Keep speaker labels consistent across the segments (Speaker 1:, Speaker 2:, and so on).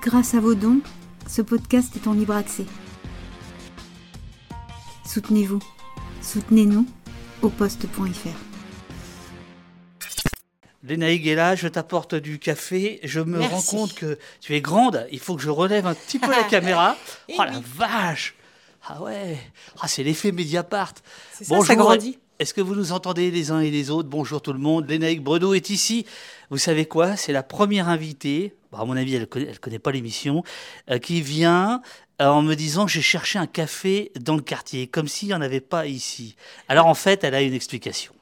Speaker 1: Grâce à vos dons, ce podcast est en libre accès. Soutenez-vous. Soutenez-nous au poste.fr.
Speaker 2: Lénaïg est là, je t'apporte du café. Je me
Speaker 3: Merci.
Speaker 2: rends compte que tu es grande. Il faut que je relève un petit peu la caméra.
Speaker 3: Eh
Speaker 2: Oh la vache Ah ouais Ah, c'est l'effet Mediapart.
Speaker 3: C'est ça, ça grandit.
Speaker 2: Est-ce que vous nous entendez les uns et les autres Bonjour tout le monde. Lénaïg Bredo est ici. Vous savez quoi C'est la première invitée, bon, à mon avis, elle ne connaît pas l'émission, euh, qui vient euh, en me disant j'ai cherché un café dans le quartier, comme s'il n'y en avait pas ici. Alors en fait, elle a une explication.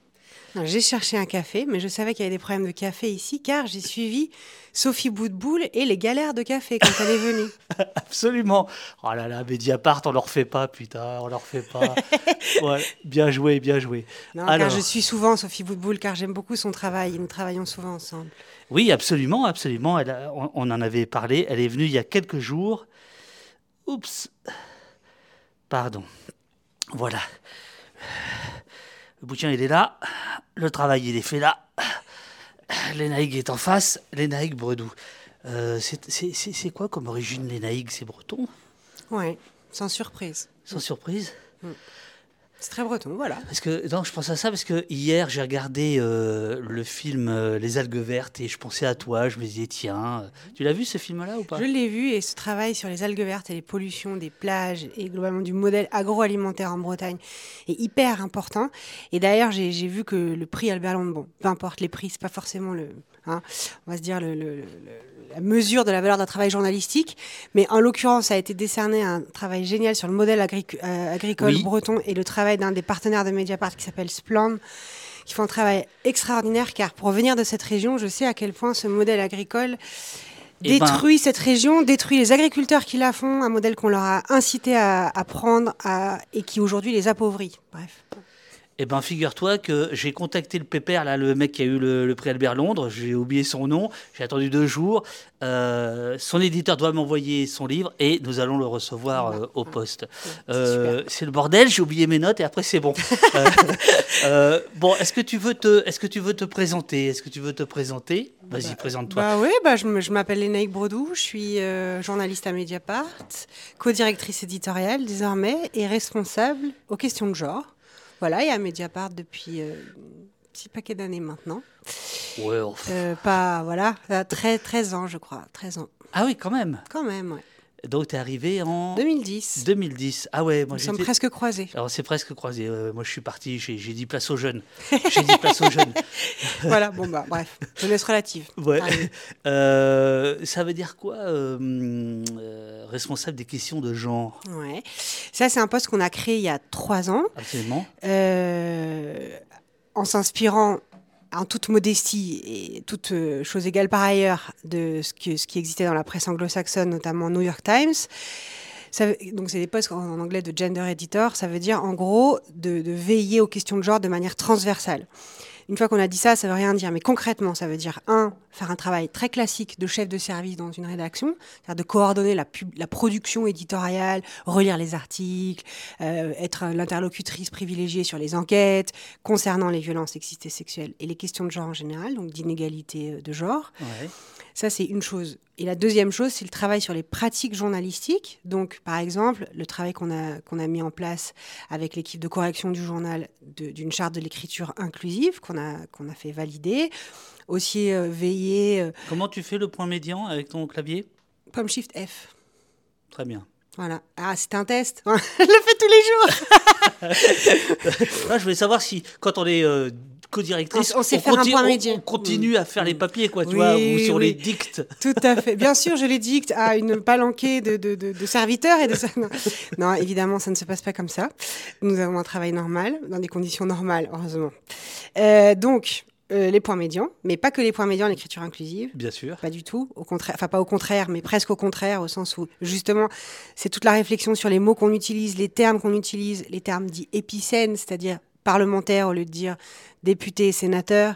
Speaker 3: J'ai cherché un café, mais je savais qu'il y avait des problèmes de café ici, car j'ai suivi Sophie Boutboul et les galères de café quand elle est venue.
Speaker 2: Absolument. Oh là là, Mediapart, on leur fait pas, putain, on leur fait pas. Ouais, bien joué, bien joué.
Speaker 3: Non,
Speaker 2: Alors.
Speaker 3: car je suis souvent Sophie Boutboul, car j'aime beaucoup son travail et nous travaillons souvent ensemble.
Speaker 2: Oui, absolument, absolument. Elle a- on, on en avait parlé. Elle est venue il y a quelques jours. Oups. Pardon. Voilà. Le bouquin, il est là. Le travail, il est fait là. Lénaïg est en face. Lénaïg Bredou. Euh, c'est- quoi comme origine Lénaïg C'est breton
Speaker 3: Ouais, sans surprise.
Speaker 2: Sans surprise?
Speaker 3: C'est très breton, voilà.
Speaker 2: Parce que non, je pense à ça parce que hier j'ai regardé euh, le film euh, Les algues vertes et je pensais à toi. Je me disais tiens, euh, tu l'as vu ce film-là ou pas?
Speaker 3: Je l'ai vu et ce travail sur les algues vertes et les pollutions des plages et globalement du modèle agroalimentaire en Bretagne est hyper important. Et d'ailleurs, j'ai j'ai vu que le prix Albert Londres, bon, peu importe les prix, c'est pas forcément le, hein, on va se dire le, le- le- la mesure de la valeur d'un travail journalistique, mais en l'occurrence, ça a été décerné un travail génial sur le modèle euh, agricole
Speaker 2: Oui.
Speaker 3: breton et le travail d'un des partenaires de Mediapart qui s'appelle Splan qui font un travail extraordinaire car pour venir de cette région, je sais à quel point ce modèle agricole
Speaker 2: Eh ben-
Speaker 3: détruit cette région, détruit les agriculteurs qui la font, un modèle qu'on leur a incité à, à prendre à- et qui aujourd'hui les appauvrit. Bref.
Speaker 2: Eh ben, figure-toi que j'ai contacté le pépère, là, le mec qui a eu le, le prix Albert Londres. J'ai oublié son nom. J'ai attendu deux jours. Euh, son éditeur doit m'envoyer son livre et nous allons le recevoir euh, au poste. Euh, c'est le bordel. J'ai oublié mes notes et après c'est bon. Bon, est-ce que tu veux te, est-ce que tu veux te présenter? Est-ce que tu veux te présenter? Vas-y, présente-toi.
Speaker 3: Bah oui, bah je m'appelle Lénaïque Brodou, je suis journaliste à Mediapart, co-directrice éditoriale désormais et responsable aux questions de genre. Voilà, et à Mediapart depuis euh, un petit paquet d'années maintenant.
Speaker 2: Ouais, enfin.
Speaker 3: Euh, pas, voilà, euh, 13, 13 ans je crois, 13 ans.
Speaker 2: Ah oui, quand même.
Speaker 3: Quand même, ouais.
Speaker 2: Donc tu es arrivé en
Speaker 3: 2010.
Speaker 2: 2010. Ah ouais, moi
Speaker 3: Nous sommes presque croisés.
Speaker 2: Alors c'est presque croisé. Euh, moi je suis parti, j'ai dit place aux jeunes. J'ai dit place aux jeunes.
Speaker 3: voilà, bon bah bref, jeunesse relative.
Speaker 2: Ouais. Euh, ça veut dire quoi, euh, euh, responsable des questions de genre?
Speaker 3: Ouais. Ça, c'est un poste qu'on a créé il y a trois ans,
Speaker 2: Absolument.
Speaker 3: en s'inspirant en toute modestie et toute euh, chose égale par ailleurs de ce, qui existait dans la presse anglo-saxonne, notamment New York Times. Donc, c'est des postes en anglais de gender editor. Ça veut dire, en gros, de veiller aux questions de genre de manière transversale. Une fois qu'on a dit ça, ça veut rien dire. Mais concrètement, ça veut dire, un, faire un travail très classique de chef de service dans une rédaction, c'est-à-dire de coordonner la, pub- la production éditoriale, relire les articles, euh, être l'interlocutrice privilégiée sur les enquêtes concernant les violences sexistes et sexuelles et les questions de genre en général, donc d'inégalité euh, de genre.
Speaker 2: Ouais.
Speaker 3: Ça, c'est une chose. Et la deuxième chose, c'est le travail sur les pratiques journalistiques. Donc, par exemple, le travail qu'on a, qu'on a mis en place avec l'équipe de correction du journal d'une charte de l'écriture inclusive qu'on a, qu'on a fait valider. Aussi, euh, veiller. euh,
Speaker 2: Comment tu fais le point médian avec ton clavier?
Speaker 3: Pomme shift F.
Speaker 2: Très bien.
Speaker 3: Voilà. Ah, c'est un test. Je le fais tous les jours.
Speaker 2: Là, je voulais savoir si, quand on est euh, co-directrice,
Speaker 3: On- on sait faire un
Speaker 2: continue,
Speaker 3: point
Speaker 2: on-
Speaker 3: médian.
Speaker 2: on continue à faire les papiers, quoi, tu
Speaker 3: Oui,
Speaker 2: vois, ou sur les dictes.
Speaker 3: Tout à fait. Bien sûr, je les dicte à une palanquée de, de, de- de serviteurs et de non. non, évidemment, ça ne se passe pas comme ça. Nous avons un travail normal, dans des conditions normales, heureusement. Euh, donc, euh, les points médians, mais pas que les points médians, l'écriture inclusive.
Speaker 2: Bien sûr.
Speaker 3: Pas du tout, au contraire, enfin pas au contraire, mais presque au contraire, au sens où justement, c'est toute la réflexion sur les mots qu'on utilise, les termes qu'on utilise, les termes dits épicènes, c'est-à-dire parlementaires au lieu de dire députés et sénateurs,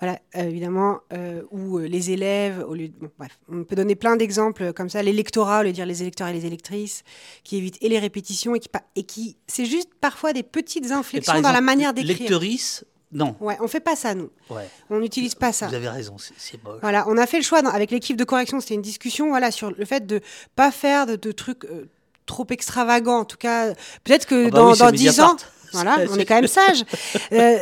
Speaker 3: voilà, euh, évidemment, euh, ou euh, les élèves, au lieu de, bon, bref, on peut donner plein d'exemples comme ça, l'électorat, au lieu de dire les électeurs et les électrices, qui évitent et les répétitions et qui, et qui c'est juste parfois des petites inflexions dans la manière d'écrire.
Speaker 2: Lectrice, Non.
Speaker 3: Ouais, on fait pas ça, nous.
Speaker 2: Ouais.
Speaker 3: On n'utilise pas ça.
Speaker 2: Vous avez raison, c'est- moche.
Speaker 3: Voilà, on a fait le choix dans- avec l'équipe de correction, c'était une discussion voilà, sur le fait de pas faire de, de trucs euh, trop extravagants. En tout cas, peut-être que
Speaker 2: Ah bah
Speaker 3: dans,
Speaker 2: oui,
Speaker 3: dans 10 ans. Voilà, on est quand même sage. Euh,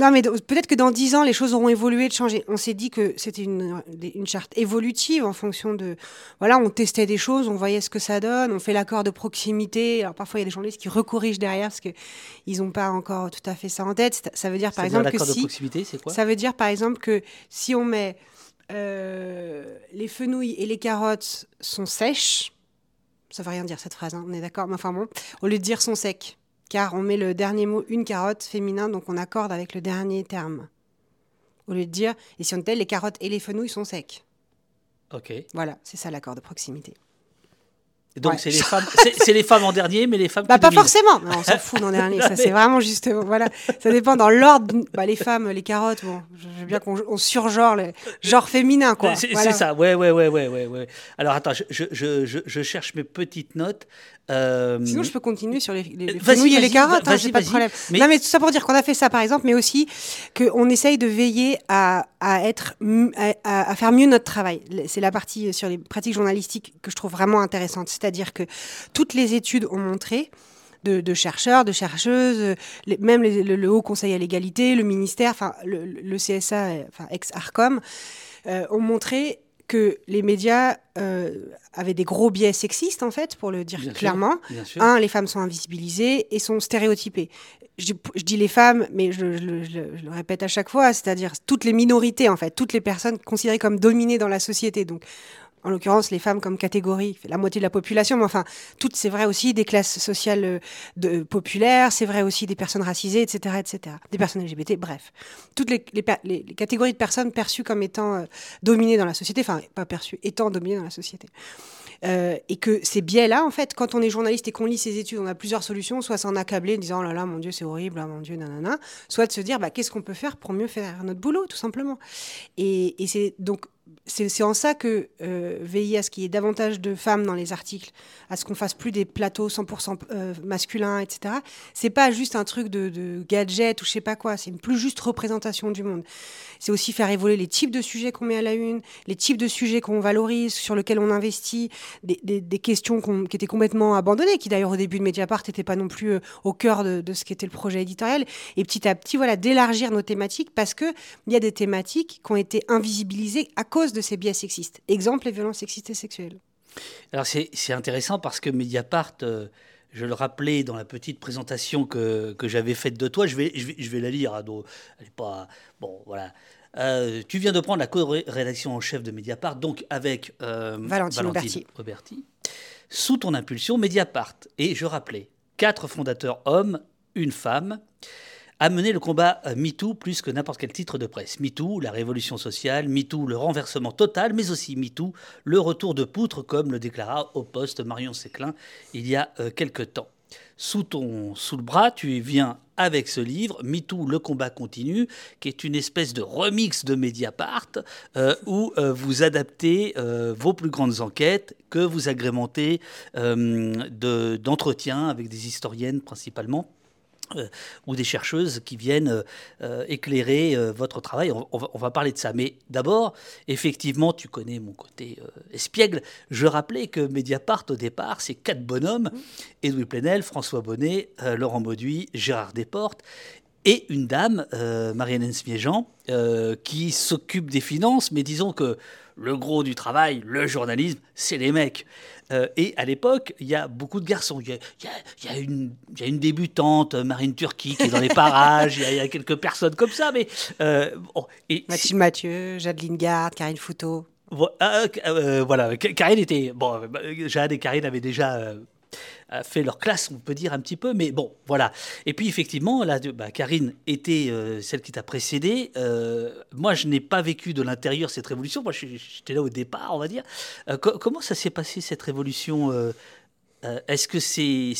Speaker 3: non, mais peut-être que dans 10 ans, les choses auront évolué, de changé. On s'est dit que c'était une, une charte évolutive en fonction de. Voilà, on testait des choses, on voyait ce que ça donne, on fait l'accord de proximité. Alors parfois, il y a des journalistes qui recorrigent derrière parce qu'ils n'ont pas encore tout à fait ça en tête. Ça veut dire, par exemple, que
Speaker 2: l'accord de
Speaker 3: si.
Speaker 2: proximité, c'est quoi?
Speaker 3: Ça veut dire, par exemple, que si on met euh, les fenouilles et les carottes sont sèches, ça veut rien dire cette phrase, hein, on est d'accord, mais enfin bon, au lieu de dire sont secs, car on met le dernier mot une carotte féminin, donc on accorde avec le dernier terme. Au lieu de dire, et si on tel, les carottes et les fenouilles sont secs.
Speaker 2: Ok.
Speaker 3: Voilà, c'est ça l'accord de proximité.
Speaker 2: Donc
Speaker 3: Ouais.
Speaker 2: c'est les femmes, c'est les femmes en dernier, mais les femmes.
Speaker 3: Bah
Speaker 2: qui
Speaker 3: pas
Speaker 2: dominent.
Speaker 3: forcément, mais on s'en fout l'an dernier, ça c'est vraiment justement, voilà, ça dépend dans l'ordre, bah, les femmes, les carottes, bon, je veux bien qu'on on surgenre le genre féminin, quoi.
Speaker 2: C'est
Speaker 3: Voilà.
Speaker 2: ça, ouais, ouais, ouais, ouais, ouais, ouais. Alors attends, je, je- je cherche mes petites notes. Euh,
Speaker 3: Sinon, je peux continuer sur les, les, les fenouilles et les carottes, hein, j'ai pas de problème.
Speaker 2: Mais-
Speaker 3: Non, mais tout ça pour dire qu'on a fait ça, par exemple, mais aussi qu'on essaye de veiller à, à être, à, faire mieux notre travail. C'est la partie sur les pratiques journalistiques que je trouve vraiment intéressante. C'est-à-dire que toutes les études ont montré de, de chercheurs, de chercheuses, euh, les- même les- le, le Haut Conseil à l'égalité, le ministère, enfin le, le CSA, euh, enfin ex-ARCOM, euh, ont montré que les médias euh, avaient des gros biais sexistes, en fait, pour le dire
Speaker 2: Bien
Speaker 3: clairement.
Speaker 2: Sûr.
Speaker 3: Un, les femmes sont invisibilisées et sont stéréotypées. Je, dis- je dis les femmes, mais je, je le répète à chaque fois, c'est-à-dire toutes les minorités, en fait, toutes les personnes considérées comme dominées dans la société. Donc, en l'occurrence, les femmes comme catégorie, la moitié de la population, mais enfin, toutes, c'est vrai aussi des classes sociales euh, populaires, c'est vrai aussi des personnes racisées, etc., etc., des personnes LGBT, bref. Toutes les, catégories de personnes perçues comme étant euh, dominées dans la société, enfin, pas perçues, étant dominées dans la société. Euh, et que ces biais-là, en fait, quand on est journaliste et qu'on lit ces études, on a plusieurs solutions, soit s'en accabler en disant oh là là, mon Dieu, c'est horrible, ah, mon Dieu, nanana, soit de se dire bah, qu'est-ce qu'on peut faire pour mieux faire notre boulot, tout simplement. Et c'est donc c'est en ça que euh, veiller à ce qu'il y ait davantage de femmes dans les articles, à ce qu'on fasse plus des plateaux 100% euh, masculins, etc. C'est pas juste un truc de, gadget ou je sais pas quoi. C'est une plus juste représentation du monde. C'est aussi faire évoluer les types de sujets qu'on met à la une, les types de sujets qu'on valorise, sur lesquels on investit, des, questions qui étaient complètement abandonnées, qui d'ailleurs au début de Mediapart n'étaient pas non plus euh, au cœur de, de ce qu'était le projet éditorial. Et petit à petit, voilà, d'élargir nos thématiques parce que il y a des thématiques qui ont été invisibilisées à cause de ces biais sexistes. Exemple, les violences sexistes et sexuelles.
Speaker 2: Alors c'est c'est intéressant parce que Mediapart, euh, je le rappelais dans la petite présentation que, que j'avais faite de toi, je vais, je vais, je vais la lire. hein, donc, elle est pas bon, voilà. Euh, tu viens de prendre la co-rédaction en chef de Mediapart, donc avec euh,
Speaker 3: Valentine. Auberti.
Speaker 2: Sous ton impulsion, Mediapart, et je rappelais, quatre fondateurs hommes, une femme, a mené le combat euh, MeToo plus que n'importe quel titre de presse. MeToo, la révolution sociale, MeToo, le renversement total, mais aussi MeToo, le retour de poutre, comme le déclara au poste Marion Séclin il y a euh, quelque temps. Sous, ton, sous le bras, tu viens avec ce livre, MeToo, le combat continue, qui est une espèce de remix de Mediapart, euh, où euh, vous adaptez vos plus grandes enquêtes, que vous agrémentez de- d'entretiens avec des historiennes principalement euh, ou des chercheuses qui viennent euh, euh, éclairer euh, votre travail. On, on va, on va parler de ça. Mais d'abord, effectivement, tu connais mon côté espiègle. Je rappelais que Mediapart, au départ, c'est quatre bonhommes Edoui Plenel, François Bonnet, Laurent Mauduit, Gérard Desportes et une dame, Marianne euh, qui s'occupe des finances, mais disons que le gros du travail, le journalisme, c'est les mecs. Euh, et à l'époque, il y a beaucoup de garçons. Il y a, y y une, il y a une débutante, Marine Turquie, qui est dans les parages. Il y a- quelques personnes comme ça, mais euh, bon, et
Speaker 3: Mathilde Mathieu, Jade Lingard, Karine Fouteau.
Speaker 2: Ah, euh, voilà, Ka- Karine était. Bon, euh, Jade et Karine avaient déjà euh, euh, fait leur classe, on peut dire un petit peu, mais bon, voilà. Et puis effectivement, là, bah, Karine était euh, celle qui t'a précédé. Euh, moi, je n'ai pas vécu de l'intérieur cette révolution. Moi, j'étais là au départ, on va dire. Euh, co- comment ça s'est passé cette révolution Est-ce que c'est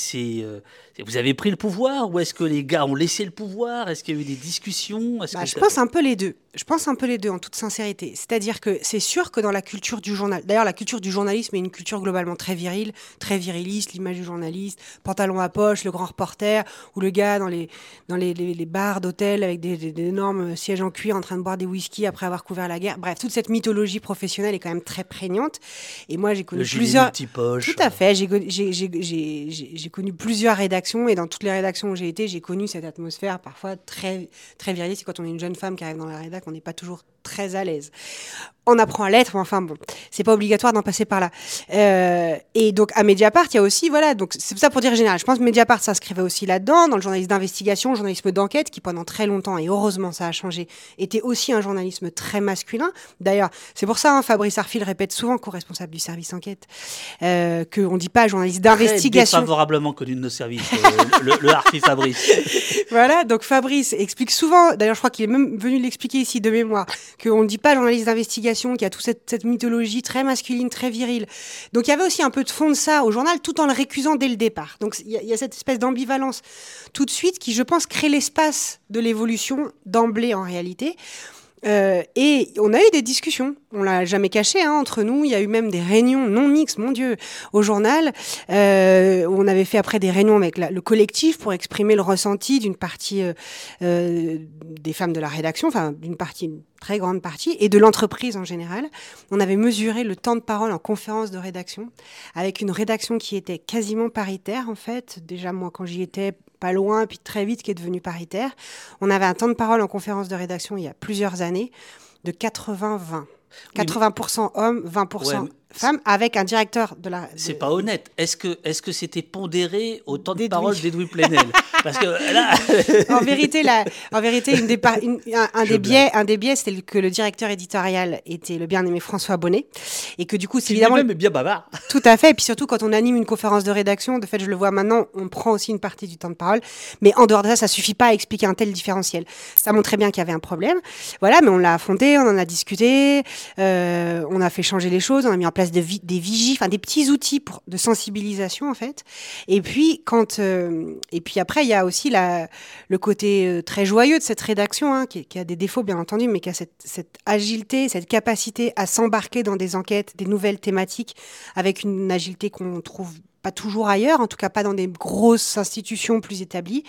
Speaker 2: vous avez pris le pouvoir ou est-ce que les gars ont laissé le pouvoir? Est-ce qu'il y a eu des discussions?
Speaker 3: Bah,
Speaker 2: que
Speaker 3: Je pense un peu les deux. Je pense un peu les deux en toute sincérité. C'est-à-dire que c'est sûr que dans la culture du journal, d'ailleurs la culture du journalisme est une culture globalement très virile, très viriliste, l'image du journaliste, pantalon à poche, le grand reporter, ou le gars dans les, dans les, les, bars d'hôtel avec des, des, énormes sièges en cuir en train de boire des whisky après avoir couvert la guerre. Bref, toute cette mythologie professionnelle est quand même très prégnante. Et moi j'ai connu plusieurs...
Speaker 2: Tout
Speaker 3: à fait. J'ai connu plusieurs et dans toutes les rédactions où j'ai été, j'ai connu cette atmosphère parfois très, très viriliste. Quand on est une jeune femme qui arrive dans la rédaction, qu'on n'est pas toujours très à l'aise. On apprend à l'être, mais enfin bon, c'est pas obligatoire d'en passer par là. Euh, et donc à Mediapart, il y a aussi, voilà, donc c'est ça pour dire général. Je pense que Mediapart s'inscrivait aussi là-dedans, dans le journalisme d'investigation, le journalisme d'enquête, qui pendant très longtemps, et heureusement ça a changé, était aussi un journalisme très masculin. D'ailleurs, c'est pour ça, hein, Fabrice Arfil répète souvent, co-responsable du service enquête, euh, qu'on dit pas journaliste d'investigation.
Speaker 2: Favorablement connu de nos services, euh, le, le Arfil Fabrice.
Speaker 3: voilà, donc Fabrice explique souvent, d'ailleurs je crois qu'il est même venu l'expliquer ici de mémoire, qu'on ne dit pas journaliste d'investigation, qu'il y a toute cette, mythologie très masculine, très virile. Donc il y avait aussi un peu de fond de ça au journal, tout en le récusant dès le départ. Donc il y, a cette espèce d'ambivalence tout de suite qui, je pense, crée l'espace de l'évolution d'emblée en réalité. Euh, et on a eu des discussions, on l'a jamais caché hein, entre nous. Il y a eu même des réunions non mixtes, mon Dieu, au journal. Euh, on avait fait après des réunions avec le collectif pour exprimer le ressenti d'une partie euh, euh, des femmes de la rédaction, enfin d'une partie, une très grande partie, et de l'entreprise en général. On avait mesuré le temps de parole en conférence de rédaction, avec une rédaction qui était quasiment paritaire en fait. Déjà moi quand j'y étais, pas loin, puis très vite qui est devenu paritaire. On avait un temps de parole en conférence de rédaction il y a plusieurs années de 80-20. 80% hommes, 20% femme avec un directeur de la.
Speaker 2: C'est pas honnête. Est-ce que est-ce que c'était pondéré au temps de parole d'Edoui Plenel Parce que là.
Speaker 3: en vérité, la, en vérité, une des un, des biais, un des biais, c'était que le directeur éditorial était le bien-aimé François Bonnet, et que du coup, c'est évidemment.
Speaker 2: Même bien bavard.
Speaker 3: Tout à fait. Et puis surtout, quand on anime une conférence de rédaction, de fait, je le vois maintenant, on prend aussi une partie du temps de parole, mais en dehors de ça, ça suffit pas à expliquer un tel différentiel. Ça montrait bien qu'il y avait un problème. Voilà, mais on l'a affronté, on en a discuté, euh, on a fait changer les choses, on a mis en place de des vigies, enfin des petits outils pour, de sensibilisation en fait. Et puis quand euh, et puis après il y a aussi la, le côté euh, très joyeux de cette rédaction hein, qui, a des défauts bien entendu, mais qui a cette, cette agilité, cette capacité à s'embarquer dans des enquêtes, des nouvelles thématiques avec une agilité qu'on trouve pas toujours ailleurs, en tout cas pas dans des grosses institutions plus établies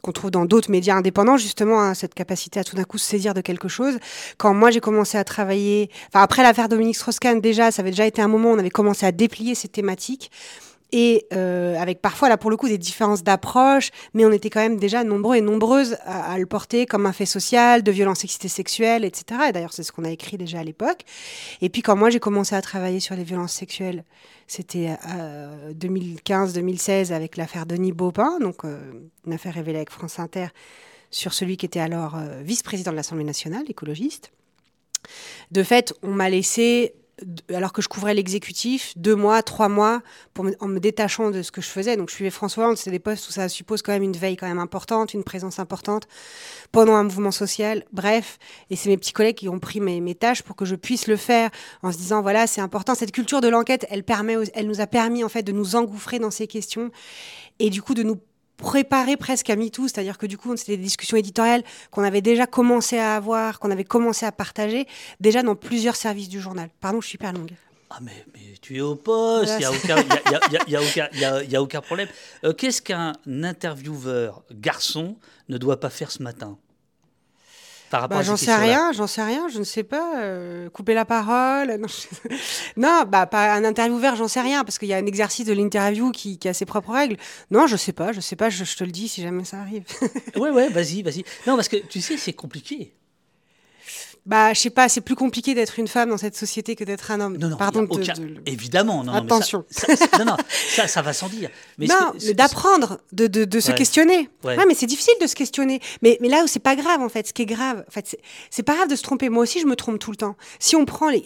Speaker 3: qu'on trouve dans d'autres médias indépendants, justement, hein, cette capacité à tout d'un coup se saisir de quelque chose. Quand moi j'ai commencé à travailler, enfin après l'affaire Dominique Strauss-Kahn, déjà, ça avait déjà été un moment où on avait commencé à déplier ces thématiques et euh, avec parfois là pour le coup des différences d'approche, mais on était quand même déjà nombreux et nombreuses à, le porter comme un fait social, de violence excité sexuelle, etc. Et d'ailleurs c'est ce qu'on a écrit déjà à l'époque. Et puis quand moi j'ai commencé à travailler sur les violences sexuelles, c'était euh, 2015-2016 avec l'affaire Denis Baupin, donc euh, une affaire révélée avec France Inter sur celui qui était alors euh, vice-président de l'Assemblée nationale, écologiste. De fait, on m'a laissé alors que je couvrais l'exécutif, deux mois, trois mois, en me détachant de ce que je faisais. Donc je suivais François Hollande, c'est des postes où ça suppose quand même une veille quand même importante, une présence importante pendant un mouvement social. Bref, et c'est mes petits collègues qui ont pris mes, mes, tâches pour que je puisse le faire en se disant voilà c'est important. Cette culture de l'enquête, elle elle nous a permis en fait de nous engouffrer dans ces questions et du coup de nous préparé presque à MeToo, c'est-à-dire que du coup, c'était des discussions éditoriales qu'on avait déjà commencé à avoir, qu'on avait commencé à partager, déjà dans plusieurs services du journal. Pardon, je suis hyper longue.
Speaker 2: Ah mais, mais tu es au poste, il n'y aucun, a aucun problème. Euh, qu'est-ce qu'un intervieweur garçon ne doit pas faire ce matin?
Speaker 3: Bah, j'en sais rien, j'en sais rien, je ne sais pas. Euh, couper la parole, non, non, bah pas un intervieweur, j'en sais rien, parce qu'il y a un exercice de l'interview qui, qui, a ses propres règles. Non, je sais pas, je sais pas, je, je te le dis si jamais ça arrive.
Speaker 2: ouais, ouais, vas-y, vas-y. Non, parce que tu sais, c'est compliqué
Speaker 3: bah, je sais pas, c'est plus compliqué d'être une femme dans cette société que d'être un homme.
Speaker 2: Non, non,
Speaker 3: Pardon.
Speaker 2: Évidemment, non.
Speaker 3: Attention.
Speaker 2: Mais ça, non, non, ça, ça, va sans dire.
Speaker 3: Mais non, d'apprendre, de, de, de se questionner. Ouais. mais c'est difficile de se questionner. Mais, mais là où c'est pas grave, en fait, ce qui est grave, en fait, c'est pas grave de se tromper. Moi aussi, je me trompe tout le temps. Si on prend les,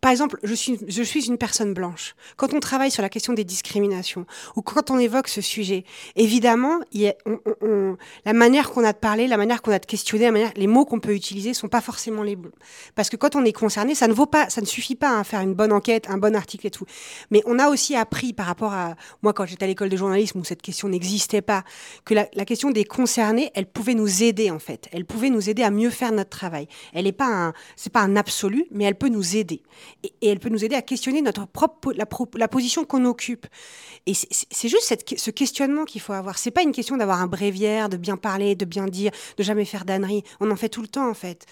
Speaker 3: par exemple, je suis, je suis une personne blanche. Quand on travaille sur la question des discriminations ou quand on évoque ce sujet, évidemment, il y a, on, on, la manière qu'on a de parler, la manière qu'on a de questionner, la manière, les mots qu'on peut utiliser sont pas forcément forcément les. Parce que quand on est concerné, ça ne vaut pas, ça ne suffit pas à faire une bonne enquête, un bon article et tout. Mais on a aussi appris par rapport à moi quand j'étais à l'école de journalisme où cette question n'existait pas, que la, question des concernés, elle pouvait nous aider en fait. Elle pouvait nous aider à mieux faire notre travail. Elle n'est pas un, c'est pas un absolu, mais elle peut nous aider et, elle peut nous aider à questionner notre propre la, la position qu'on occupe. Et c'est juste ce questionnement qu'il faut avoir. C'est pas une question d'avoir un bréviaire, de bien parler, de bien dire, de jamais faire d'ânerie. On en fait tout le temps, en fait.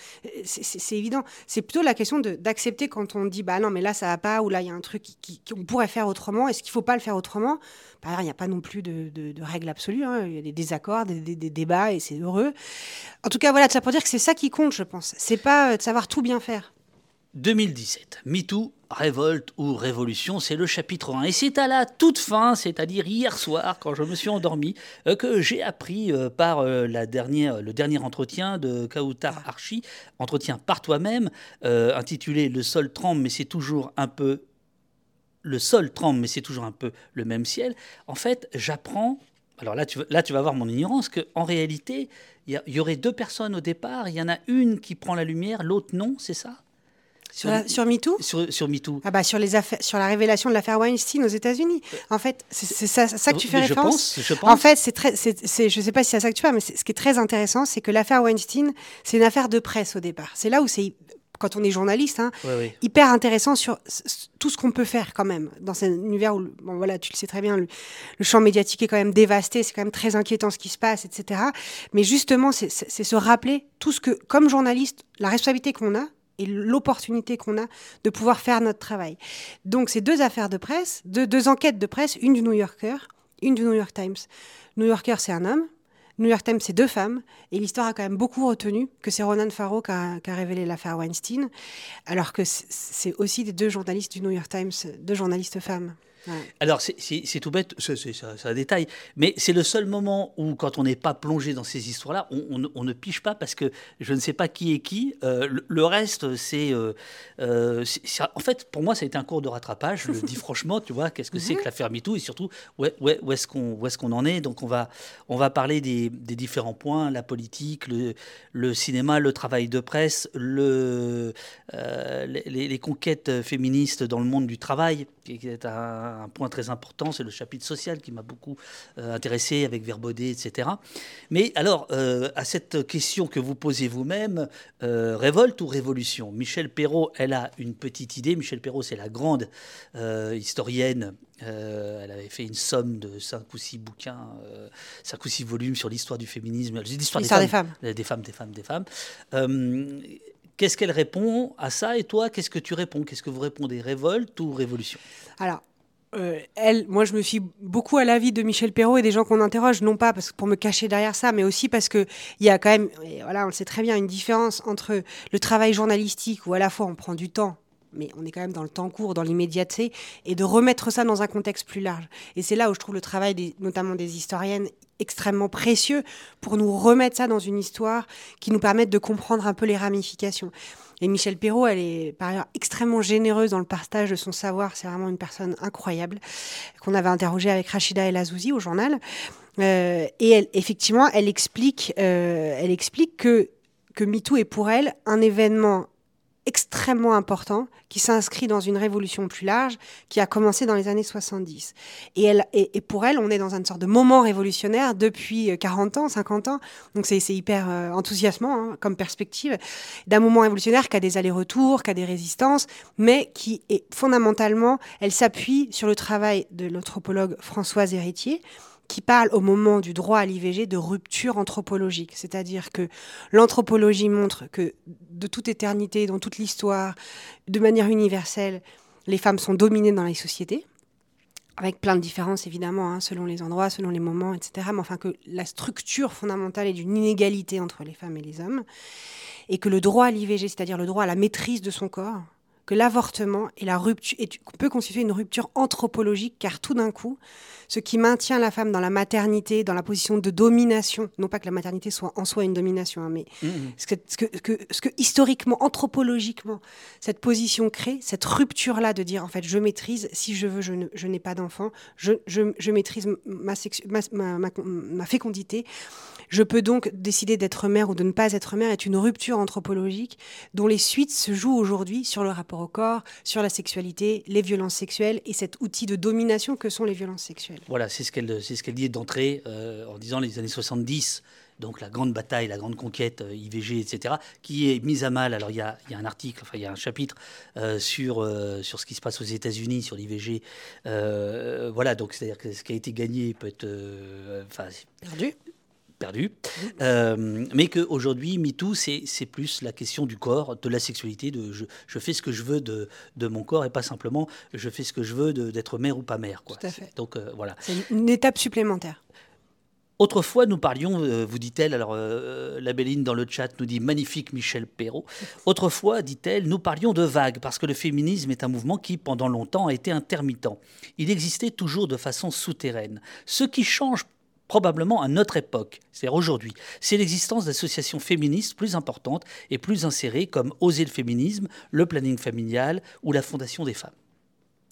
Speaker 3: C'est évident. C'est plutôt la question d'accepter quand on dit, bah non, mais là, ça va pas, ou là, il y a un truc qu'on pourrait faire autrement. Est-ce qu'il faut pas le faire autrement? Par il n'y a pas non plus de, de, règles absolues. Hein. Il y a des désaccords, des, des, débats, et c'est heureux. En tout cas, voilà, ça pour dire que c'est ça qui compte, je pense. C'est pas euh, de savoir tout bien faire.
Speaker 2: 2017, MeToo, révolte ou révolution, c'est le chapitre 1. Et c'est à la toute fin, c'est-à-dire hier soir, quand je me suis endormi, euh, que j'ai appris euh, par euh, la dernière, le dernier entretien de Kautar Archi, entretien par toi-même, intitulé Le sol tremble, mais c'est toujours un peu le sol tremble, mais c'est toujours un peu le même ciel. En fait, j'apprends. Alors là tu, là, tu vas voir mon ignorance, qu'en réalité, il y, y, aurait deux personnes au départ. Il y en a une qui prend la lumière, l'autre non, c'est ça?
Speaker 3: Sur, sur MeToo
Speaker 2: sur, sur, MeToo.
Speaker 3: Ah bah sur, les affaires, sur la révélation de l'affaire Weinstein aux États-Unis. En fait, c'est ça, ça, que tu fais référence
Speaker 2: je pense, je pense.
Speaker 3: En fait, c'est très, c'est, je sais pas si c'est à ça que tu parles, mais ce qui est très intéressant, c'est que l'affaire Weinstein, c'est une affaire de presse au départ. C'est là où c'est quand on est journaliste, hein, hyper intéressant sur tout ce qu'on peut faire quand même dans un univers où, bon voilà, tu le sais très bien, le, le champ médiatique est quand même dévasté, c'est quand même très inquiétant ce qui se passe, etc. Mais justement, c'est se rappeler tout ce que, comme journaliste, la responsabilité qu'on a, et l'opportunité qu'on a de pouvoir faire notre travail. Donc, c'est deux affaires de presse, deux, enquêtes de presse, une du New Yorker, une du New York Times. New Yorker, c'est un homme. New York Times, c'est deux femmes. Et l'histoire a quand même beaucoup retenu que c'est Ronan Farrow qui a révélé l'affaire Weinstein, alors que c'est aussi des deux journalistes du New York Times, deux journalistes femmes.
Speaker 2: Alors, c'est tout bête, c'est un détail, mais c'est le seul moment où, quand on n'est pas plongé dans ces histoires-là, on, ne piche pas parce que je ne sais pas qui est qui. Euh, le, reste, c'est. Euh, euh, en fait, pour moi, ça a été un cours de rattrapage, je le dis franchement, tu vois, qu'est-ce que c'est que l'affaire MeToo et surtout, où, où est-ce qu'on est qu'on en est? Donc, on va, on va parler des, différents points la politique, le, le, cinéma, le travail de presse, le, les, les, conquêtes féministes dans le monde du travail, qui est un un point très important, c'est le chapitre social qui m'a beaucoup euh, intéressé avec Verbaudet, etc. Mais alors, euh, à cette question que vous posez vous-même, euh, révolte ou révolution? Michel Perrault, elle a une petite idée. Michel Perrault, c'est la grande historienne elle avait fait une somme de 5 ou 6 bouquins, 5 ou 6 volumes sur l'histoire du féminisme,
Speaker 3: l'histoire des, des, femmes.
Speaker 2: Des femmes, des femmes, des femmes. Qu'est-ce qu'elle répond à ça? Et toi, qu'est-ce que tu réponds? Qu'est-ce que vous répondez? Révolte ou révolution?
Speaker 3: Alors, euh, elle, moi, je me fie beaucoup à l'avis de Michel Perrault et des gens qu'on interroge, non pas parce, pour me cacher derrière ça, mais aussi parce qu'il y a quand même, voilà, on le sait très bien, une différence entre le travail journalistique où à la fois on prend du temps, mais on est quand même dans le temps court, dans l'immédiateté, et de remettre ça dans un contexte plus large. Et c'est là où je trouve le travail, notamment des historiennes, extrêmement précieux pour nous remettre ça dans une histoire qui nous permette de comprendre un peu les ramifications. Et Michel Perrault, elle est par ailleurs extrêmement généreuse dans le partage de son savoir. C'est vraiment une personne incroyable qu'on avait interrogée avec Rachida El Azouzi au journal. Euh, et elle, effectivement, elle explique, euh, elle explique que que MeToo est pour elle un événement extrêmement important qui s'inscrit dans une révolution plus large qui a commencé dans les années 70. Et, elle, et, pour elle, on est dans une sorte de moment révolutionnaire depuis 40 ans, 50 ans. Donc c'est hyper euh, enthousiasmant hein, comme perspective d'un moment révolutionnaire qui a des allers-retours, qui a des résistances, mais qui est fondamentalement, elle s'appuie sur le travail de l'anthropologue Françoise Héritier, qui parle au moment du droit à l'IVG de rupture anthropologique. C'est-à-dire que l'anthropologie montre que de toute éternité, dans toute l'histoire, de manière universelle, les femmes sont dominées dans les sociétés, avec plein de différences évidemment, hein, selon les endroits, selon les moments, etc. Mais enfin que la structure fondamentale est d'une inégalité entre les femmes et les hommes, et que le droit à l'IVG, c'est-à-dire le droit à la maîtrise de son corps, que l'avortement et la rupture peut constituer une rupture anthropologique, car tout d'un coup, ce qui maintient la femme dans la maternité, dans la position de domination, non pas que la maternité soit en soi une domination, hein, mais mmh, mmh. Ce, que, ce, que, historiquement, anthropologiquement, cette position crée, cette rupture-là de dire en fait je maîtrise, si je veux, je, n'ai pas d'enfant, je, je, maîtrise ma, ma, ma, fécondité, Je peux donc décider d'être mère ou de ne pas être mère est une rupture anthropologique dont les suites se jouent aujourd'hui sur le rapport au corps, sur la sexualité, les violences sexuelles et cet outil de domination que sont les violences sexuelles.
Speaker 2: Voilà, c'est ce qu'elle ce qu'elle dit d'entrée euh, en disant les années 70 donc la grande bataille, la grande conquête euh, IVG, etc., qui est mise à mal. Alors il y a, un article, enfin il y a un chapitre euh, sur, sur ce qui se passe aux États-Unis, sur l'IVG. voilà, donc c'est-à-dire que ce qui a été gagné peut être...
Speaker 3: perdu
Speaker 2: perdu. Euh, mais qu'aujourd'hui, MeToo, c'est plus la question du corps, de la sexualité, de je, je, fais ce que je veux de, de, mon corps et pas simplement je fais ce que je veux d'être mère ou pas mère. Quoi.
Speaker 3: Tout à fait.
Speaker 2: Donc euh, voilà.
Speaker 3: C'est une étape supplémentaire.
Speaker 2: Autrefois, nous parlions, euh, vous dit-elle, alors la Béline dans le chat nous dit magnifique Michel Perrault. Autrefois, dit-elle, nous parlions de vagues parce que le féminisme est un mouvement qui, pendant longtemps, a été intermittent. Il existait toujours de façon souterraine. Ce qui change probablement à notre époque, c'est-à-dire aujourd'hui, c'est l'existence d'associations féministes plus importantes et plus insérées comme Oser le féminisme, le planning familial ou la Fondation des femmes.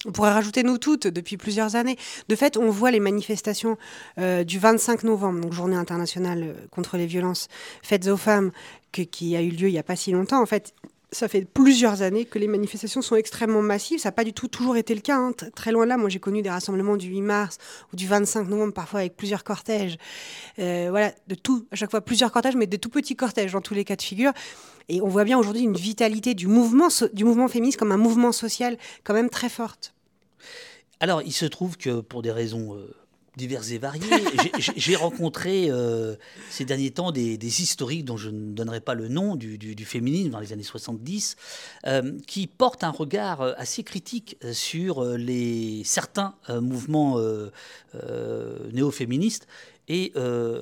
Speaker 3: On pourrait rajouter nous toutes depuis plusieurs années. De fait, on voit les manifestations euh, du 25 novembre, donc journée internationale euh, contre les violences faites aux femmes, qui a eu lieu il n'y a pas si longtemps. En fait, ça fait plusieurs années que les manifestations sont extrêmement massives. Ça n'a pas du tout toujours été le cas. Hein. Très loin de là, moi j'ai connu des rassemblements du 8 mars ou du 25 novembre, parfois avec plusieurs cortèges. Euh, voilà, de tout, à chaque fois plusieurs cortèges, mais des tout petits cortèges dans tous les cas de figure. Et on voit bien aujourd'hui une vitalité du mouvement, féministe comme un mouvement social quand même très forte.
Speaker 2: Alors, il se trouve que pour des raisons euh, divers et variés. J'ai rencontré euh, ces derniers temps des, historiques dont je ne donnerai pas le nom du, féminisme dans les années 70, euh, qui portent un regard euh, assez critique sur les, certains mouvements néo-féministes. Et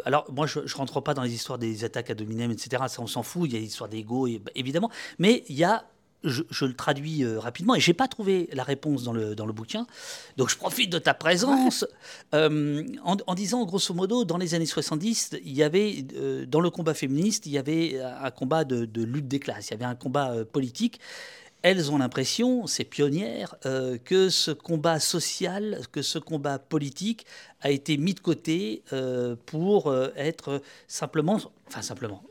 Speaker 2: alors, moi, je ne rentre pas dans les histoires des attaques à dominem, etc. Ça, on s'en fout. Il y a l'histoire d'ego, évidemment. Mais il y a je, le traduis euh, rapidement et j'ai pas trouvé la réponse dans le, dans le bouquin. Donc je profite de ta présence euh, en, disant grosso modo, dans les années 70, il y avait euh, dans le combat féministe, il y avait un combat de, lutte des classes, il y avait un combat politique. Elles ont l'impression, ces pionnières, que ce combat social, que ce combat politique a été mis de côté pour être simplement, enfin simplement,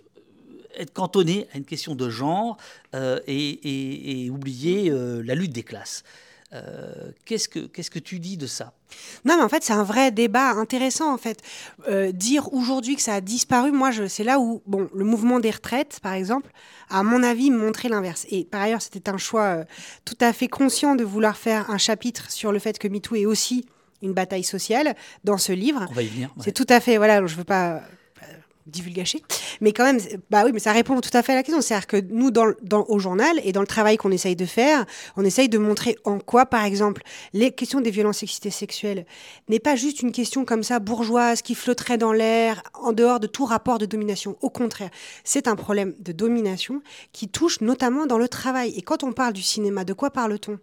Speaker 2: être cantonné à une question de genre euh, et, oublier euh, la lutte des classes. Euh, qu'est-ce que qu'est-ce que tu dis de ça?
Speaker 3: Non, mais en fait, c'est un vrai débat intéressant. En fait, dire aujourd'hui que ça a disparu, moi, c'est là où bon, le mouvement des retraites, par exemple, a, à mon avis, montré l'inverse. Et par ailleurs, c'était un choix tout à fait conscient de vouloir faire un chapitre sur le fait que MeToo est aussi une bataille sociale dans ce livre.
Speaker 2: On va y venir.
Speaker 3: C'est tout à fait. Voilà, je veux pas divulgacher. Mais quand même, bah oui, mais ça répond tout à fait à la question. C'est-à-dire que nous, dans, au journal et dans le travail qu'on essaye de faire, on essaye de montrer en quoi, par exemple, les questions des violences sexistes et sexuelles n'est pas juste une question comme ça bourgeoise qui flotterait dans l'air en dehors de tout rapport de domination. Au contraire, c'est un problème de domination qui touche notamment dans le travail. Et quand on parle du cinéma, de quoi parle-t-on?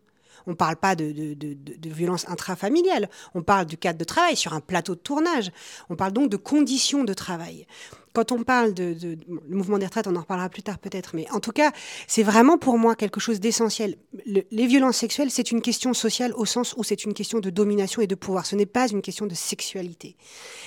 Speaker 3: On ne parle pas de, de, de, violence intrafamiliale, on parle du cadre de travail sur un plateau de tournage. On parle donc de conditions de travail. Quand on parle de, le mouvement des retraites, on en reparlera plus tard peut-être, mais en tout cas, c'est vraiment pour moi quelque chose d'essentiel. les violences sexuelles, c'est une question sociale au sens où c'est une question de domination et de pouvoir. Ce n'est pas une question de sexualité.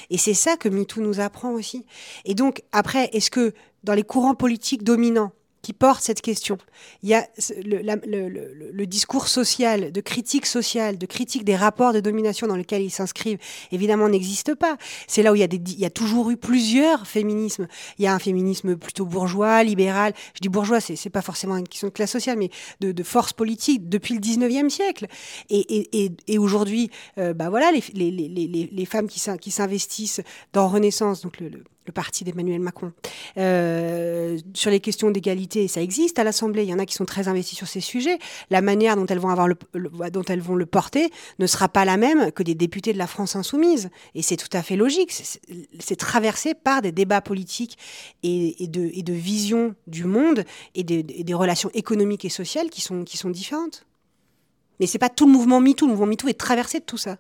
Speaker 3: Et c'est ça que MeToo nous apprend aussi. Et donc, après, est-ce que dans les courants politiques dominants, qui porte cette question. Il y a le, discours social, de critique sociale, de critique des rapports de domination dans lesquels ils s'inscrivent, évidemment, n'existe pas. C'est là où il y, a des, il y a toujours eu plusieurs féminismes. Il y a un féminisme plutôt bourgeois, libéral. Je dis bourgeois, c'est, c'est pas forcément une question de classe sociale, mais de, force politique depuis le 19e siècle. Et, et, aujourd'hui, euh, bah voilà, les, les, les, les femmes qui, qui s'investissent dans Renaissance, donc le le parti d'Emmanuel Macron. Euh, sur les questions d'égalité, ça existe à l'Assemblée. Il y en a qui sont très investis sur ces sujets. La manière dont elles vont avoir le, dont elles vont le porter ne sera pas la même que des députés de la France insoumise. Et c'est tout à fait logique. C'est traversé par des débats politiques et, de, et de vision du monde et des, des relations économiques et sociales qui sont, qui sont différentes. Mais c'est pas tout le mouvement MeToo. Le mouvement MeToo est traversé de tout ça.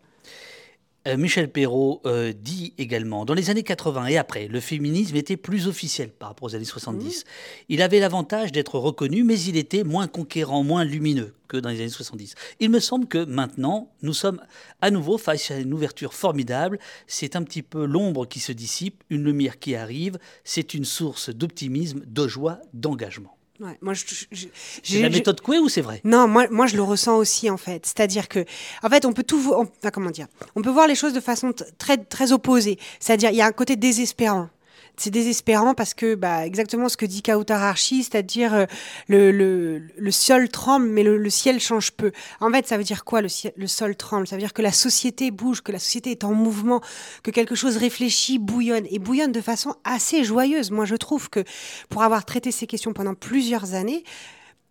Speaker 2: Euh, Michel Perrault euh, dit également, dans les années 80 et après, le féminisme était plus officiel par rapport aux années 70. Mmh. Il avait l'avantage d'être reconnu, mais il était moins conquérant, moins lumineux que dans les années 70. Il me semble que maintenant, nous sommes à nouveau face à une ouverture formidable. C'est un petit peu l'ombre qui se dissipe, une lumière qui arrive. C'est une source d'optimisme, de joie, d'engagement.
Speaker 3: Ouais, moi,
Speaker 2: c'est la méthode Coué ou c'est vrai?
Speaker 3: Non, moi, moi, je le ressens aussi en fait. C'est-à-dire que, en fait, on peut tout, enfin, comment dire, on peut voir les choses de façon très, très opposée. C'est-à-dire, il y a un côté désespérant c'est désespérant parce que bah, exactement ce que dit Kautar Archi, c'est-à-dire euh, le, le, le, sol tremble mais le, ciel change peu. En fait, ça veut dire quoi le, le sol tremble? Ça veut dire que la société bouge, que la société est en mouvement, que quelque chose réfléchit, bouillonne et bouillonne de façon assez joyeuse. Moi, je trouve que pour avoir traité ces questions pendant plusieurs années,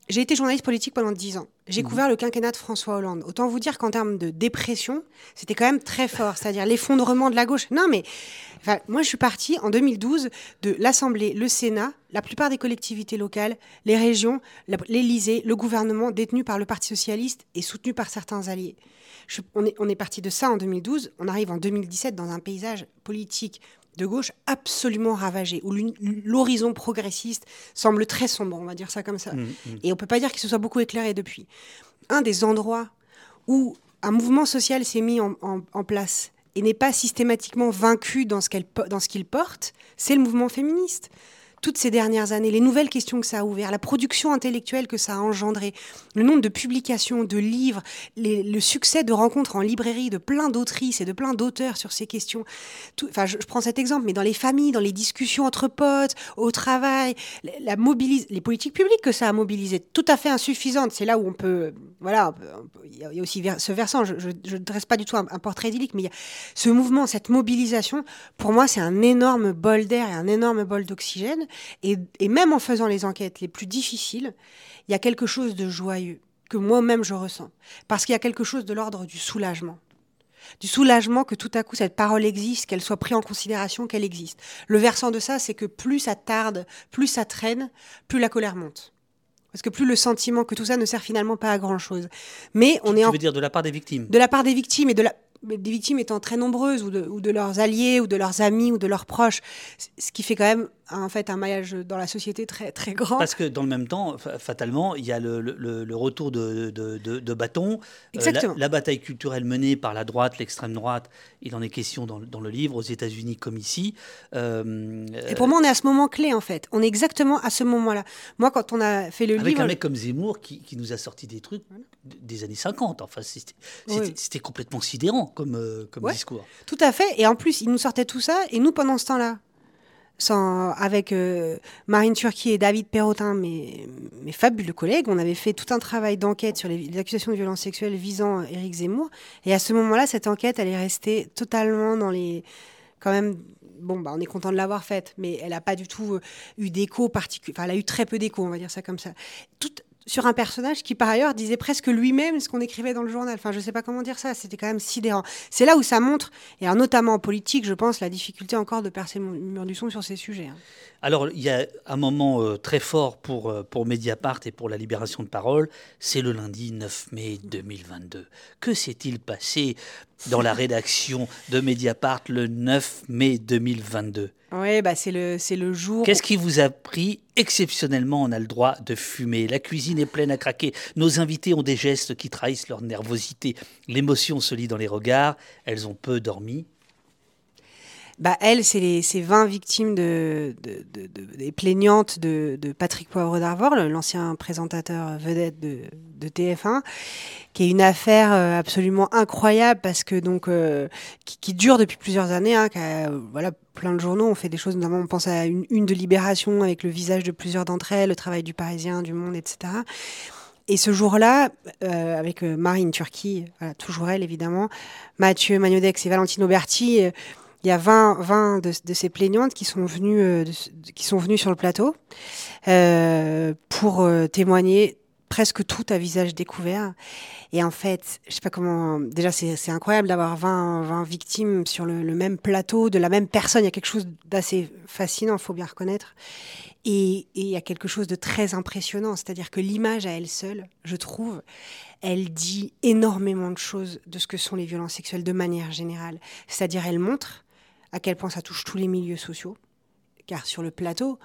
Speaker 3: j'ai été journaliste politique pendant dix ans. J'ai mmh. couvert le quinquennat de François Hollande. Autant vous dire qu'en termes de dépression, c'était quand même très fort, c'est-à-dire l'effondrement de la gauche. Non, mais enfin, moi, je suis partie en 2012 de l'Assemblée, le Sénat, la plupart des collectivités locales, les régions, l'Élysée, le gouvernement détenu par le Parti socialiste et soutenu par certains alliés. on est, on est parti de ça en 2012. On arrive en 2017 dans un paysage politique de gauche absolument ravagé, où l'horizon progressiste semble très sombre, on va dire ça comme ça. Mmh, mmh. Et on peut pas dire qu'il se soit beaucoup éclairé depuis. Un des endroits où un mouvement social s'est mis en, en place et n'est pas systématiquement vaincu dans ce qu'il porte, c'est le mouvement féministe toutes ces dernières années, les nouvelles questions que ça a ouvert, la production intellectuelle que ça a engendré, le nombre de publications, de livres, le succès de rencontres en librairie de plein d'autrices et de plein d'auteurs sur ces questions. enfin, je, prends cet exemple, mais dans les familles, dans les discussions entre potes, au travail, la, les politiques publiques que ça a mobilisé, tout à fait insuffisantes. C'est là où on peut, voilà, il y a aussi ce versant. Je ne dresse pas du tout un, un portrait idyllique, mais il y a ce mouvement, cette mobilisation. Pour moi, c'est un énorme bol d'air et un énorme bol d'oxygène. Et, même en faisant les enquêtes les plus difficiles, il y a quelque chose de joyeux que moi-même je ressens. Parce qu'il y a quelque chose de l'ordre du soulagement. Du soulagement que tout à coup cette parole existe, qu'elle soit prise en considération, qu'elle existe. Le versant de ça, c'est que plus ça tarde, plus ça traîne, plus la colère monte. Parce que plus le sentiment que tout ça ne sert finalement pas à grand chose. Mais on
Speaker 2: est
Speaker 3: tu
Speaker 2: veux dire de la part des victimes
Speaker 3: De la part des victimes et de la des victimes étant très nombreuses, ou de, ou de, leurs alliés, ou de leurs amis, ou de leurs proches, ce qui fait quand même en fait un maillage dans la société très, très grand.
Speaker 2: Parce que dans le même temps, fatalement, il y a le, le, retour de, de, de, bâton. Euh, la, bataille culturelle menée par la droite, l'extrême droite, il en est question dans, dans le livre, aux États-Unis comme ici.
Speaker 3: Euh, Et pour moi, on est à ce moment clé, en fait. On est exactement à ce moment-là. Moi, quand on a fait le
Speaker 2: livre.
Speaker 3: Avec
Speaker 2: un mec comme Zemmour qui, qui, nous a sorti des trucs des années 50. Enfin, c'était complètement sidérant comme, euh, comme discours.
Speaker 3: Tout à fait. Et en plus, il nous sortait tout ça. Et nous, pendant ce temps-là, avec euh, Marine Turquie et David Perrotin, mes, mes fabuleux collègues, on avait fait tout un travail d'enquête sur les, accusations de violences sexuelles visant Éric Zemmour. Et à ce moment-là, cette enquête, elle est restée totalement dans les. Quand même, bon, bah, on est content de l'avoir faite, mais elle n'a pas du tout euh, eu d'écho particulier. Enfin, elle a eu très peu d'écho, on va dire ça comme ça. Tout, sur un personnage qui, par ailleurs, disait presque lui-même ce qu'on écrivait dans le journal. Enfin, je ne sais pas comment dire ça, c'était quand même sidérant. C'est là où ça montre, et notamment en politique, je pense, la difficulté encore de percer le mur du son sur ces sujets. Hein.
Speaker 2: Alors, il y a un moment euh, très fort pour, euh, pour Mediapart et pour la libération de parole, c'est le lundi 9 mai 2022. Que s'est-il passé? Dans la rédaction de Mediapart le 9 mai 2022
Speaker 3: Oui, bah c'est le, le jour.
Speaker 2: Qu'est-ce qui vous a pris Exceptionnellement, on a le droit de fumer? La cuisine est pleine à craquer. Nos invités ont des gestes qui trahissent leur nervosité. L'émotion se lit dans les regards. Elles ont peu dormi
Speaker 3: bah, elle, c'est les 20 victimes de, des plaignantes de, Patrick Poivre d'Arvor, l'ancien présentateur vedette de, TF1, qui est une affaire euh, absolument incroyable parce que donc euh, qui, dure depuis plusieurs années. Hein, voilà, plein de journaux ont fait des choses. Notamment, on pense à une, une de Libération avec le visage de plusieurs d'entre elles, le travail du Parisien, du Monde, etc. Et ce jour-là, euh, avec Marine Turquie, voilà, toujours elle évidemment, Mathieu Magnodex et Valentino Berti, il y a 20, 20 de, ces plaignantes qui sont venues, euh, qui sont venues sur le plateau euh, pour euh, témoigner presque tout à visage découvert. Et en fait, je sais pas comment. Déjà, c'est incroyable d'avoir 20, 20 victimes sur le, le, même plateau, de la même personne. Il y a quelque chose d'assez fascinant, faut bien reconnaître. Et il y a quelque chose de très impressionnant, c'est-à-dire que l'image à elle seule, je trouve, elle dit énormément de choses de ce que sont les violences sexuelles de manière générale. C'est-à-dire, elle montre à quel point ça touche tous les milieux sociaux, car sur le plateau,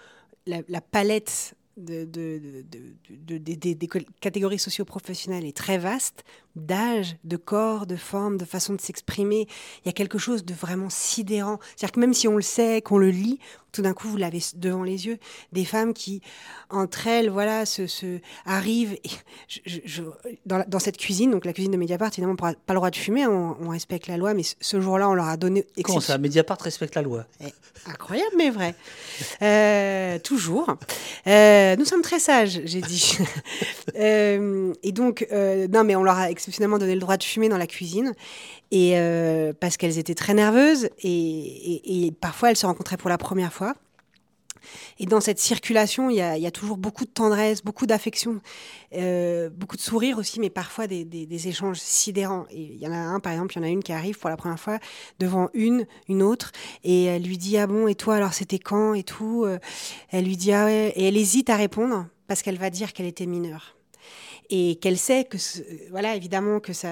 Speaker 3: la, palette de, de, de, des catégories socio-professionnelles est très vaste, d'âge, de corps, de forme, de façon de s'exprimer. Il y a quelque chose de vraiment sidérant. C'est-à-dire que même si on le sait, qu'on le lit, tout d'un coup, vous l'avez devant les yeux. Des femmes qui, entre elles, voilà, se, se arrivent. Et je, dans, dans, cette cuisine, donc la cuisine de Mediapart, évidemment, on n'a pas le droit de fumer, on, respecte la loi, mais ce jour-là, on leur a donné.
Speaker 2: Comment ça Mediapart respecte la loi?
Speaker 3: Eh, Incroyable, mais vrai. Euh, toujours. Euh, nous sommes très sages, j'ai dit. euh, et donc, non, mais on leur a exceptionnellement donné le droit de fumer dans la cuisine, et euh, parce qu'elles étaient très nerveuses, et, parfois elles se rencontraient pour la première fois. Et dans cette circulation, il y a, toujours beaucoup de tendresse, beaucoup d'affection, euh, beaucoup de sourires aussi, mais parfois des, échanges sidérants. Il y en a un, par exemple, il y en a une qui arrive pour la première fois devant une, une autre, et elle lui dit ah bon, et toi alors c'était quand et tout? Elle lui dit ah ouais, et elle hésite à répondre parce qu'elle va dire qu'elle était mineure et qu'elle sait que, voilà, évidemment que ça.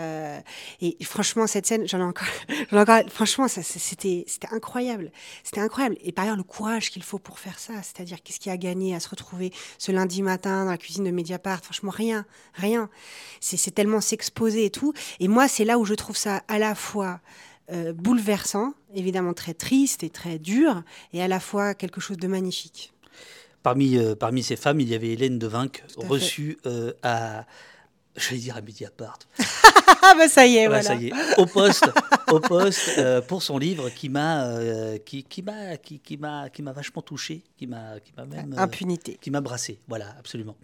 Speaker 3: Et franchement, cette scène, j'en ai encore, ai encore franchement, ça, c'était, c'était incroyable. C'était incroyable. Et par ailleurs, le courage qu'il faut pour faire ça, c'est-à-dire qu'est-ce qui a gagné à se retrouver ce lundi matin dans la cuisine de Mediapart, franchement, rien, rien. C'est, c'est tellement s'exposer et tout. Et moi, c'est là où je trouve ça à la fois. Euh, bouleversant, évidemment très triste et très dur, et à la fois quelque chose de magnifique.
Speaker 2: Parmi, euh, parmi ces femmes, il y avait Hélène de Vinck, reçue euh, à, j'allais dire à Mediapart.
Speaker 3: ah bah ça y est, voilà.
Speaker 2: Ça y est, au poste, au poste euh, pour son livre qui m'a, euh, qui, qui m'a, qui, qui m'a, qui m'a vachement touché, qui m'a, qui m'a même
Speaker 3: euh, impunité,
Speaker 2: qui m'a brassé, voilà, absolument.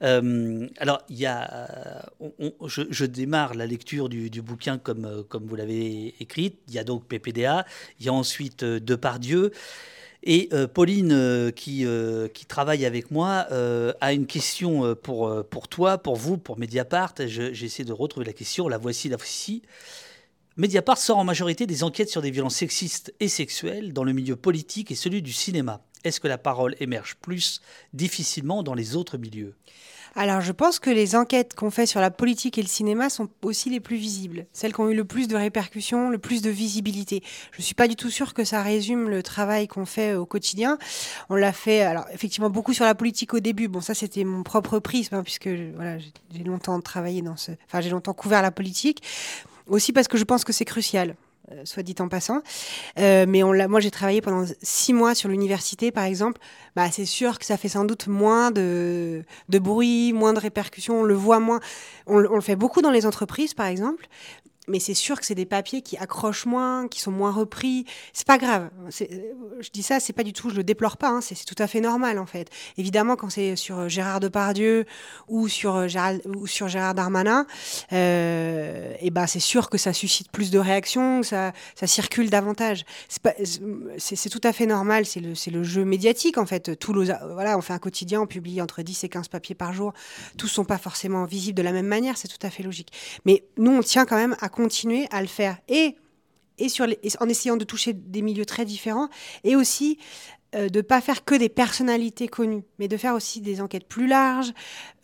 Speaker 2: Alors il y a, on, on, je, je, démarre la lecture du, du bouquin comme comme vous l'avez écrit. Il y a donc PPDA, il y a ensuite Depardieu. Et euh, Pauline, euh, qui, euh, qui travaille avec moi, a une question pour, pour toi, pour vous, pour Mediapart. J'essaie de retrouver la question. La voici, la voici. Mediapart sort en majorité des enquêtes sur des violences sexistes et sexuelles dans le milieu politique et celui du cinéma. Est-ce que la parole émerge plus difficilement dans les autres milieux?
Speaker 3: Alors, je pense que les enquêtes qu'on fait sur la politique et le cinéma sont aussi les plus visibles, celles qui ont eu le plus de répercussions, le plus de visibilité. Je suis pas du tout sûre que ça résume le travail qu'on fait au quotidien. On l'a fait, alors effectivement beaucoup sur la politique au début. Bon, ça c'était mon propre prisme, hein, puisque voilà, j'ai longtemps travaillé dans ce, enfin j'ai longtemps couvert la politique. Aussi parce que je pense que c'est crucial. Euh, soit dit en passant. Euh, mais on moi, j'ai travaillé pendant six mois sur l'université, par exemple. Bah, c'est sûr que ça fait sans doute moins de, bruit, moins de répercussions. On le voit moins. On le fait beaucoup dans les entreprises, par exemple mais c'est sûr que c'est des papiers qui accrochent moins, qui sont moins repris. C'est pas grave. Je dis ça, c'est pas du tout, je le déplore pas. Hein, c'est tout à fait normal en fait. Évidemment, quand c'est sur Gérard Depardieu ou sur Gérald, ou sur Gérard Darmanin, euh, et ben c'est sûr que ça suscite plus de réactions, ça, ça circule davantage. C'est tout à fait normal. C'est le, jeu médiatique en fait. Tout voilà, on fait un quotidien, on publie entre 10 et 15 papiers par jour. Tous sont pas forcément visibles de la même manière. C'est tout à fait logique. Mais nous, on tient quand même à continuer à le faire et, en essayant de toucher des milieux très différents et aussi euh, de ne pas faire que des personnalités connues, mais de faire aussi des enquêtes plus larges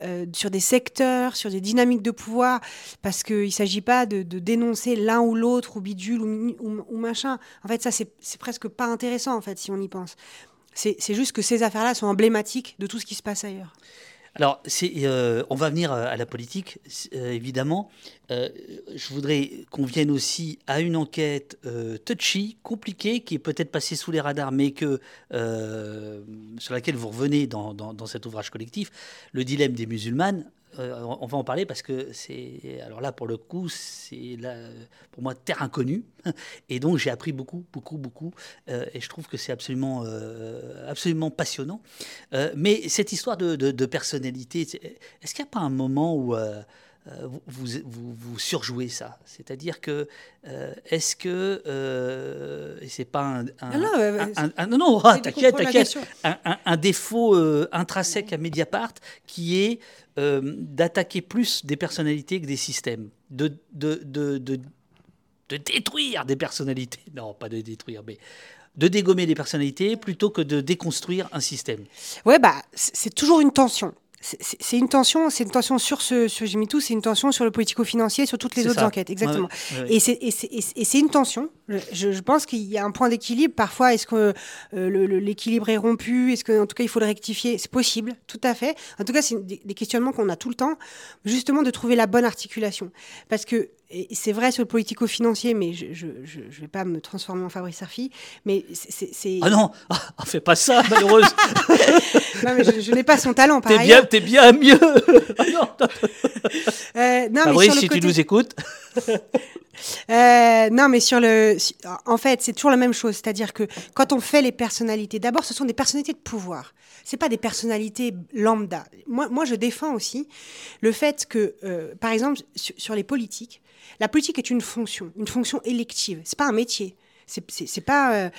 Speaker 3: euh, sur des secteurs, sur des dynamiques de pouvoir, parce qu'il ne s'agit pas de, dénoncer l'un ou l'autre, ou bidule, ou, machin. En fait, ça, c'est presque pas intéressant, en fait, si on y pense. C'est juste que ces affaires-là sont emblématiques de tout ce qui se passe ailleurs.
Speaker 2: Alors, euh, on va venir à la politique, évidemment. Euh, je voudrais qu'on vienne aussi à une enquête euh, touchy, compliquée, qui est peut-être passée sous les radars, mais que, euh, sur laquelle vous revenez dans, cet ouvrage collectif, le dilemme des musulmanes. Euh, on va en parler parce que c'est alors là pour le coup c'est pour moi terre inconnue et donc j'ai appris beaucoup beaucoup beaucoup et je trouve que c'est absolument absolument passionnant mais cette histoire de personnalité est-ce qu'il n'y a pas un moment où euh, vous, vous, surjouez ça. C'est-à-dire que est-ce que et c'est pas un, un, non, non, ah, t'inquiète, t'inquiète, un, défaut intrinsèque à Mediapart qui est d'attaquer plus des personnalités que des systèmes, de, de, de, de de détruire des personnalités. Non, pas de détruire, mais de dégommer des personnalités plutôt que de déconstruire un système.
Speaker 3: Ouais, bah, c'est toujours une tension. C'est une tension, c'est une tension sur ce sur tout, c'est une tension sur le politico-financier, sur toutes les autres enquêtes, exactement. Et c'est une tension. Je, pense qu'il y a un point d'équilibre. Parfois, est-ce que euh, l'équilibre est rompu? Est-ce qu'en tout cas, il faut le rectifier? C'est possible, tout à fait. En tout cas, c'est des, des, questionnements qu'on a tout le temps, justement, de trouver la bonne articulation. Parce que c'est vrai sur le politico-financier, mais je ne vais pas me transformer en Fabrice Arfi, mais c'est...
Speaker 2: Ah non, ah, fais pas ça, malheureuse
Speaker 3: Non, mais je, n'ai pas son talent, par
Speaker 2: t'es. Bien, t'es bien mieux ah non,
Speaker 3: euh, non,
Speaker 2: Fabrice, si tu nous écoutes
Speaker 3: euh, non, mais sur le, en fait, c'est toujours la même chose, c'est-à-dire que quand on fait les personnalités, d'abord, ce sont des personnalités de pouvoir. C'est pas des personnalités lambda. Moi, moi, je défends aussi le fait que, euh, par exemple, sur, les politiques, la politique est une fonction, une fonction élective. C'est pas un métier. C'est pas, euh,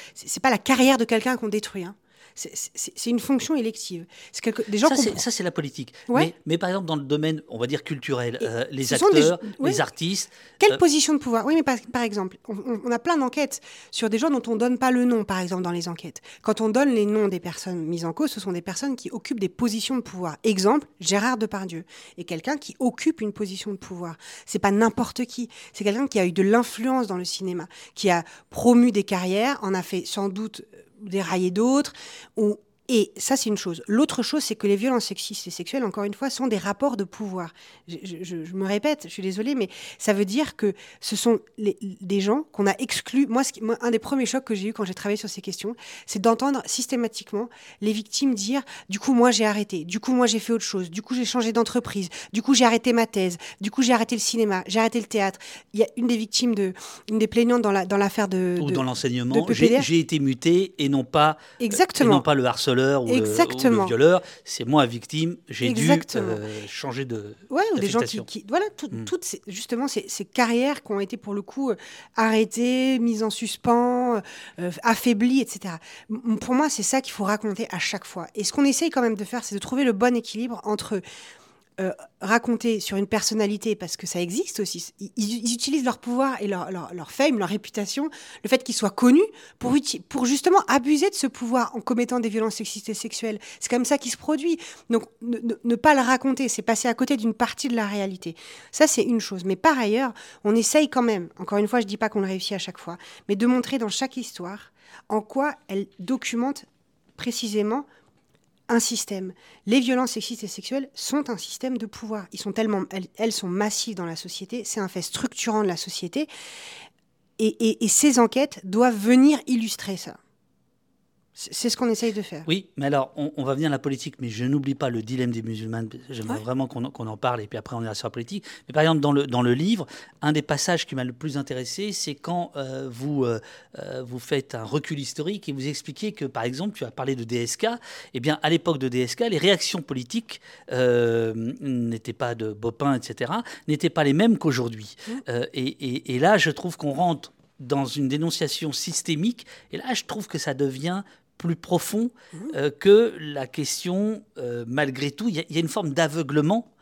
Speaker 3: pas la carrière de quelqu'un qu'on détruit. Hein c'est une fonction élective.
Speaker 2: Quelque, des gens ça, c'est la politique. Mais, mais, par exemple, dans le domaine, on va dire culturel, euh, les acteurs, les artistes.
Speaker 3: Quelle euh, position de pouvoir? Oui, mais par, par exemple, on, a plein d'enquêtes sur des gens dont on ne donne pas le nom, par exemple, dans les enquêtes. Quand on donne les noms des personnes mises en cause, ce sont des personnes qui occupent des positions de pouvoir. Exemple, Gérard Depardieu est quelqu'un qui occupe une position de pouvoir. C'est pas n'importe qui. C'est quelqu'un qui a eu de l'influence dans le cinéma, qui a promu des carrières, en a fait sans doute dérailler d'autres, ou et ça, c'est une chose. L'autre chose, c'est que les violences sexistes et sexuelles, encore une fois, sont des rapports de pouvoir. Je, me répète, je suis désolée, mais ça veut dire que ce sont des gens qu'on a exclus. Moi, un des premiers chocs que j'ai eu quand j'ai travaillé sur ces questions, c'est d'entendre systématiquement les victimes dire Du coup, moi, j'ai arrêté. Du coup, moi, j'ai fait autre chose. Du coup, j'ai changé d'entreprise. Du coup, j'ai arrêté ma thèse. Du coup, j'ai arrêté le cinéma. J'ai arrêté le théâtre. Il y a une des victimes, de, une des plaignantes dans l'affaire la, dans de.
Speaker 2: Ou dans l'enseignement. J'ai été muté et non pas,
Speaker 3: Exactement. Et
Speaker 2: non pas le ou, Le, violeur, c'est moi victime, j'ai dû euh, changer de.
Speaker 3: Ouais, ou des gens qui, voilà, mm. toutes ces, justement ces, carrières qui ont été pour le coup euh, arrêtées, mises en suspens, euh, affaiblies, etc. pour moi, c'est ça qu'il faut raconter à chaque fois. Et ce qu'on essaye quand même de faire, c'est de trouver le bon équilibre entre euh, raconter sur une personnalité, parce que ça existe aussi, ils, utilisent leur pouvoir et leur, leur, fame, leur réputation, le fait qu'ils soient connus, pour, pour justement abuser de ce pouvoir en commettant des violences sexistes et sexuelles. C'est comme ça qui se produit. Donc ne, pas le raconter, c'est passer à côté d'une partie de la réalité. Ça, c'est une chose. Mais par ailleurs, on essaye quand même, encore une fois, je ne dis pas qu'on le réussit à chaque fois, mais de montrer dans chaque histoire en quoi elle documente précisément un système. Les violences sexistes et sexuelles sont un système de pouvoir. Ils sont tellement, elles, sont massives dans la société. C'est un fait structurant de la société. et ces enquêtes doivent venir illustrer ça. C'est ce qu'on essaye de faire.
Speaker 2: Oui, mais alors, on, va venir à la politique, mais je n'oublie pas le dilemme des musulmans. J'aimerais vraiment qu'on en parle, et puis après, on ira sur la politique. Mais par exemple, dans le, dans le livre, un des passages qui m'a le plus intéressé, c'est quand euh, vous, euh, euh, vous faites un recul historique et vous expliquez que, par exemple, tu as parlé de DSK. Eh bien, à l'époque de DSK, les réactions politiques n'étaient pas de Bopin, etc., n'étaient pas les mêmes qu'aujourd'hui. Mmh. Et, et là, je trouve qu'on rentre dans une dénonciation systémique. Et là, je trouve que ça devient plus profond mmh. euh, que la question, euh, malgré tout, il y, a une forme d'aveuglement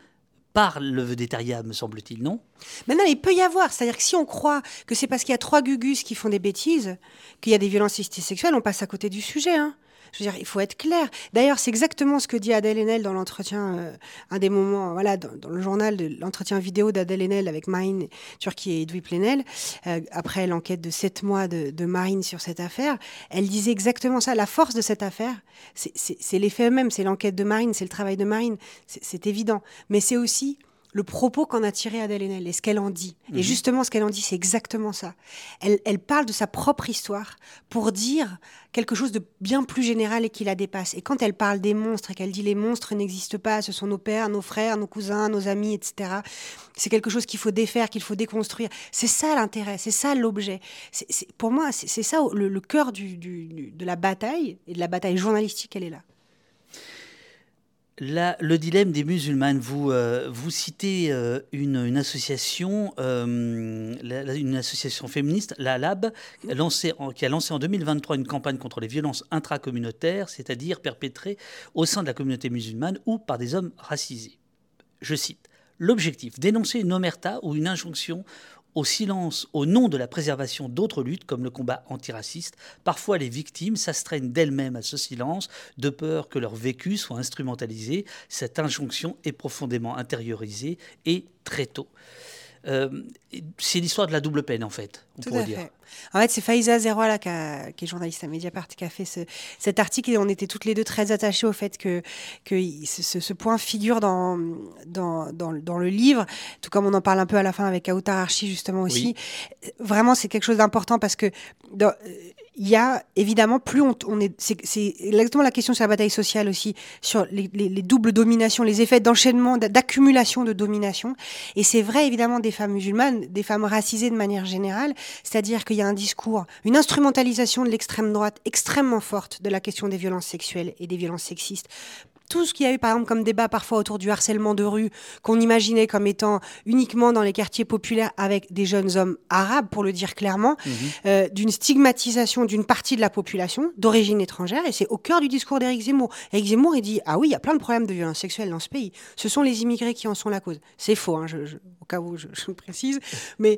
Speaker 2: par le végétariat, me semble-t-il, non?
Speaker 3: Mais non, il peut y avoir. C'est-à-dire que si on croit que c'est parce qu'il y a trois gugus qui font des bêtises, qu'il y a des violences sexuelles, on passe à côté du sujet. Hein. Je veux dire, il faut être clair. D'ailleurs, c'est exactement ce que dit Adèle Haenel dans l'entretien, euh, un des moments, voilà, dans, le journal de l'entretien vidéo d'Adèle Haenel avec Marine Turquie et Edoui Plenel, euh, après l'enquête de sept mois de, Marine sur cette affaire. Elle disait exactement ça. La force de cette affaire, c'est l'effet même, c'est l'enquête de Marine, c'est le travail de Marine, c'est évident. Mais c'est aussi le propos qu'en a tiré Adèle Haenel et ce qu'elle en dit. Et mhm. justement, ce qu'elle en dit, c'est exactement ça. Elle, parle de sa propre histoire pour dire quelque chose de bien plus général et qui la dépasse. Et quand elle parle des monstres et qu'elle dit les monstres n'existent pas, ce sont nos pères, nos frères, nos cousins, nos amis, etc., c'est quelque chose qu'il faut défaire, qu'il faut déconstruire. C'est ça l'intérêt, c'est ça l'objet. Pour moi, c'est ça le, cœur de la bataille et de la bataille journalistique, elle est là.
Speaker 2: Le dilemme des musulmanes, vous, euh, citez euh, une, association, euh, une association féministe, la LAB, qui en, qui a lancé en 2023 une campagne contre les violences intracommunautaires, c'est-à-dire perpétrées au sein de la communauté musulmane ou par des hommes racisés. Je cite. L'objectif, dénoncer une omerta ou une injonction au silence au nom de la préservation d'autres luttes comme le combat antiraciste. Parfois, les victimes s'astreignent d'elles-mêmes à ce silence, de peur que leur vécu soit instrumentalisé. Cette injonction est profondément intériorisée et très tôt. Euh, c'est l'histoire de la double peine, en fait, on pourrait dire.
Speaker 3: En fait, c'est Faïza Zeroua, qui, est journaliste à Mediapart, qui a fait cet article et on était toutes les deux très attachées au fait que, que ce, point figure dans, dans, dans, le livre, tout comme on en parle un peu à la fin avec Aoutar Archi, justement aussi. Vraiment, c'est quelque chose d'important parce que il y a évidemment plus on, est c'est exactement la question sur la bataille sociale aussi sur les, doubles dominations les effets d'enchaînement d'accumulation de domination et c'est vrai évidemment des femmes musulmanes des femmes racisées de manière générale. C'est-à-dire qu'il y a un discours une instrumentalisation de l'extrême droite extrêmement forte de la question des violences sexuelles et des violences sexistes tout ce qu'il y a eu, par exemple, comme débat parfois autour du harcèlement de rue, qu'on imaginait comme étant uniquement dans les quartiers populaires avec des jeunes hommes arabes, pour le dire clairement, mhm. euh, d'une stigmatisation d'une partie de la population d'origine étrangère, et c'est au cœur du discours d'Éric Zemmour. Éric Zemmour, il dit Ah oui, il y a plein de problèmes de violence sexuelle dans ce pays. Ce sont les immigrés qui en sont la cause. C'est faux, hein, au cas où je, je précise, mais.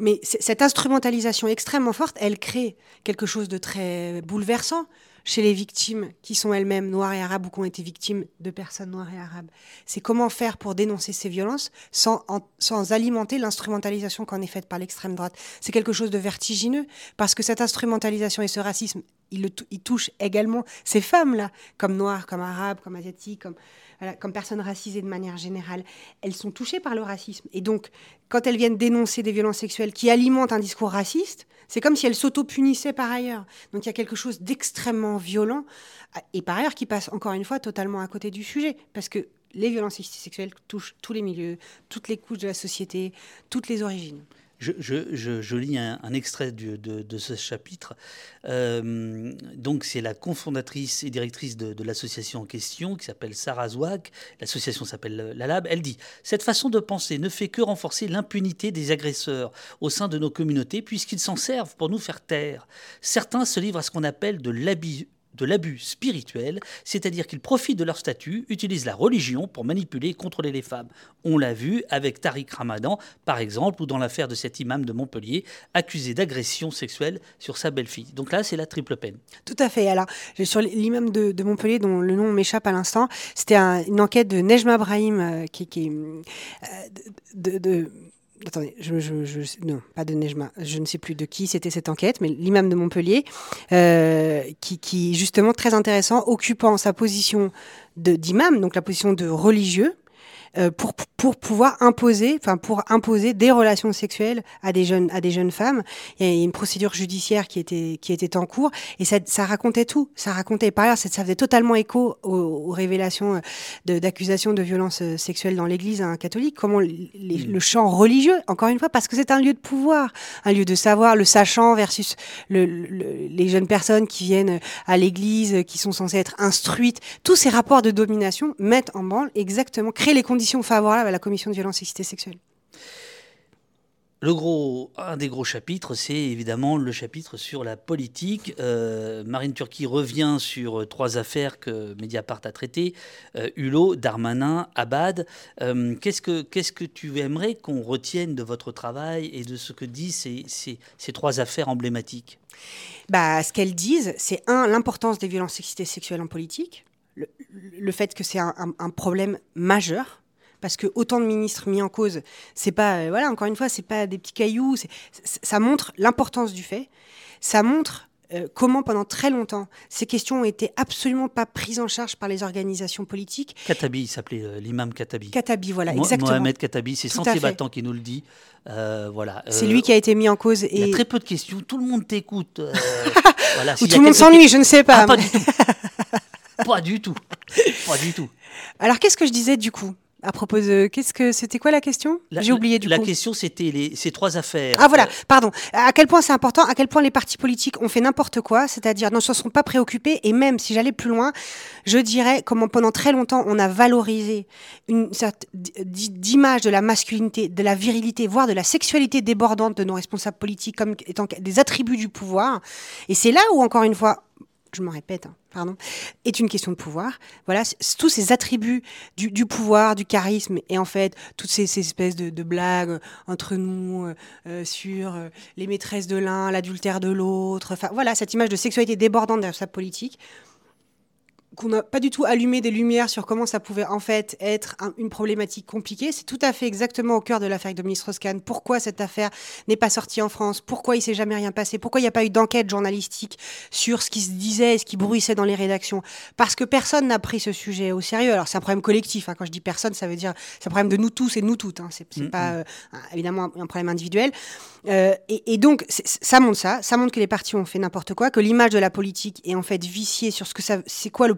Speaker 3: Mais cette instrumentalisation extrêmement forte, elle crée quelque chose de très bouleversant chez les victimes qui sont elles-mêmes noires et arabes ou qui ont été victimes de personnes noires et arabes. C'est comment faire pour dénoncer ces violences sans, sans alimenter l'instrumentalisation qu'en est faite par l'extrême droite. C'est quelque chose de vertigineux parce que cette instrumentalisation et ce racisme, il, touche également ces femmes-là, comme noires, comme arabes, comme asiatiques, comme comme personnes racisées de manière générale, elles sont touchées par le racisme. Et donc, quand elles viennent dénoncer des violences sexuelles qui alimentent un discours raciste, c'est comme si elles s'auto-punissaient par ailleurs. Donc il y a quelque chose d'extrêmement violent, et par ailleurs qui passe encore une fois totalement à côté du sujet, parce que les violences sexuelles touchent tous les milieux, toutes les couches de la société, toutes les origines.
Speaker 2: Je, lis un, extrait de, ce chapitre. Euh, donc, c'est la cofondatrice et directrice de, l'association en question, qui s'appelle Sarah Zouak. L'association s'appelle La Lab. Elle dit Cette façon de penser ne fait que renforcer l'impunité des agresseurs au sein de nos communautés, puisqu'ils s'en servent pour nous faire taire. Certains se livrent à ce qu'on appelle de l'abus de l'abus spirituel, c'est-à-dire qu'ils profitent de leur statut, utilisent la religion pour manipuler et contrôler les femmes. On l'a vu avec Tariq Ramadan, par exemple, ou dans l'affaire de cet imam de Montpellier, accusé d'agression sexuelle sur sa belle-fille. Donc là, c'est la triple peine.
Speaker 3: Tout à fait. Alors, sur l'imam de, Montpellier, dont le nom m'échappe à l'instant, c'était une enquête de Nejma Brahim, euh, qui, est euh, de attendez, je, non, pas de Nejma, je ne sais plus de qui c'était cette enquête, mais l'imam de Montpellier, euh, qui, qui, justement très intéressant, occupant sa position d'imam, donc la position de religieux, euh, pour, pour pouvoir imposer, enfin pour imposer des relations sexuelles à des jeunes à des jeunes femmes. Il y a une procédure judiciaire qui était qui était en cours et ça, ça racontait tout. Ça racontait par ailleurs, ça, faisait totalement écho aux, révélations d'accusations de, violences euh, sexuelles dans l'Église hein, catholique. Comment mm. le champ religieux, encore une fois, parce que c'est un lieu de pouvoir, un lieu de savoir, le sachant versus le, les jeunes personnes qui viennent à l'Église, qui sont censées être instruites. Tous ces rapports de domination mettent en branle exactement, créent les conditions favorable à la commission de violence et sexuelle.
Speaker 2: Le gros, un des gros chapitres, c'est évidemment le chapitre sur la politique. Euh, Marine Turquie revient sur trois affaires que Mediapart a traitées euh, Hulot, Darmanin, Abad. Euh, qu'est-ce, que, qu'est-ce que tu aimerais qu'on retienne de votre travail et de ce que disent ces, ces, trois affaires emblématiques?
Speaker 3: Bah, Ce qu'elles disent, c'est un, l'importance des violences sexuelles en politique, le, fait que c'est un, un problème majeur parce que autant de ministres mis en cause, c'est pas, euh, voilà, encore une fois, c'est pas des petits cailloux. Ça montre l'importance du fait. Ça montre euh, comment pendant très longtemps ces questions ont été absolument pas prises en charge par les organisations politiques.
Speaker 2: Katabi, il s'appelait euh, l'imam Katabi.
Speaker 3: Katabi, voilà, exactement.
Speaker 2: Mohamed Katabi, c'est Sentier Battant qui nous le dit. voilà.
Speaker 3: C'est lui qui a été mis en cause. Et...
Speaker 2: Il y a très peu de questions, tout le monde t'écoute.
Speaker 3: voilà, Ou tout le monde s'ennuie, je ne sais pas.
Speaker 2: Ah, pas du tout. pas du tout. Pas du tout.
Speaker 3: Alors qu'est-ce que je disais du coup? À propos de. Qu'est-ce que. C'était quoi la question?
Speaker 2: La-
Speaker 3: J'ai oublié du
Speaker 2: La
Speaker 3: coup.
Speaker 2: question, c'était les- ces trois affaires.
Speaker 3: Ah voilà, pardon. À quel point c'est important, à quel point les partis politiques ont fait n'importe quoi, c'est-à-dire ne se sont pas préoccupés, et même si j'allais plus loin, je dirais comment pendant très longtemps on a valorisé une sorte d'image de la masculinité, de la virilité, voire de la sexualité débordante de nos responsables politiques comme étant des attributs du pouvoir. Et c'est là où, encore une fois, je me répète, hein, pardon, est une question de pouvoir. Voilà, tous ces attributs du, pouvoir, du charisme, et en fait, toutes ces, ces espèces de, blagues entre nous euh, euh, sur euh, les maîtresses de l'un, l'adultère de l'autre. Voilà, cette image de sexualité débordante derrière sa politique qu'on n'a pas du tout allumé des lumières sur comment ça pouvait en fait être un- une problématique compliquée. C'est tout à fait exactement au cœur de l'affaire de Dominique Strauss-Kahn. Pourquoi cette affaire n'est pas sortie en France? Pourquoi il s'est jamais rien passé? Pourquoi il n'y a pas eu d'enquête journalistique sur ce qui se disait et ce qui bruissait dans les rédactions? Parce que personne n'a pris ce sujet au sérieux. Alors c'est un problème collectif. hein. Quand je dis personne, ça veut dire c'est un problème de nous tous et de nous toutes. Hein. C'est
Speaker 2: Mm,
Speaker 3: pas euh, un- évidemment un, un problème individuel. Euh, et, et donc ça montre ça. Ça montre que les partis ont fait n'importe quoi, que l'image de la politique est en fait viciée sur ce que ça, c'est quoi le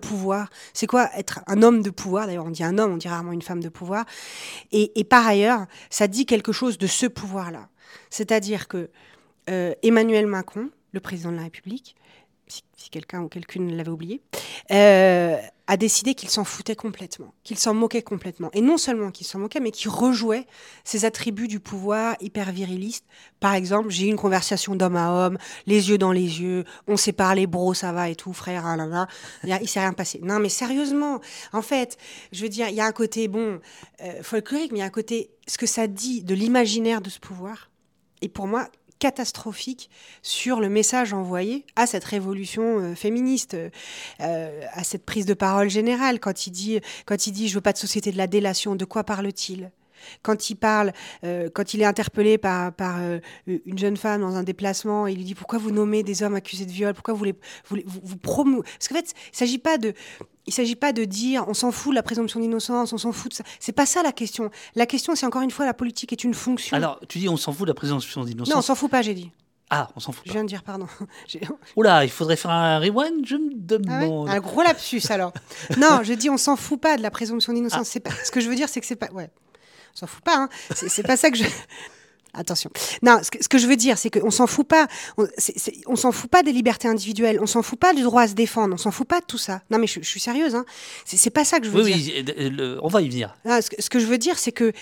Speaker 3: c'est quoi être un homme de pouvoir? D'ailleurs, on dit un homme, on dit rarement une femme de pouvoir. Et, par ailleurs, ça dit quelque chose de ce pouvoir-là. C'est-à-dire que euh, Emmanuel Macron, le président de la République, si, si quelqu'un ou quelqu'une l'avait oublié, euh, a décidé qu'il s'en foutait complètement, qu'il s'en moquait complètement. Et non seulement qu'il s'en moquait, mais qu'il rejouait ses attributs du pouvoir hyper viriliste. Par exemple, j'ai eu une conversation d'homme à homme, les yeux dans les yeux, on s'est parlé, bro, ça va et tout, frère, ah là là. Il s'est rien passé. Non, mais sérieusement, en fait, je veux dire, il y a un côté, bon, euh, folklorique, mais il y a un côté, ce que ça dit de l'imaginaire de ce pouvoir, et pour moi, catastrophique sur le message envoyé à cette révolution euh, féministe, euh, euh, à cette prise de parole générale. Quand il dit, quand il dit, je veux pas de société de la délation, de quoi parle-t-il? Quand il parle, euh, quand il est interpellé par, par euh, une jeune femme dans un déplacement, il lui dit pourquoi vous nommez des hommes accusés de viol, pourquoi vous les, vous, vous, vous promou- Parce qu'en fait, il s'agit pas de, il s'agit pas de dire on s'en fout de la présomption d'innocence, on s'en fout de ça. C'est pas ça la question. La question, c'est encore une fois la politique est une fonction.
Speaker 2: Alors, tu dis on s'en fout de la présomption
Speaker 3: non, on
Speaker 2: d'innocence.
Speaker 3: s'en fout pas, j'ai dit.
Speaker 2: ah, on s'en fout
Speaker 3: Je
Speaker 2: pas.
Speaker 3: viens de dire pardon.
Speaker 2: Oula, il faudrait faire un rewind, je me
Speaker 3: Ah ouais
Speaker 2: demande.
Speaker 3: un gros lapsus alors. non, je dis on s'en fout pas de la présomption d'innocence. Pas ce que je veux dire, c'est que c'est pas ouais, s'en fout pas. Hein. C'est pas ça que je. Attention. Non, ce que, ce que je veux dire, c'est qu'on s'en fout pas. On, on s'en fout pas des libertés individuelles. On s'en fout pas du droit à se défendre. On s'en fout pas de tout ça. Non, mais je, je suis sérieuse. Hein. C'est pas ça que je veux
Speaker 2: oui,
Speaker 3: dire.
Speaker 2: oui, euh, le- on va y venir.
Speaker 3: Ce que je veux dire, c'est que,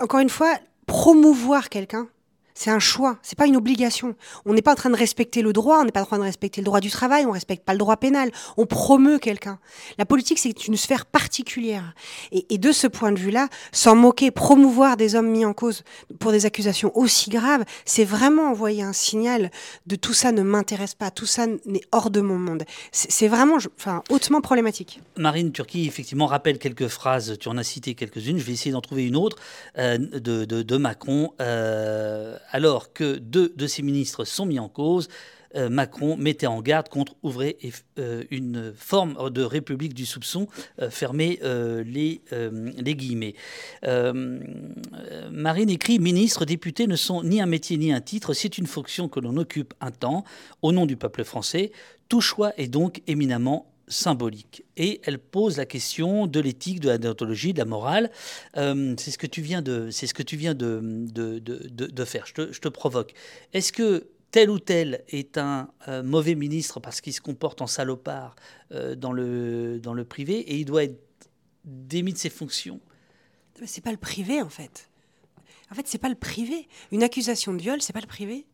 Speaker 3: encore une fois, promouvoir quelqu'un, c'est un choix, c'est pas une obligation. On n'est pas en train de respecter le droit, on n'est pas en train de respecter le droit du travail, on respecte pas le droit pénal, on promeut quelqu'un. La politique, c'est une sphère particulière. Et, de ce point de vue-là, s'en moquer, promouvoir des hommes mis en cause pour des accusations aussi graves, c'est vraiment envoyer un signal de tout ça ne m'intéresse pas, tout ça n'est hors de mon monde. C'est vraiment, enfin, hautement problématique.
Speaker 2: Marine Turquie, effectivement, rappelle quelques phrases. Tu en as cité quelques-unes. Je vais essayer d'en trouver une autre euh, de Macron. Euh, alors que deux de ses ministres sont mis en cause, euh, Macron mettait en garde contre, ouvrez, et- euh, une forme de république du soupçon, euh, fermez euh, les, guillemets. Marine écrit Ministres, députés ne sont ni un métier ni un titre, c'est une fonction que l'on occupe un temps au nom du peuple français. Tout choix est donc éminemment symbolique. Et elle pose la question de l'éthique, de la déontologie, de la morale. Euh, c'est ce que tu viens de, c'est ce que tu viens de, de, de- de- faire. Je te, je te provoque. Est-ce que tel ou tel est un euh, mauvais ministre parce qu'il se comporte en salopard euh, dans, le, dans le privé et il doit être démis de ses fonctions?
Speaker 3: C'est pas le privé en fait. En fait, c'est pas le privé. Une accusation de viol, c'est pas le privé.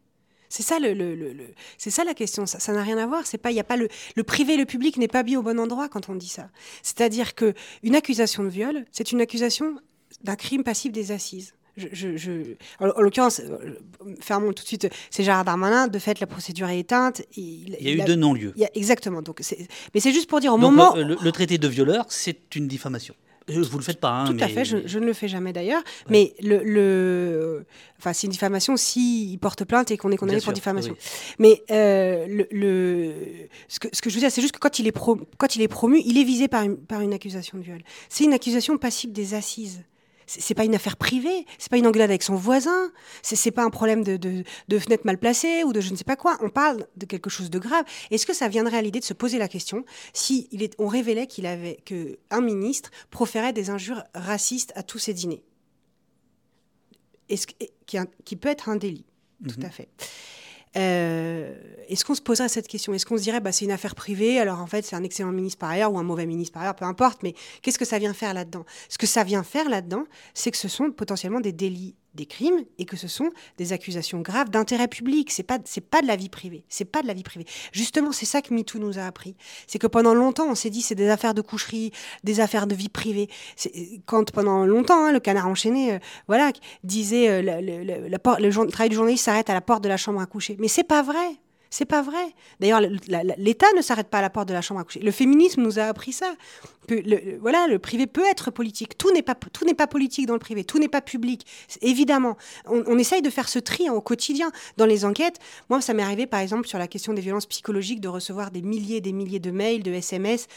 Speaker 3: C'est ça le, le- le- le- c'est ça la question. Ça n'a rien à voir. C'est pas, il y a pas le, le privé et le public n'est pas mis au bon endroit quand on dit ça. C'est-à-dire que une accusation de viol, c'est une accusation d'un crime passible des assises. Je, je- je- en, en l'occurrence, euh, fermons tout de suite. C'est Gérard Darmanin. De fait, la procédure est éteinte. Il,
Speaker 2: Il y a eu deux non-lieux.
Speaker 3: exactement. Donc, mais c'est juste pour dire au
Speaker 2: Donc
Speaker 3: moment.
Speaker 2: le, le- le traité de violeur, c'est une diffamation. Vous le faites pas, hein,
Speaker 3: Tout à fait, je, je ne le fais jamais d'ailleurs. Mais le, le- enfin, c'est une diffamation s'il porte plainte et qu'on est condamné
Speaker 2: Bien
Speaker 3: pour
Speaker 2: sûr,
Speaker 3: diffamation.
Speaker 2: oui.
Speaker 3: Mais euh, le, le- ce, que, ce que je veux dire, c'est juste que quand il est, pro- quand il est promu, il est visé par une, par une accusation de viol. C'est une accusation passible des assises. C'est pas une affaire privée, c'est pas une engueulade avec son voisin, c'est pas un problème de, de, fenêtre mal placée ou de je ne sais pas quoi. On parle de quelque chose de grave. Est-ce que ça viendrait à l'idée de se poser la question si il est, on révélait qu'il avait que un ministre proférait des injures racistes à tous ses dîners, qui, qui peut être un délit, tout mhm. à fait. Euh, est-ce qu'on se poserait cette question? Est-ce qu'on se dirait, bah, c'est une affaire privée, alors en fait, c'est un excellent ministre par ailleurs ou un mauvais ministre par ailleurs, peu importe, mais qu'est-ce que ça vient faire là-dedans? Ce que ça vient faire là-dedans, c'est que ce sont potentiellement des délits des crimes et que ce sont des accusations graves d'intérêt public. C'est pas pas de la vie privée. C'est pas de la vie privée. Justement, c'est ça que MeToo nous a appris. C'est que pendant longtemps, on s'est dit c'est des affaires de coucherie, des affaires de vie privée. Quand pendant longtemps, hein, le canard enchaîné, euh, voilà, disait euh, le, le, le, travail du journaliste s'arrête à la porte de la chambre à coucher. Mais c'est pas vrai. C'est pas vrai. D'ailleurs, l'État ne s'arrête pas à la porte de la chambre à coucher. Le féminisme nous a appris ça. Le, voilà, le privé peut être politique. Tout n'est pas pas politique dans le privé. Tout n'est pas public. Évidemment, on, essaye de faire ce tri au quotidien dans les enquêtes. Moi, ça m'est arrivé par exemple sur la question des violences psychologiques de recevoir des milliers et des milliers de mails, de SMS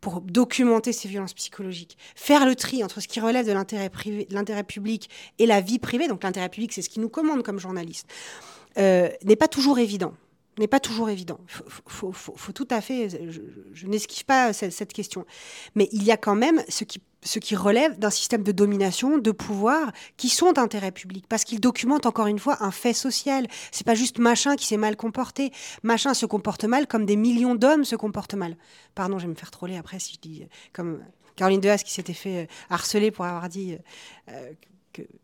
Speaker 3: pour documenter ces violences psychologiques. Faire le tri entre ce qui relève de l'intérêt l'intérêt public et la vie privée. Donc l'intérêt public, c'est ce qui nous commande comme journaliste. Euh, n'est pas toujours évident n'est pas toujours évident. Faut, tout à fait, je, n'esquive pas cette, question. Mais il y a quand même ce qui, ce relève d'un système de domination, de pouvoir, qui sont d'intérêt public, parce qu'ils documentent encore une fois un fait social. C'est pas juste machin qui s'est mal comporté. Machin se comporte mal comme des millions d'hommes se comportent mal. Pardon, je vais me faire troller après si je dis comme Caroline Dehaas qui s'était fait harceler pour avoir dit euh,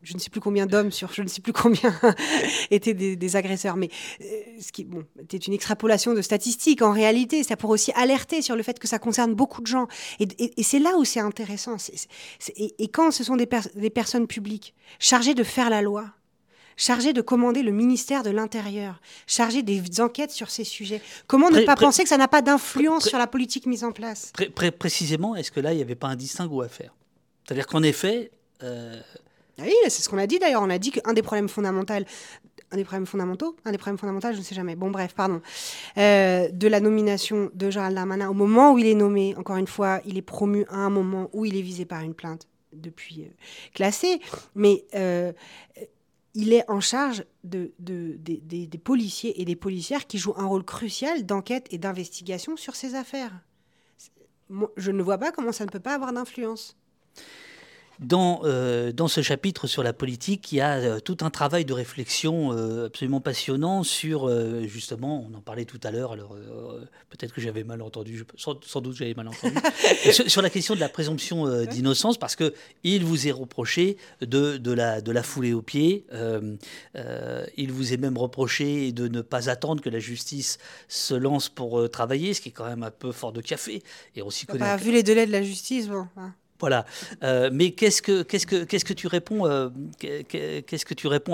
Speaker 3: je ne sais plus combien d'hommes sur je ne sais plus combien étaient des, agresseurs. Mais euh, ce qui bon, était une extrapolation de statistiques. En réalité, ça pourrait aussi alerter sur le fait que ça concerne beaucoup de gens. Et, c'est là où c'est intéressant. et, quand ce sont des, des personnes publiques chargées de faire la loi, chargées de commander le ministère de l'Intérieur, chargées des enquêtes sur ces sujets. Comment ne pas penser que ça n'a pas d'influence sur la politique mise en place?
Speaker 2: Précisément, est-ce que là, il n'y avait pas un distinguo à faire? C'est-à-dire qu'en effet, euh,
Speaker 3: oui, c'est ce qu'on a dit d'ailleurs. On a dit qu'un des problèmes fondamentaux, un des problèmes fondamentaux, un des problèmes fondamentaux, je ne sais jamais. Bon, bref, pardon, euh, de la nomination de Gérald Darmanin au moment où il est nommé. Encore une fois, il est promu à un moment où il est visé par une plainte depuis euh, classée, mais euh, il est en charge de, des policiers et des policières qui jouent un rôle crucial d'enquête et d'investigation sur ces affaires. je ne vois pas comment ça ne peut pas avoir d'influence.
Speaker 2: Dans, euh, dans ce chapitre sur la politique, il y a euh, tout un travail de réflexion euh, absolument passionnant sur, justement, on en parlait tout à l'heure, alors peut-être que j'avais mal entendu, sans, doute j'avais mal entendu, sur, la question de la présomption d'innocence, parce qu'il vous est reproché de, de, la, de la fouler aux pieds, il vous est même reproché de ne pas attendre que la justice se lance pour travailler, ce qui est quand même un peu fort de café.
Speaker 3: Et aussi bah, vu les délais de la justice, bon. Hein.
Speaker 2: Voilà. Euh, mais qu'est-ce que, tu réponds euh,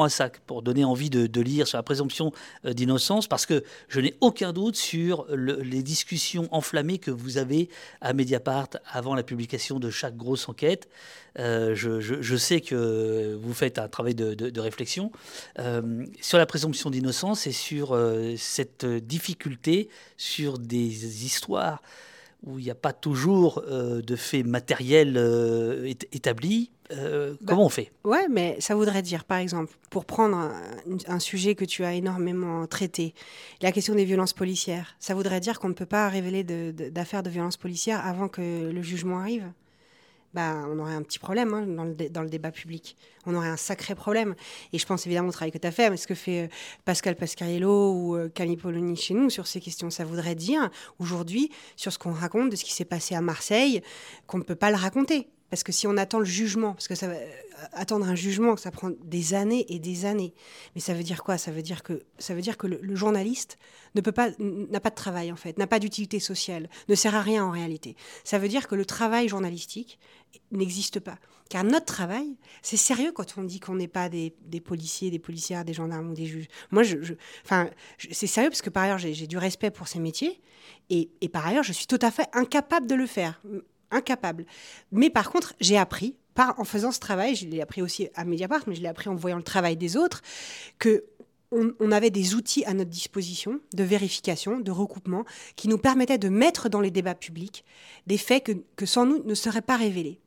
Speaker 2: à ça pour donner envie de, lire sur la présomption euh, d'innocence? Parce que je n'ai aucun doute sur les discussions enflammées que vous avez à Mediapart avant la publication de chaque grosse enquête. je, sais que vous faites un travail de, de réflexion sur la présomption d'innocence et sur cette difficulté sur des histoires où il n'y a pas toujours euh, de faits matériels euh, établis. Euh, bah, comment on fait?
Speaker 3: Ouais, mais ça voudrait dire, par exemple, pour prendre un, sujet que tu as énormément traité, la question des violences policières, ça voudrait dire qu'on ne peut pas révéler d'affaires de, de violences policières avant que le jugement arrive? Bah, on aurait un petit problème hein, dans, le dans, le débat public. On aurait un sacré problème. Et je pense évidemment au travail que tu as fait, mais ce que fait euh, Pascal Pascariello ou euh, Camille Polony chez nous sur ces questions, ça voudrait dire aujourd'hui, sur ce qu'on raconte de ce qui s'est passé à Marseille, qu'on ne peut pas le raconter. Parce que si on attend le jugement, parce que ça va, euh, attendre un jugement, ça prend des années et des années. Mais ça veut dire quoi? Ça veut dire que ça veut dire que le, journaliste n'a pas de travail en fait, n'a pas d'utilité sociale, ne sert à rien en réalité. Ça veut dire que le travail journalistique n'existe pas. Car notre travail, c'est sérieux quand on dit qu'on n'est pas des, policiers, des policières, des gendarmes ou des juges. Moi, je, enfin, c'est sérieux parce que par ailleurs, j'ai du respect pour ces métiers et par ailleurs, je suis tout à fait incapable de le faire incapable. Mais par contre, j'ai appris, en faisant ce travail, je l'ai appris aussi à Mediapart, mais je l'ai appris en voyant le travail des autres, que on, avait des outils à notre disposition de vérification, de recoupement, qui nous permettaient de mettre dans les débats publics des faits que, sans nous ne seraient pas révélés.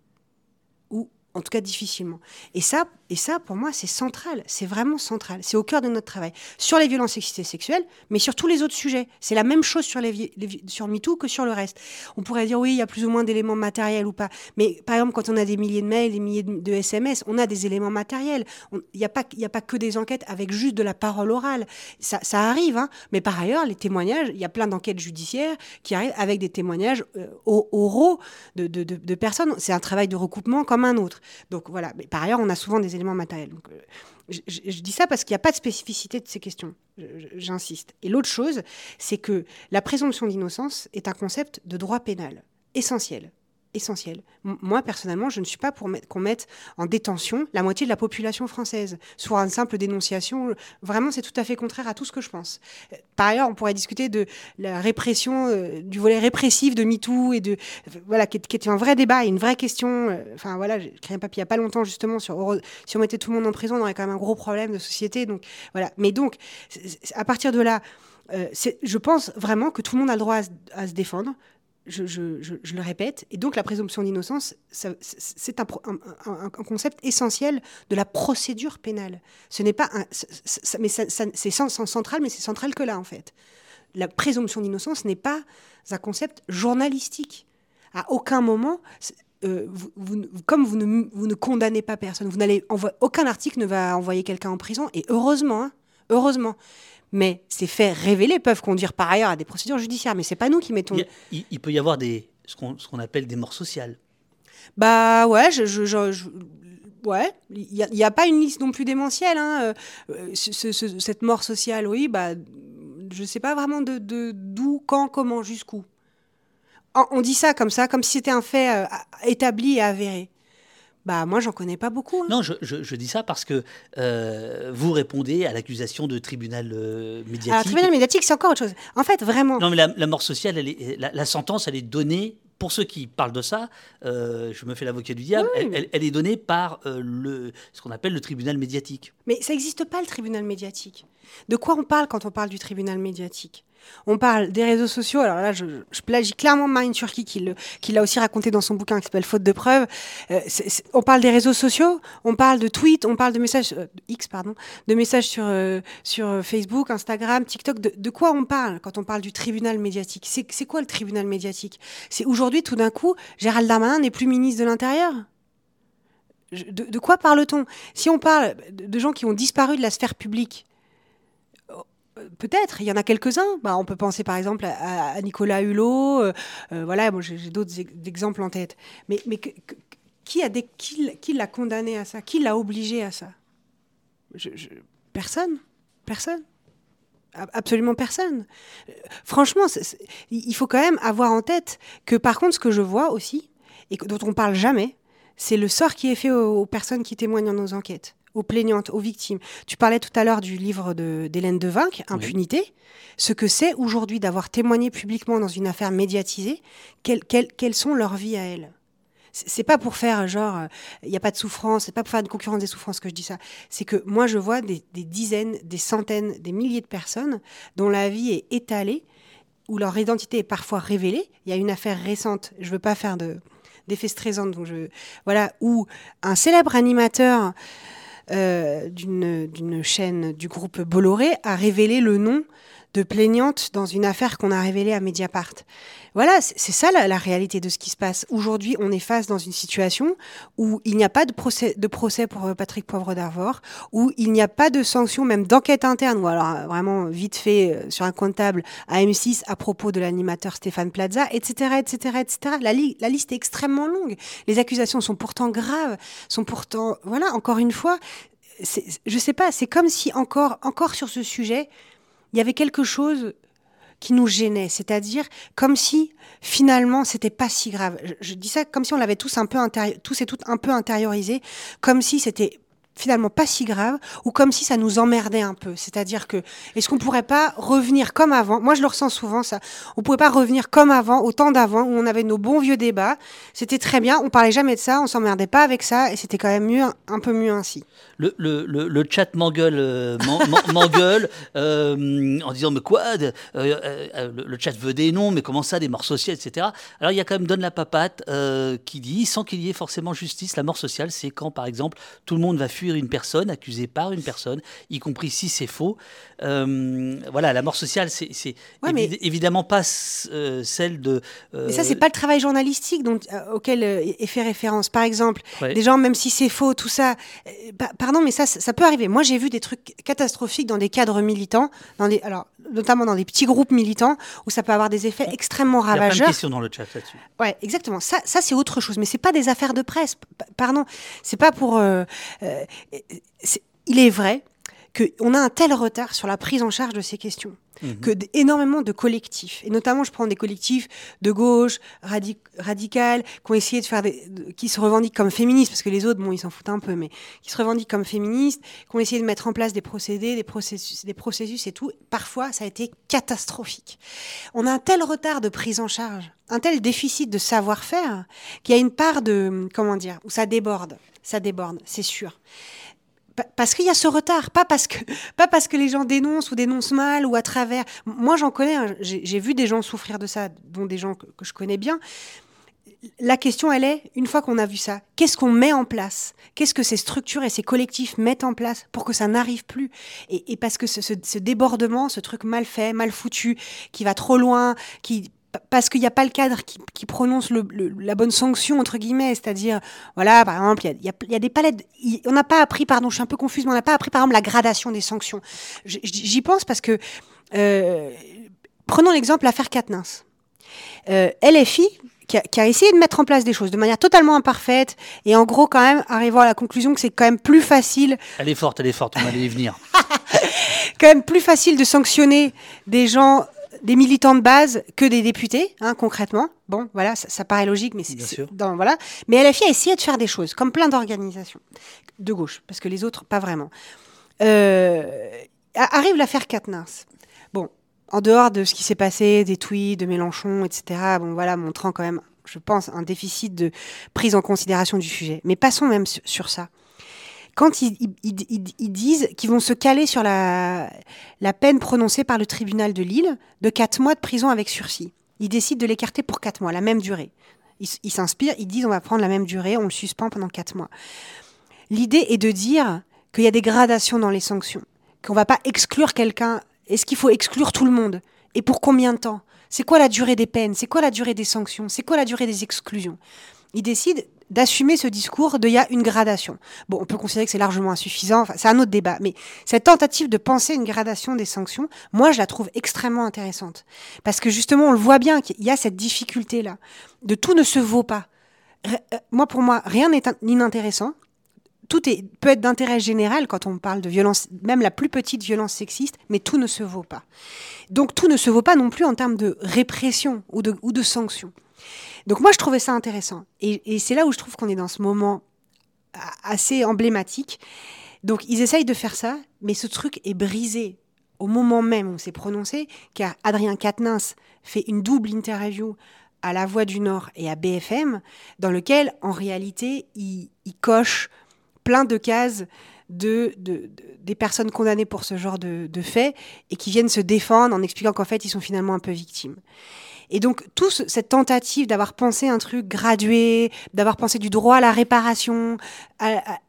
Speaker 3: Ou En tout cas, difficilement. Et ça, et ça pour moi, c'est central. C'est vraiment central. C'est au cœur de notre travail. Sur les violences sexistes et sexuelles, mais sur tous les autres sujets. C'est la même chose sur, les, sur MeToo que sur le reste. On pourrait dire, oui, il y a plus ou moins d'éléments matériels ou pas. Mais par exemple, quand on a des milliers de mails, des milliers de, SMS, on a des éléments matériels. Il n'y a, pas, a pas que des enquêtes avec juste de la parole orale. Ça, arrive. Hein. Mais par ailleurs, les témoignages, il y a plein d'enquêtes judiciaires qui arrivent avec des témoignages euh, oraux de personnes. C'est un travail de recoupement comme un autre. Donc voilà. Mais par ailleurs, on a souvent des éléments euh, je, dis ça parce qu'il n'y a pas de spécificité de ces questions. J'insiste. Et l'autre chose, c'est que la présomption d'innocence est un concept de droit pénal essentiel essentiel. Moi, personnellement, je ne suis pas pour qu'on mette en détention la moitié de la population française, sur une simple dénonciation. Vraiment, c'est tout à fait contraire à tout ce que je pense. Par ailleurs, on pourrait discuter de la répression, euh, du volet répressif de MeToo, et de, voilà, qui, est, un vrai débat, une vraie question. Euh, enfin, voilà, j'ai écrit un papier il n'y a pas longtemps, justement, sur si on mettait tout le monde en prison, on aurait quand même un gros problème de société. Donc, voilà. Mais donc, à partir de là, euh, je pense vraiment que tout le monde a le droit à se défendre je, le répète, et donc la présomption d'innocence, c'est un, concept essentiel de la procédure pénale. Ce n'est pas mais c'est central, mais c'est central que là en fait. La présomption d'innocence n'est pas un concept journalistique. À aucun moment, euh, comme vous ne, condamnez pas personne, vous aucun article ne va envoyer quelqu'un en prison, et heureusement, hein, heureusement mais ces faits révélés peuvent conduire par ailleurs à des procédures judiciaires. Mais c'est pas nous qui mettons.
Speaker 2: Il, peut y avoir des, ce qu'on appelle des morts sociales.
Speaker 3: Bah ouais, je, ouais, il n'y a, pas une liste non plus démentielle. Hein. Euh, cette mort sociale, oui, bah, je sais pas vraiment de d'où, quand, comment, jusqu'où. On dit ça comme ça, comme si c'était un fait euh, établi et avéré. Bah moi j'en connais pas beaucoup. Hein.
Speaker 2: Non, je, je, dis ça parce que euh, vous répondez à l'accusation de tribunal euh, médiatique. Ah,
Speaker 3: tribunal médiatique c'est encore autre chose. En fait vraiment.
Speaker 2: Non mais la, mort sociale, elle est, la, sentence elle est donnée pour ceux qui parlent de ça, euh, je me fais l'avocat du diable, elle, elle, est donnée par le, ce qu'on appelle le tribunal médiatique.
Speaker 3: Mais ça n'existe pas le tribunal médiatique. De quoi on parle quand on parle du tribunal médiatique? On parle des réseaux sociaux. Alors là, je, plagie clairement Marine Turki qui l'a aussi raconté dans son bouquin qui s'appelle Faute de preuves. Euh, on parle des réseaux sociaux, on parle de tweets, on parle de messages euh, X pardon, de messages sur euh, sur Facebook, Instagram, TikTok. De, quoi on parle quand on parle du tribunal médiatique? C'est quoi le tribunal médiatique? C'est aujourd'hui tout d'un coup, Gérald Darmanin n'est plus ministre de l'Intérieur. De, de, quoi parle-t-on? Si on parle de gens qui ont disparu de la sphère publique, Peut-être, il y en a quelques-uns. Bah, on peut penser par exemple à, Nicolas Hulot. Euh, euh, voilà, j'ai d'autres exemples en tête. Mais, qui, a l'a condamné à ça? Qui l'a obligé à ça? Personne. Personne. Absolument personne. Franchement, il faut quand même avoir en tête que par contre, ce que je vois aussi, et dont on parle jamais, c'est le sort qui est fait aux personnes qui témoignent dans nos enquêtes aux plaignantes, aux victimes. Tu parlais tout à l'heure du livre d'Hélène de, Devinck, Impunité. Ce que c'est aujourd'hui d'avoir témoigné publiquement dans une affaire médiatisée, quelles sont leurs vies à elles? C'est pas pour faire genre, il n'y a pas de souffrance, c'est pas pour faire une concurrence des souffrances que je dis ça. C'est que moi, je vois des, dizaines, des centaines, des milliers de personnes dont la vie est étalée, où leur identité est parfois révélée. Il y a une affaire récente, je veux pas faire d'effet stressant, donc je, voilà, où un célèbre animateur euh, d'une chaîne du groupe Bolloré a révélé le nom de plaignante dans une affaire qu'on a révélée à Mediapart. Voilà, c'est ça la, réalité de ce qui se passe. Aujourd'hui, on est face dans une situation où il n'y a pas de procès, de procès pour euh, Patrick Poivre d'Arvor, où il n'y a pas de sanction, même d'enquête interne, ou alors euh, vraiment vite fait sur un comptable à M6 à propos de l'animateur Stéphane Plaza, etc., etc., etc. La, la liste est extrêmement longue. Les accusations sont pourtant graves, sont pourtant, voilà, encore une fois, je sais pas, c'est comme si encore, encore sur ce sujet, il y avait quelque chose qui nous gênait, c'est-à-dire comme si finalement c'était pas si grave. Je, dis ça comme si on l'avait tous un peu tous et toutes un peu intériorisé, comme si c'était finalement pas si grave ou comme si ça nous emmerdait un peu. C'est-à-dire que est-ce qu'on pourrait pas revenir comme avant? Moi, je le ressens souvent ça. On pourrait pas revenir comme avant, au temps d'avant où on avait nos bons vieux débats. C'était très bien. On parlait jamais de ça, on s'emmerdait pas avec ça et c'était quand même mieux, un peu mieux ainsi.
Speaker 2: Le, le, le, chat m'engueule, euh, m'engueule euh, en disant mais quoi euh, le, chat veut des noms, mais comment ça, des morts sociales, etc. Alors il y a quand même Donne la papate qui dit sans qu'il y ait forcément justice, la mort sociale, c'est quand par exemple tout le monde va fuir une personne, accusée par une personne, y compris si c'est faux. Euh, voilà, la mort sociale, c'est évidemment pas euh, celle de.
Speaker 3: Euh, mais ça, c'est pas le travail journalistique dont, auquel est fait référence. Par exemple, des gens, même si c'est faux, tout ça. pardon, mais ça, ça peut arriver. Moi, j'ai vu des trucs catastrophiques dans des cadres militants, dans des, alors, notamment dans des petits groupes militants, où ça peut avoir des effets extrêmement ravageurs. Il y a plein
Speaker 2: de questions dans le chat là-dessus.
Speaker 3: Ouais, exactement. Ça, ça c'est autre chose. Mais c'est pas des affaires de presse. pardon, c'est pas pour il est vrai qu'on a un tel retard sur la prise en charge de ces questions. Mhm. que énormément de collectifs, et notamment je prends des collectifs de gauche, radicales, qui ont essayé de faire des, qui se revendiquent comme féministes, parce que les autres, bon, ils s'en foutent un peu, mais qui se revendiquent comme féministes, qui ont essayé de mettre en place des procédés, des processus, des processus et tout. Parfois, ça a été catastrophique. On a un tel retard de prise en charge, un tel déficit de savoir-faire, qu'il y a une part de, comment dire, où ça déborde, ça déborde, c'est sûr parce qu'il y a ce retard, pas parce que pas parce que les gens dénoncent ou dénoncent mal ou à travers. Moi, j'en connais. Hein, j'ai vu des gens souffrir de ça, dont des gens que, je connais bien. La question, elle est, une fois qu'on a vu ça, qu'est-ce qu'on met en place? Qu'est-ce que ces structures et ces collectifs mettent en place pour que ça n'arrive plus? Et, parce que ce, ce, débordement, ce truc mal fait, mal foutu, qui va trop loin, qui parce qu'il n'y a pas le cadre qui, prononce la bonne sanction, entre guillemets, c'est-à-dire, voilà, par exemple, il y a, des palettes, on n'a pas appris, pardon, je suis un peu confuse, mais on n'a pas appris, par exemple, la gradation des sanctions. J'y pense parce que, euh, prenons l'exemple l'affaire Katnins. Euh, LFI, qui a, qui a, essayé de mettre en place des choses de manière totalement imparfaite, et en gros, quand même, arrivant à la conclusion que c'est quand même plus facile.
Speaker 2: Elle est forte, elle est forte, on va y venir.
Speaker 3: quand même plus facile de sanctionner des gens des militants de base que des députés, hein, concrètement. Bon, voilà, ça, paraît logique, mais c'est voilà. Mais LFI a essayé de faire des choses, comme plein d'organisations de gauche, parce que les autres, pas vraiment. Euh, arrive l'affaire Katnins. Bon, en dehors de ce qui s'est passé, des tweets de Mélenchon, etc. Bon, voilà, montrant quand même, je pense, un déficit de prise en considération du sujet. Mais passons même sur ça quand ils, disent qu'ils vont se caler sur la, peine prononcée par le tribunal de Lille de 4 mois de prison avec sursis. Ils décident de l'écarter pour 4 mois, la même durée. Ils s'inspirent, ils disent on va prendre la même durée, on le suspend pendant 4 mois. L'idée est de dire qu'il y a des gradations dans les sanctions, qu'on ne va pas exclure quelqu'un. Est-ce qu'il faut exclure tout le monde? Et pour combien de temps? C'est quoi la durée des peines? C'est quoi la durée des sanctions? C'est quoi la durée des exclusions? Ils décident d'assumer ce discours de il y a une gradation. Bon, on peut considérer que c'est largement insuffisant, c'est un autre débat, mais cette tentative de penser une gradation des sanctions, moi, je la trouve extrêmement intéressante. Parce que justement, on le voit bien qu'il y a cette difficulté-là, de tout ne se vaut pas. Euh, moi, pour moi, rien n'est inintéressant. Tout est, peut être d'intérêt général quand on parle de violence, même la plus petite violence sexiste, mais tout ne se vaut pas. Donc tout ne se vaut pas non plus en termes de répression ou de, ou de sanctions. Donc moi, je trouvais ça intéressant. Et, c'est là où je trouve qu'on est dans ce moment assez emblématique. Donc ils essayent de faire ça, mais ce truc est brisé au moment même où c'est prononcé, car Adrien Quatennens fait une double interview à La Voix du Nord et à BFM, dans lequel, en réalité, il, coche plein de cases de, des personnes condamnées pour ce genre de, de faits et qui viennent se défendre en expliquant qu'en fait, ils sont finalement un peu victimes. Et donc, toute cette tentative d'avoir pensé un truc gradué, d'avoir pensé du droit à la réparation,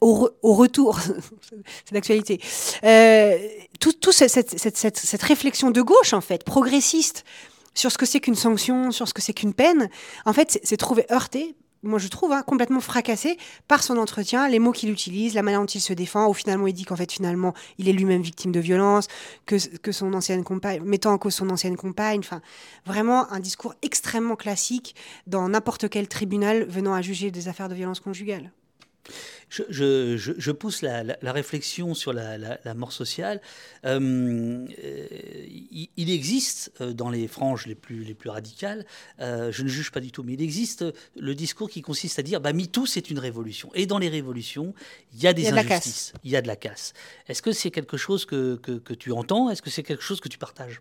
Speaker 3: au, retour, c'est d'actualité, euh, toute tout cette, cette, cette, réflexion de gauche, en fait, progressiste, sur ce que c'est qu'une sanction, sur ce que c'est qu'une peine, en fait, c'est trouvé heurté moi je trouve, hein, complètement fracassé par son entretien, les mots qu'il utilise, la manière dont il se défend, où finalement il dit qu'en fait finalement il est lui-même victime de violence, que, son ancienne compagne, mettant en cause son ancienne compagne, enfin vraiment un discours extrêmement classique dans n'importe quel tribunal venant à juger des affaires de violence conjugale.
Speaker 2: Je, pousse la, réflexion sur la, mort sociale. Euh, il, existe euh, dans les franges les plus, les plus radicales, euh, je ne juge pas du tout, mais il existe le discours qui consiste à dire bah, MeToo, c'est une révolution. Et dans les révolutions, il y a des injustices, il y a de la casse. Est-ce que c'est quelque chose que, que tu entends? Est-ce que c'est quelque chose que tu partages?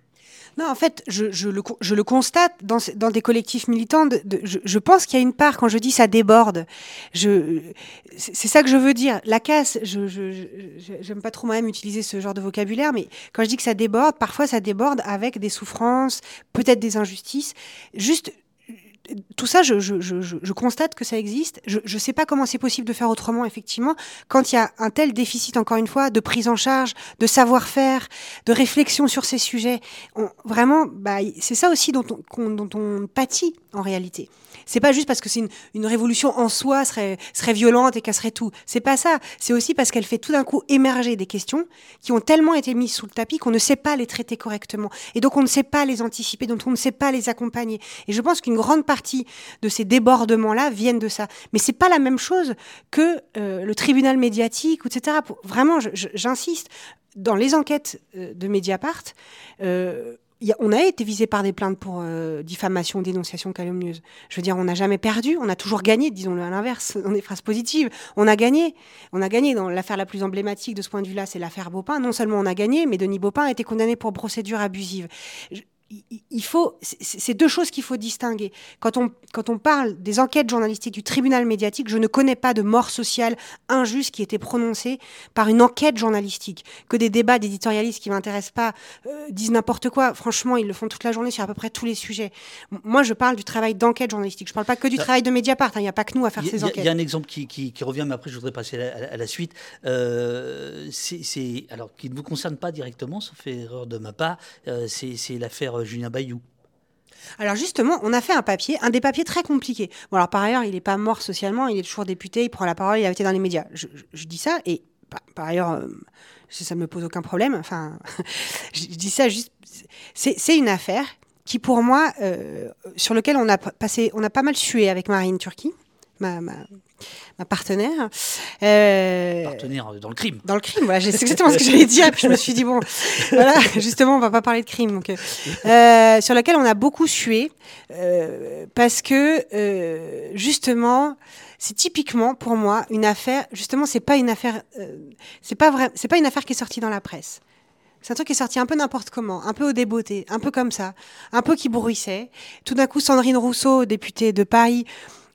Speaker 3: Non, en fait, je, le, constate dans, des collectifs militants. Je, je, pense qu'il y a une part, quand je dis ça déborde, c'est ça que je veux dire. La casse, je n'aime pas trop moi-même utiliser ce genre de vocabulaire, mais quand je dis que ça déborde, parfois ça déborde avec des souffrances, peut-être des injustices. Juste tout ça, je, constate que ça existe. Je ne sais pas comment c'est possible de faire autrement, effectivement, quand il y a un tel déficit, encore une fois, de prise en charge, de savoir-faire, de réflexion sur ces sujets. vraiment, bah, c'est ça aussi dont on, dont on pâtit en réalité. C'est pas juste parce que c'est une, révolution en soi serait, serait violente et casserait tout. C'est pas ça. C'est aussi parce qu'elle fait tout d'un coup émerger des questions qui ont tellement été mises sous le tapis qu'on ne sait pas les traiter correctement. Et donc on ne sait pas les anticiper, donc on ne sait pas les accompagner. Et je pense qu'une grande partie de ces débordements-là viennent de ça. Mais c'est pas la même chose que euh, le tribunal médiatique, etc. vraiment, j'insiste, dans les enquêtes euh, de Mediapart, euh, on a été visé par des plaintes pour euh, diffamation, dénonciation calomnieuse. Je veux dire, on n'a jamais perdu, on a toujours gagné, disons-le à l'inverse, dans des phrases positives. On a gagné. On a gagné. Dans l'affaire la plus emblématique de ce point de vue-là, c'est l'affaire Baupin. Non seulement on a gagné, mais Denis Baupin a été condamné pour procédure abusive il faut, c'est deux choses qu'il faut distinguer. Quand on, quand on parle des enquêtes journalistiques du tribunal médiatique, je ne connais pas de mort sociale injuste qui ait été prononcée par une enquête journalistique. Que des débats d'éditorialistes qui ne m'intéressent pas euh, disent n'importe quoi. Franchement, ils le font toute la journée sur à peu près tous les sujets. Moi, je parle du travail d'enquête journalistique. Je ne parle pas que du travail de Mediapart. Hein. Il n'y a pas que nous à faire ces enquêtes.
Speaker 2: Il y a un exemple qui, qui, revient, mais après, je voudrais passer à la, suite. Euh, c'est, alors, qui ne vous concerne pas directement, sauf erreur de ma part, euh, c'est l'affaire Julien Bayou.
Speaker 3: Alors justement, on a fait un papier, un des papiers très compliqués. Bon alors par ailleurs, il n'est pas mort socialement, il est toujours député, il prend la parole, il a été dans les médias. Je, dis ça et par, ailleurs, euh, ça ne me pose aucun problème. Enfin, je, dis ça juste, c'est une affaire qui pour moi, euh, sur lequel on a passé, on a pas mal sué avec Marine Turquie ma, partenaire.
Speaker 2: Euh, partenaire dans le crime.
Speaker 3: Dans le crime, voilà, c'est exactement ce que j'allais dire. Puis je me suis dit, bon, voilà, justement, on va pas parler de crime. Donc, euh, sur laquelle on a beaucoup sué, euh, parce que, justement, c'est typiquement pour moi une affaire, justement, c'est pas une affaire, c'est pas vrai, c'est pas une affaire qui est sortie dans la presse. C'est un truc qui est sorti un peu n'importe comment, un peu au débeauté, un peu comme ça, un peu qui bruissait. Tout d'un coup, Sandrine Rousseau, députée de Paris,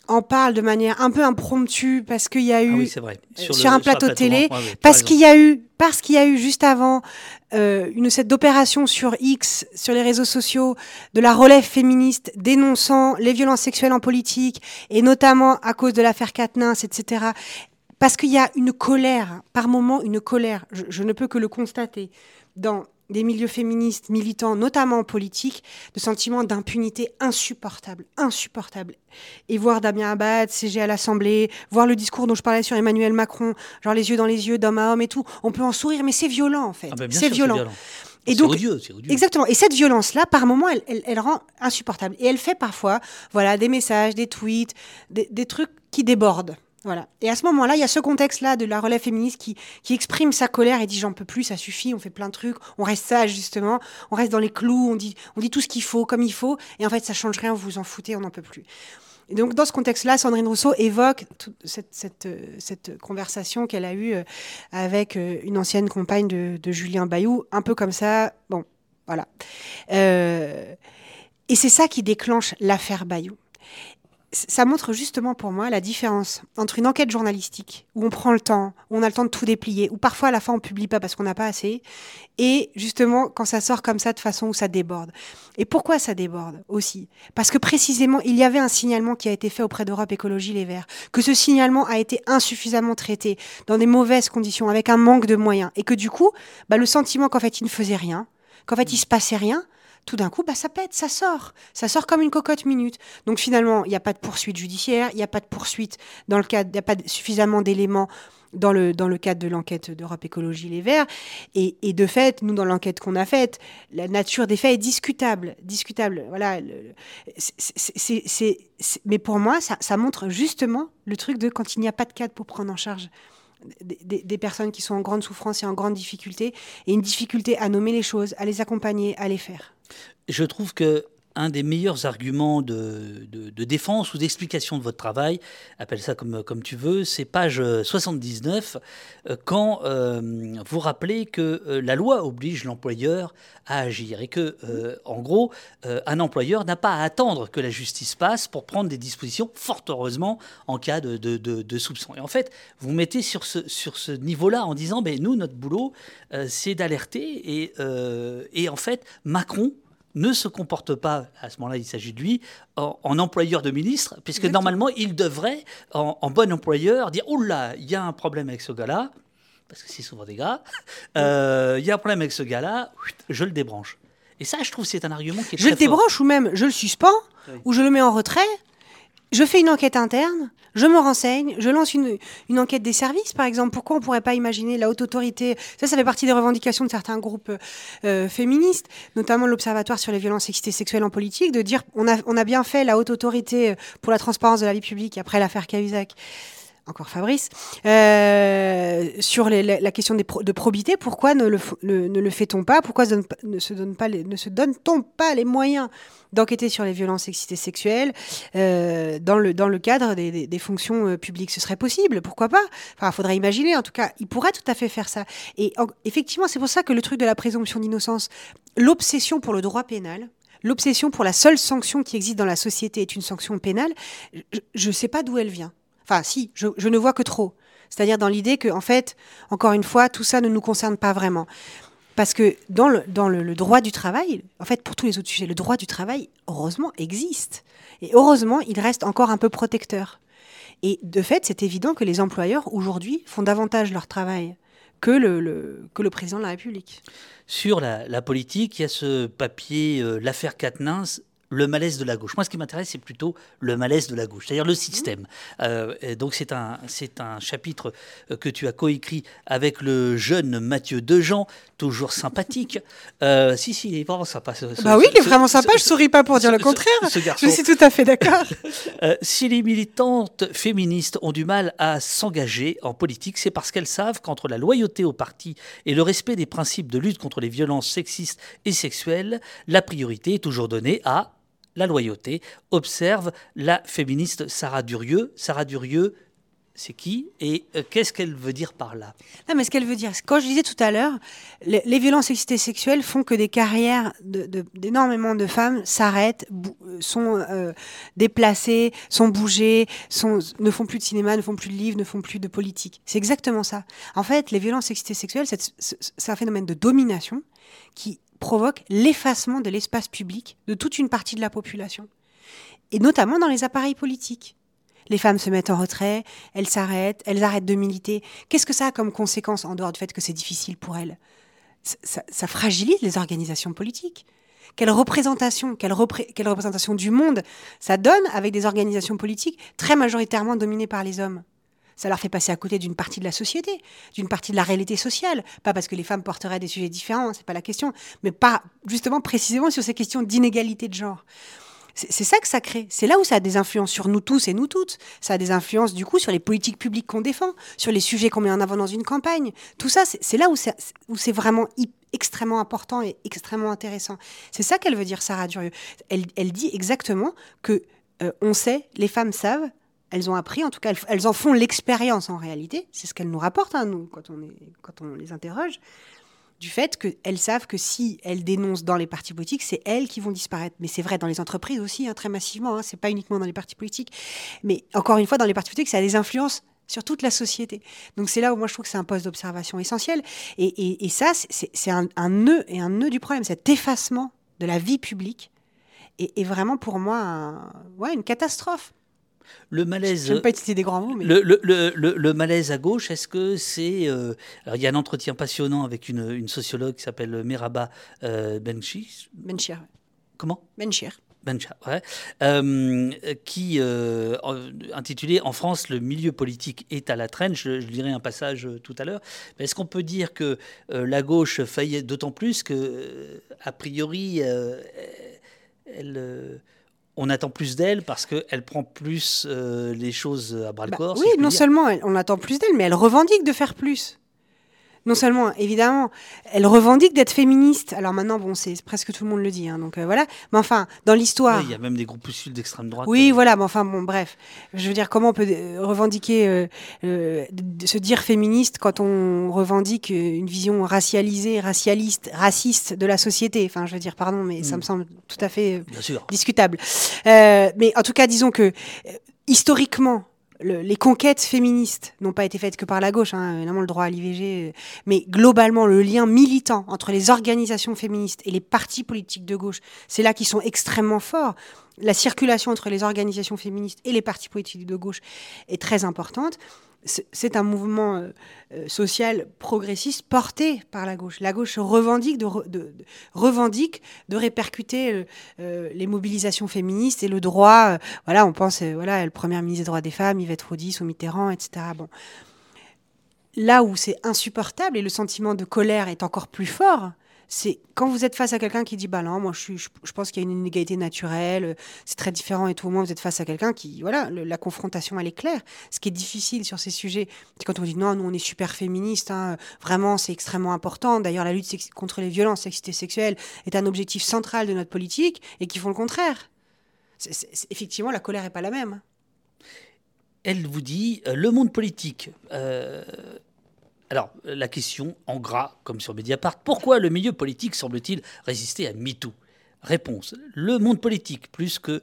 Speaker 3: en parle de manière un peu impromptue parce qu'il y a eu sur, un plateau, de télé, parce qu'il y a eu parce qu'il y a eu juste avant euh, une cette d'opération sur X sur les réseaux sociaux de la relève féministe dénonçant les violences sexuelles en politique et notamment à cause de l'affaire Katnins, etc. Parce qu'il y a une colère, par moment une colère, je ne peux que le constater, dans des milieux féministes militants, notamment en politique, de sentiments d'impunité insupportable, insupportable. Et voir Damien Abad, CG à l'Assemblée, voir le discours dont je parlais sur Emmanuel Macron, genre les yeux dans les yeux d'homme à homme et tout, on peut en sourire, mais c'est violent en fait. Ah ben, c'est violent.
Speaker 2: Et donc, odieux, odieux.
Speaker 3: exactement. Et cette violence-là, par moment, elle, elle, elle, rend insupportable. Et elle fait parfois, voilà, des messages, des tweets, des, des trucs qui débordent. Voilà. Et à ce moment-là, il y a ce contexte-là de la relève féministe qui, exprime sa colère et dit j'en peux plus, ça suffit, on fait plein de trucs, on reste sage justement, on reste dans les clous, on dit, on tout ce qu'il faut, comme il faut, et en fait ça change rien, vous vous en foutez, on n'en peut plus. Et donc dans ce contexte-là, Sandrine Rousseau évoque cette, conversation qu'elle a eue euh, avec euh, une ancienne compagne de, de, Julien Bayou, un peu comme ça, bon, voilà. Euh, et c'est ça qui déclenche l'affaire Bayou ça montre justement pour moi la différence entre une enquête journalistique où on prend le temps, où on a le temps de tout déplier, où parfois à la fin on publie pas parce qu'on n'a pas assez, et justement quand ça sort comme ça de façon où ça déborde. Et pourquoi ça déborde aussi? Parce que précisément il y avait un signalement qui a été fait auprès d'Europe Écologie Les Verts, que ce signalement a été insuffisamment traité dans des mauvaises conditions, avec un manque de moyens, et que du coup, bah, le sentiment qu'en fait il ne faisait rien, qu'en fait il se passait rien, tout d'un coup, bah, ça pète, ça sort. Ça sort comme une cocotte minute. Donc finalement, il n'y a pas de poursuite judiciaire, il n'y a pas de poursuite dans le cadre, il n'y a pas suffisamment d'éléments dans le, dans le cadre de l'enquête d'Europe Écologie Les Verts. Et, de fait, nous, dans l'enquête qu'on a faite, la nature des faits est discutable. discutable voilà, mais pour moi, ça montre justement le truc de quand il n'y a pas de cadre pour prendre en charge des, personnes qui sont en grande souffrance et en grande difficulté, et une difficulté à nommer les choses, à les accompagner, à les faire.
Speaker 2: Je trouve que un des meilleurs arguments de, défense ou d'explication de votre travail, appelle ça comme, tu veux, c'est page 79, euh, quand euh, vous rappelez que euh, la loi oblige l'employeur à agir et que, en gros, un employeur n'a pas à attendre que la justice passe pour prendre des dispositions, fort heureusement, en cas de, soupçon. Et en fait, vous mettez sur ce, niveau-là en disant, ben, nous, notre boulot, c'est d'alerter et en fait, Macron, ne se comporte pas, à ce moment-là il s'agit de lui, en, employeur de ministre, puisque normalement il devrait, en, bon employeur, dire Oh là, il y a un problème avec ce gars-là, parce que c'est souvent des gars, euh, il y a un problème avec ce gars-là, je le débranche. Et ça, je trouve, c'est un argument qui est
Speaker 3: Je le débranche ou même je le suspends, ou je le mets en retrait, je fais une enquête interne, je me renseigne, je lance une, enquête des services, par exemple. Pourquoi on ne pourrait pas imaginer la haute autorité? Ça, ça fait partie des revendications de certains groupes euh, féministes, notamment l'Observatoire sur les violences et sexuelles en politique, de dire on a, on a bien fait la haute autorité pour la transparence de la vie publique après l'affaire Cahuzac encore Fabrice, euh, sur la, question de probité, pourquoi ne le, fait-on pas? Pourquoi ne se, donne-t-on pas les moyens d'enquêter sur les violences et sexuelles euh, dans, le, cadre des, fonctions euh, publiques? Ce serait possible, pourquoi pas? Enfin, faudrait imaginer, en tout cas, il pourrait tout à fait faire ça. Et effectivement, c'est pour ça que le truc de la présomption d'innocence, l'obsession pour le droit pénal, l'obsession pour la seule sanction qui existe dans la société est une sanction pénale, je ne sais pas d'où elle vient. Enfin, si, je, ne vois que trop. C'est-à-dire dans l'idée que, en fait, encore une fois, tout ça ne nous concerne pas vraiment. Parce que dans le, droit du travail, en fait, pour tous les autres sujets, le droit du travail, heureusement, existe. Et heureusement, il reste encore un peu protecteur. Et de fait, c'est évident que les employeurs, aujourd'hui, font davantage leur travail que le, que le président de la République.
Speaker 2: Sur la, politique, il y a ce papier, euh, l'affaire Quatennens, le malaise de la gauche. Moi, ce qui m'intéresse, c'est plutôt le malaise de la gauche, c'est-à-dire le système. Euh, donc, c'est un, c'est un chapitre euh, que tu as coécrit avec le jeune Mathieu Dejean, toujours sympathique. Euh, si, si, il est vraiment sympa.
Speaker 3: bah oui, il est vraiment sympa, je ne souris pas pour dire le contraire. je suis tout à fait d'accord.
Speaker 2: si les militantes féministes ont du mal à s'engager en politique, c'est parce qu'elles savent qu'entre la loyauté au parti et le respect des principes de lutte contre les violences sexistes et sexuelles, la priorité est toujours donnée à la loyauté, observe la féministe Sarah Durieux. Sarah Durieux, c'est qui et euh, qu'est-ce qu'elle veut dire par là?
Speaker 3: Non, mais ce qu'elle veut dire, quand je disais tout à l'heure, les, violences sexistes sexuelles font que des carrières d'énormément de, femmes s'arrêtent, sont euh, déplacées, sont bougées, ne font plus de cinéma, ne font plus de livres, ne font plus de politique. C'est exactement ça. En fait, les violences sexistes sexuelles, c'est un phénomène de domination qui provoque l'effacement de l'espace public de toute une partie de la population, et notamment dans les appareils politiques. Les femmes se mettent en retrait, elles s'arrêtent, elles arrêtent de militer. Qu'est-ce que ça a comme conséquence, en dehors du fait que c'est difficile pour elles? Ça, fragilise les organisations politiques. Quelle représentation, quelle, représentation du monde ça donne avec des organisations politiques très majoritairement dominées par les hommes? Ça leur fait passer à côté d'une partie de la société, d'une partie de la réalité sociale. Pas parce que les femmes porteraient des sujets différents, c'est pas la question, mais pas justement précisément sur ces questions d'inégalité de genre. C'est ça que ça crée. C'est là où ça a des influences sur nous tous et nous toutes. Ça a des influences du coup sur les politiques publiques qu'on défend, sur les sujets qu'on met en avant dans une campagne. Tout ça, c'est là où c'est vraiment extrêmement important et extrêmement intéressant. C'est ça qu'elle veut dire, Sarah Durieux. Elle, dit exactement que euh, on sait, les femmes savent elles ont appris, en tout cas, elles, en font l'expérience en réalité. C'est ce qu'elles nous rapportent, hein, nous, quand on, les interroge, du fait qu'elles savent que si elles dénoncent dans les partis politiques, c'est elles qui vont disparaître. Mais c'est vrai dans les entreprises aussi, hein, très massivement. Hein, c'est pas uniquement dans les partis politiques. Mais encore une fois, dans les partis politiques, ça a des influences sur toute la société. Donc c'est là où moi je trouve que c'est un poste d'observation essentiel. Et, ça, c'est un, un, nœud et un nœud du problème, cet effacement de la vie publique est, vraiment pour moi ouais, une catastrophe.
Speaker 2: Le malaise.
Speaker 3: pas utiliser des grands mots, mais.
Speaker 2: Le, le, le, le malaise à gauche, est-ce que c'est. Euh, il y a un entretien passionnant avec une, une sociologue qui s'appelle Meraba euh, Benchir.
Speaker 3: Benchir.
Speaker 2: Comment?
Speaker 3: Benchir.
Speaker 2: Bencha, ouais, euh, qui euh, intitulé En France, le milieu politique est à la traîne. Je, je lirai un passage tout à l'heure. Est-ce qu'on peut dire que la gauche faillit d'autant plus que, a priori, elle on attend plus d'elle parce qu'elle prend plus les choses à bras le bah corps.
Speaker 3: oui, non seulement on attend plus d'elle, mais elle revendique de faire plus non seulement, évidemment, elle revendique d'être féministe. Alors maintenant, bon, c'est presque tout le monde le dit, hein, donc euh, voilà. Mais enfin, dans l'histoire.
Speaker 2: Il y a même des groupes d'extrême droite.
Speaker 3: Oui, euh. voilà, mais enfin, bon, bref. Je veux dire, comment on peut euh, revendiquer, se dire féministe quand on revendique une vision racialisée, racialiste, raciste de la société? Enfin, je veux dire, pardon, mais ça hmm. me semble tout à fait discutable. mais en tout cas, disons que historiquement, les conquêtes féministes n'ont pas été faites que par la gauche, hein, évidemment le droit à l'IVG, euh, mais globalement le lien militant entre les organisations féministes et les partis politiques de gauche, c'est là qu'ils sont extrêmement forts. La circulation entre les organisations féministes et les partis politiques de gauche est très importante c'est un mouvement euh, euh, social progressiste porté par la gauche. La gauche revendique de, revendique de répercuter euh, les mobilisations féministes et le droit. voilà, on pense, voilà, le premier ministre des droits des femmes, Yvette Rodis, ou Mitterrand, etc. Bon. Là où c'est insupportable et le sentiment de colère est encore plus fort, c'est quand vous êtes face à quelqu'un qui dit bah non moi je, je, pense qu'il y a une inégalité naturelle c'est très différent et tout au moins vous êtes face à quelqu'un qui voilà la confrontation elle est claire. Ce qui est difficile sur ces sujets c'est quand on dit non nous on est super féministe hein, vraiment c'est extrêmement important. D'ailleurs la lutte contre les violences sexistes sexuelles est un objectif central de notre politique et qui font le contraire. Effectivement la colère est pas la même.
Speaker 2: Elle vous dit euh, le monde politique euh, alors, la question en gras, comme sur Mediapart, pourquoi le milieu politique semble-t-il résister à MeToo? Réponse le monde politique, plus que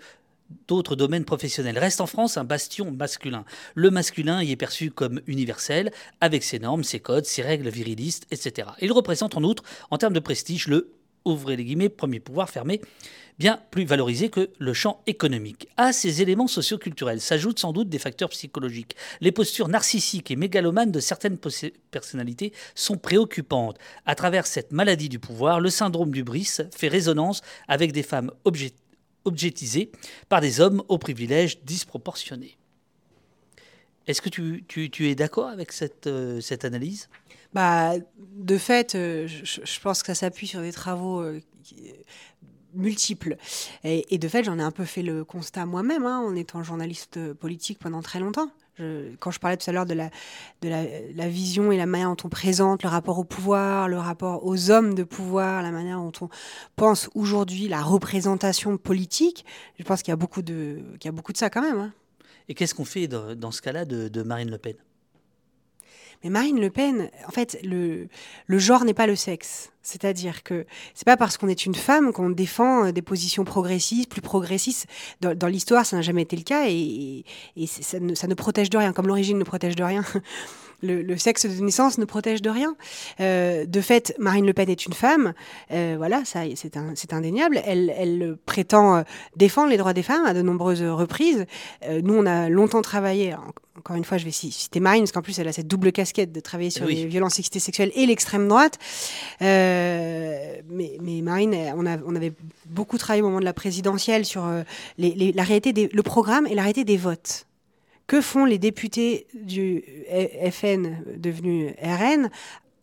Speaker 2: d'autres domaines professionnels, reste en France un bastion masculin. Le masculin y est perçu comme universel, avec ses normes, ses codes, ses règles virilistes, etc. Il représente en outre, en termes de prestige, le ouvrez guillemets, premier pouvoir fermé, bien plus valorisé que le champ économique. À ces éléments socioculturels s'ajoutent sans doute des facteurs psychologiques. Les postures narcissiques et mégalomanes de certaines personnalités sont préoccupantes. À travers cette maladie du pouvoir, le syndrome du bris fait résonance avec des femmes objetisées par des hommes aux privilèges disproportionnés. Est-ce que tu, es d'accord avec cette, euh, analyse?
Speaker 3: Bah, De fait, euh, je, pense que ça s'appuie sur des travaux euh, multiples. Et, de fait, j'en ai un peu fait le constat moi-même, hein, en étant journaliste politique pendant très longtemps. quand je parlais tout à l'heure de, la, de la, vision et la manière dont on présente le rapport au pouvoir, le rapport aux hommes de pouvoir, la manière dont on pense aujourd'hui la représentation politique, je pense qu'il y, a beaucoup de, y a beaucoup de ça quand même. Hein.
Speaker 2: Et qu'est-ce qu'on fait dans, ce cas-là de Marine Le Pen?
Speaker 3: Mais Marine Le Pen, en fait, le, le genre n'est pas le sexe. C'est-à-dire que c'est pas parce qu'on est une femme qu'on défend euh, des positions progressistes, plus progressistes. Dans, l'histoire, ça n'a jamais été le cas et, et ça, ne, ça, ne, protège de rien, comme l'origine ne protège de rien. Le, sexe de naissance ne protège de rien. Euh, de fait, Marine Le Pen est une femme, euh, voilà, ça, c'est, indéniable. Elle, elle prétend défendre les droits des femmes à de nombreuses reprises. nous, on a longtemps travaillé, encore une fois, je vais citer Marine, parce qu'en plus, elle a cette double casquette de travailler sur les violences sexistes sexuelles et l'extrême droite. Euh, mais, mais, Marine, on, a, on, avait beaucoup travaillé au moment de la présidentielle sur euh, les, la réalité des, le programme et la réalité des votes. Que font les députés du FN devenu RN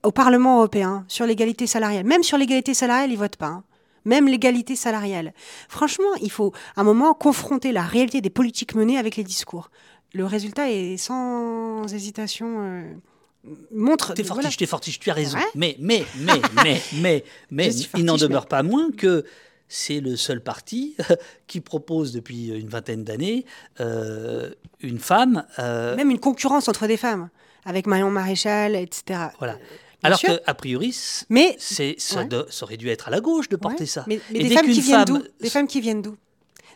Speaker 3: au Parlement européen sur l'égalité salariale Même sur l'égalité salariale, ils votent pas. Hein. même l'égalité salariale. Franchement, il faut à un moment confronter la réalité des politiques menées avec les discours. Le résultat est sans hésitation. Euh, montre.
Speaker 2: T'es fortiche, t'es fortiche, tu as raison. mais, mais, mais, mais, mais, mais, il n'en demeure pas moins que c'est le seul parti qui propose depuis une vingtaine d'années euh, une femme.
Speaker 3: Euh, Même une concurrence entre des femmes, avec Marion Maréchal, etc.
Speaker 2: Voilà. Alors qu'a priori, mais, ça, aurait dû être à la gauche de porter ça.
Speaker 3: Mais, des, femmes qui viennent d'où? Des femmes qui viennent d'où?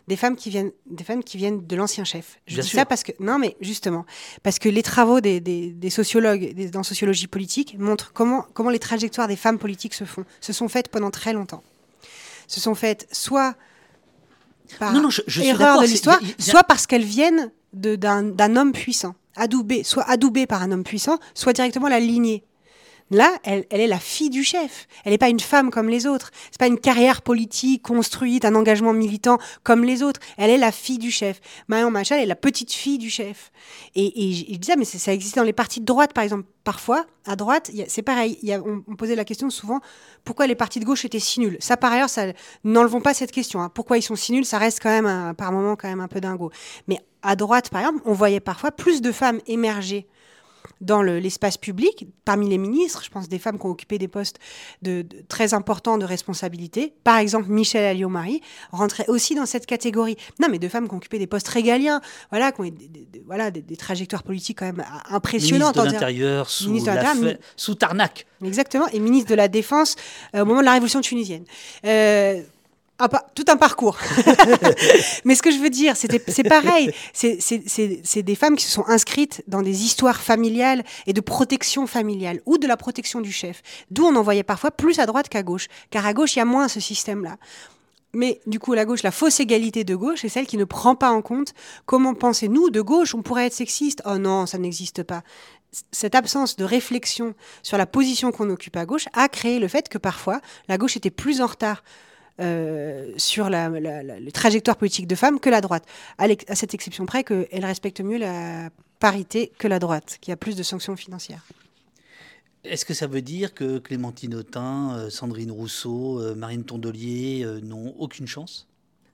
Speaker 3: Des femmes qui viennent, des femmes qui viennent de l'ancien chef. Je dis ça parce que non, mais justement parce que les travaux des, des, sociologues des, en sociologie politique montrent comment comment les trajectoires des femmes politiques se font, se sont faites pendant très longtemps. Se sont faites soit par erreur de l'histoire, soit parce qu'elles viennent d'un homme puissant, adoubé, soit adoubé par un homme puissant, soit directement la lignée Là, elle, est la fille du chef. Elle n'est pas une femme comme les autres. C'est pas une carrière politique construite, un engagement militant comme les autres. Elle est la fille du chef. Marion Machal est la petite fille du chef. Et, et je disais, mais c'est- ça existe dans les partis de droite, par exemple. Parfois, à droite, c'est pareil. On posait la question souvent pourquoi les partis de gauche étaient si nuls? Ça, par ailleurs, ça, n'enlevons pas cette question. hein. Pourquoi ils sont si nuls? Ça reste quand même, un- par moment, quand même un peu dingo. Mais à droite, par exemple, on voyait parfois plus de femmes émerger dans le- l'espace public, parmi les ministres, je pense des femmes qui ont occupé des postes de, de- très importants de responsabilité. Par exemple, Michel Alliot-Marie rentrait aussi dans cette catégorie. Non, mais de femmes qui ont occupé des postes régaliens, voilà, qui ont eu des, des- voilà, des, des trajectoires politiques quand même ah, impressionnantes.
Speaker 2: Ministre de l'Intérieur sous,
Speaker 3: Ministre de
Speaker 2: la
Speaker 3: l'Intérieur,
Speaker 2: fe- sous Tarnac.
Speaker 3: Exactement, et ministre de la Défense euh, au moment de la Révolution tunisienne. Euh, un pa- tout un parcours. Mais ce que je veux dire, c'est pareil. C'est- C'est c'est- c'est des femmes qui se sont inscrites dans des histoires familiales et de protection familiale ou de la protection du chef. D'où on en voyait parfois plus à droite qu'à gauche. Car à gauche, il y a moins ce système-là. Mais du coup, la gauche, la fausse égalité de gauche, c'est celle qui ne prend pas en compte comment pensez-nous de gauche, on pourrait être sexiste. Oh non, ça n'existe pas. Cette absence de réflexion sur la position qu'on occupe à gauche a créé le fait que parfois, la gauche était plus en retard euh, sur la, trajectoires politiques de femmes que la droite. À, à cette exception près qu'elle respecte mieux la parité que la droite, qui a plus de sanctions financières.
Speaker 2: Est-ce que ça veut dire que Clémentine Autain, euh, Sandrine Rousseau, euh, Marine Tondelier n'ont aucune chance?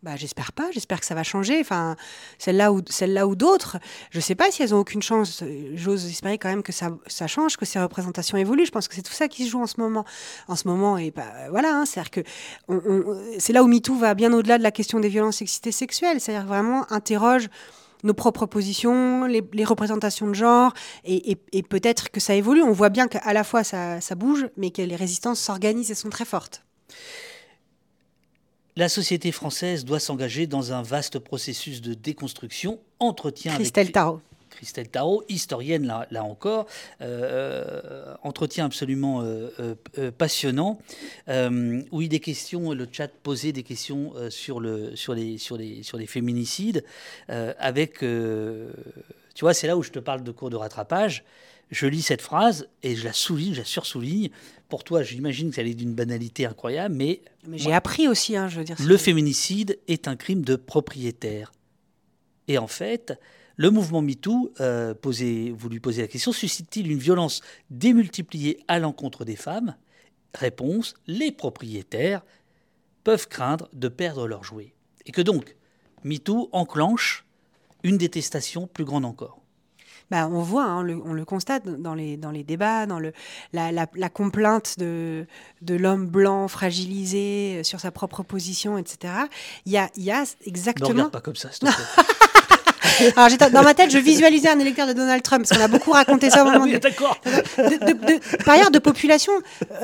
Speaker 3: Bah, j'espère pas, j'espère que ça va changer. Enfin, celle-là ou, celle-là ou d'autres, je sais pas si elles ont aucune chance. J'ose espérer quand même que ça, change, que ces représentations évoluent. Je pense que c'est tout ça qui se joue en ce moment. En ce moment, et bah, voilà, hein, c'est-à-dire que c'est là où MeToo va bien au-delà de la question des violences sexistes sexuelles. C'est-à-dire vraiment interroge nos propres positions, les, représentations de genre, et, peut-être que ça évolue. On voit bien qu'à la fois ça bouge, mais que les résistances s'organisent et sont très fortes.
Speaker 2: La société française doit s'engager dans un vaste processus de déconstruction, entretien
Speaker 3: Christelle
Speaker 2: avec...
Speaker 3: Tarot.
Speaker 2: Christelle Tarot, historienne là, là encore, euh, entretien absolument euh, euh, euh, passionnant, euh, où il est question, le chat posait des questions euh, sur, le, sur, les, sur, les, sur les féminicides, euh, avec, euh, tu vois, c'est là où je te parle de cours de rattrapage. Je lis cette phrase et je la souligne, je la sursouligne. Pour toi, j'imagine que ça est d'une banalité incroyable, mais
Speaker 3: Mais j'ai appris aussi, hein, je veux dire.
Speaker 2: le féminicide est un crime de propriétaire. Et en fait, le mouvement MeToo, euh, posé- vous lui posez la question, suscite-t-il une violence démultipliée à l'encontre des femmes? Réponse, les propriétaires peuvent craindre de perdre leurs jouets. Et que donc, MeToo enclenche une détestation plus grande encore.
Speaker 3: Bah, on voit, hein, le- on le constate dans les, dans les débats, dans le, la, la, la complainte de, de l'homme blanc fragilisé euh, sur sa propre position, etc. Il y a, il y a
Speaker 2: Ne
Speaker 3: exactement.
Speaker 2: regarde pas comme ça, s'il te plaît.
Speaker 3: Alors, dans ma tête, je visualisais un électeur de Donald Trump, parce qu'on a beaucoup raconté ça au moment
Speaker 2: Oui,
Speaker 3: de,
Speaker 2: d'accord.
Speaker 3: par ailleurs, de population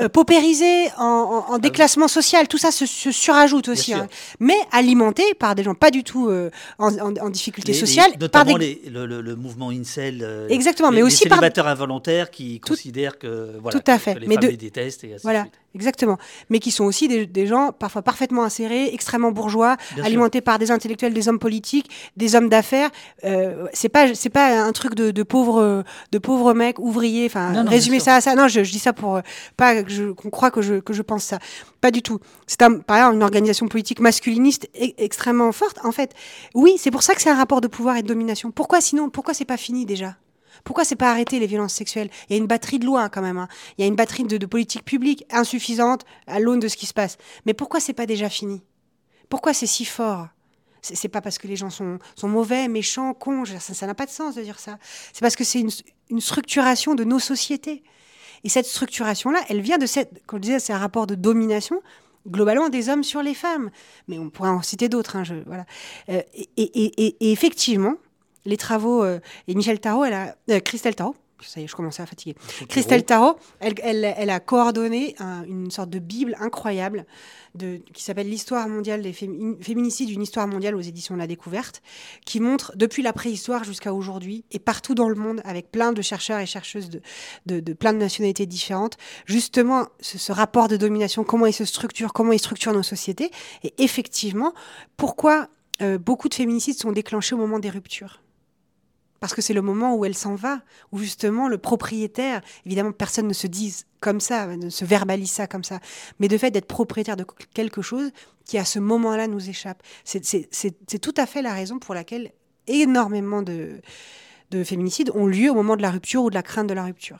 Speaker 3: euh, paupérisée en, en- en déclassement social, tout ça se, se surajoute aussi, hein. mais alimenté par des gens pas du tout euh, en, difficulté
Speaker 2: Les- les-
Speaker 3: sociale, par
Speaker 2: notamment
Speaker 3: des,
Speaker 2: les- le, le- le mouvement incel. euh,
Speaker 3: Exactement,
Speaker 2: les-
Speaker 3: mais
Speaker 2: les
Speaker 3: aussi par-
Speaker 2: célibataires involontaires qui
Speaker 3: Tout-
Speaker 2: considèrent que, voilà,
Speaker 3: tout à fait,
Speaker 2: que les
Speaker 3: mais
Speaker 2: femmes
Speaker 3: de-
Speaker 2: les détestent. Et ainsi de
Speaker 3: Voilà,
Speaker 2: suite.
Speaker 3: Exactement. Mais qui sont aussi des, des gens parfois parfaitement insérés, extrêmement bourgeois,
Speaker 2: Bien sûr.
Speaker 3: alimentés par des intellectuels, des hommes politiques, des hommes d'affaires. Euh, c'est pas c'est pas un truc de, de pauvres de pauvres mecs ouvriers. Enfin, résumer ça à ça. Non, je, je dis ça pour euh, pas que qu'on croit que je que je pense ça. Pas du tout. C'est un, par exemple une organisation politique masculiniste e- extrêmement forte. En fait, oui, c'est pour ça que c'est un rapport de pouvoir et de domination. Pourquoi sinon Pourquoi c'est pas fini déjà? Pourquoi c'est pas arrêté les violences sexuelles? Il y a une batterie de lois hein, quand même. hein. Il y a une batterie de, de politiques publiques insuffisantes à l'aune de ce qui se passe. Mais pourquoi c'est pas déjà fini? Pourquoi c'est si fort? C'est pas parce que les gens sont, mauvais, méchants, cons. Ça n'a pas de sens de dire ça. C'est parce que c'est une, structuration de nos sociétés. Et cette structuration-là, elle vient de cette, comme je disais, c'est un rapport de domination globalement des hommes sur les femmes. Mais on pourrait en citer d'autres. hein, voilà. Euh, et effectivement, les travaux euh, et Michel Tarot, elle a euh, Christelle Tarot. Ça y est, je commençais à fatiguer. Christelle Tarot, elle, elle- elle a coordonné un- une sorte de bible incroyable de, qui s'appelle L'histoire mondiale des fémi- féminicides, une histoire mondiale aux éditions de la découverte, qui montre depuis la préhistoire jusqu'à aujourd'hui et partout dans le monde, avec plein de chercheurs et chercheuses de, de, de plein de nationalités différentes, justement ce, ce rapport de domination, comment il se structure, comment il structure nos sociétés, et effectivement, pourquoi euh, beaucoup de féminicides sont déclenchés au moment des ruptures. Parce que c'est le moment où elle s'en va, où justement le propriétaire, évidemment personne ne se dise comme ça, ne se verbalise ça comme ça, mais de fait d'être propriétaire de quelque chose qui à ce moment-là nous échappe. C'est tout à fait la raison pour laquelle énormément de, de féminicides ont lieu au moment de la rupture ou de la crainte de la rupture.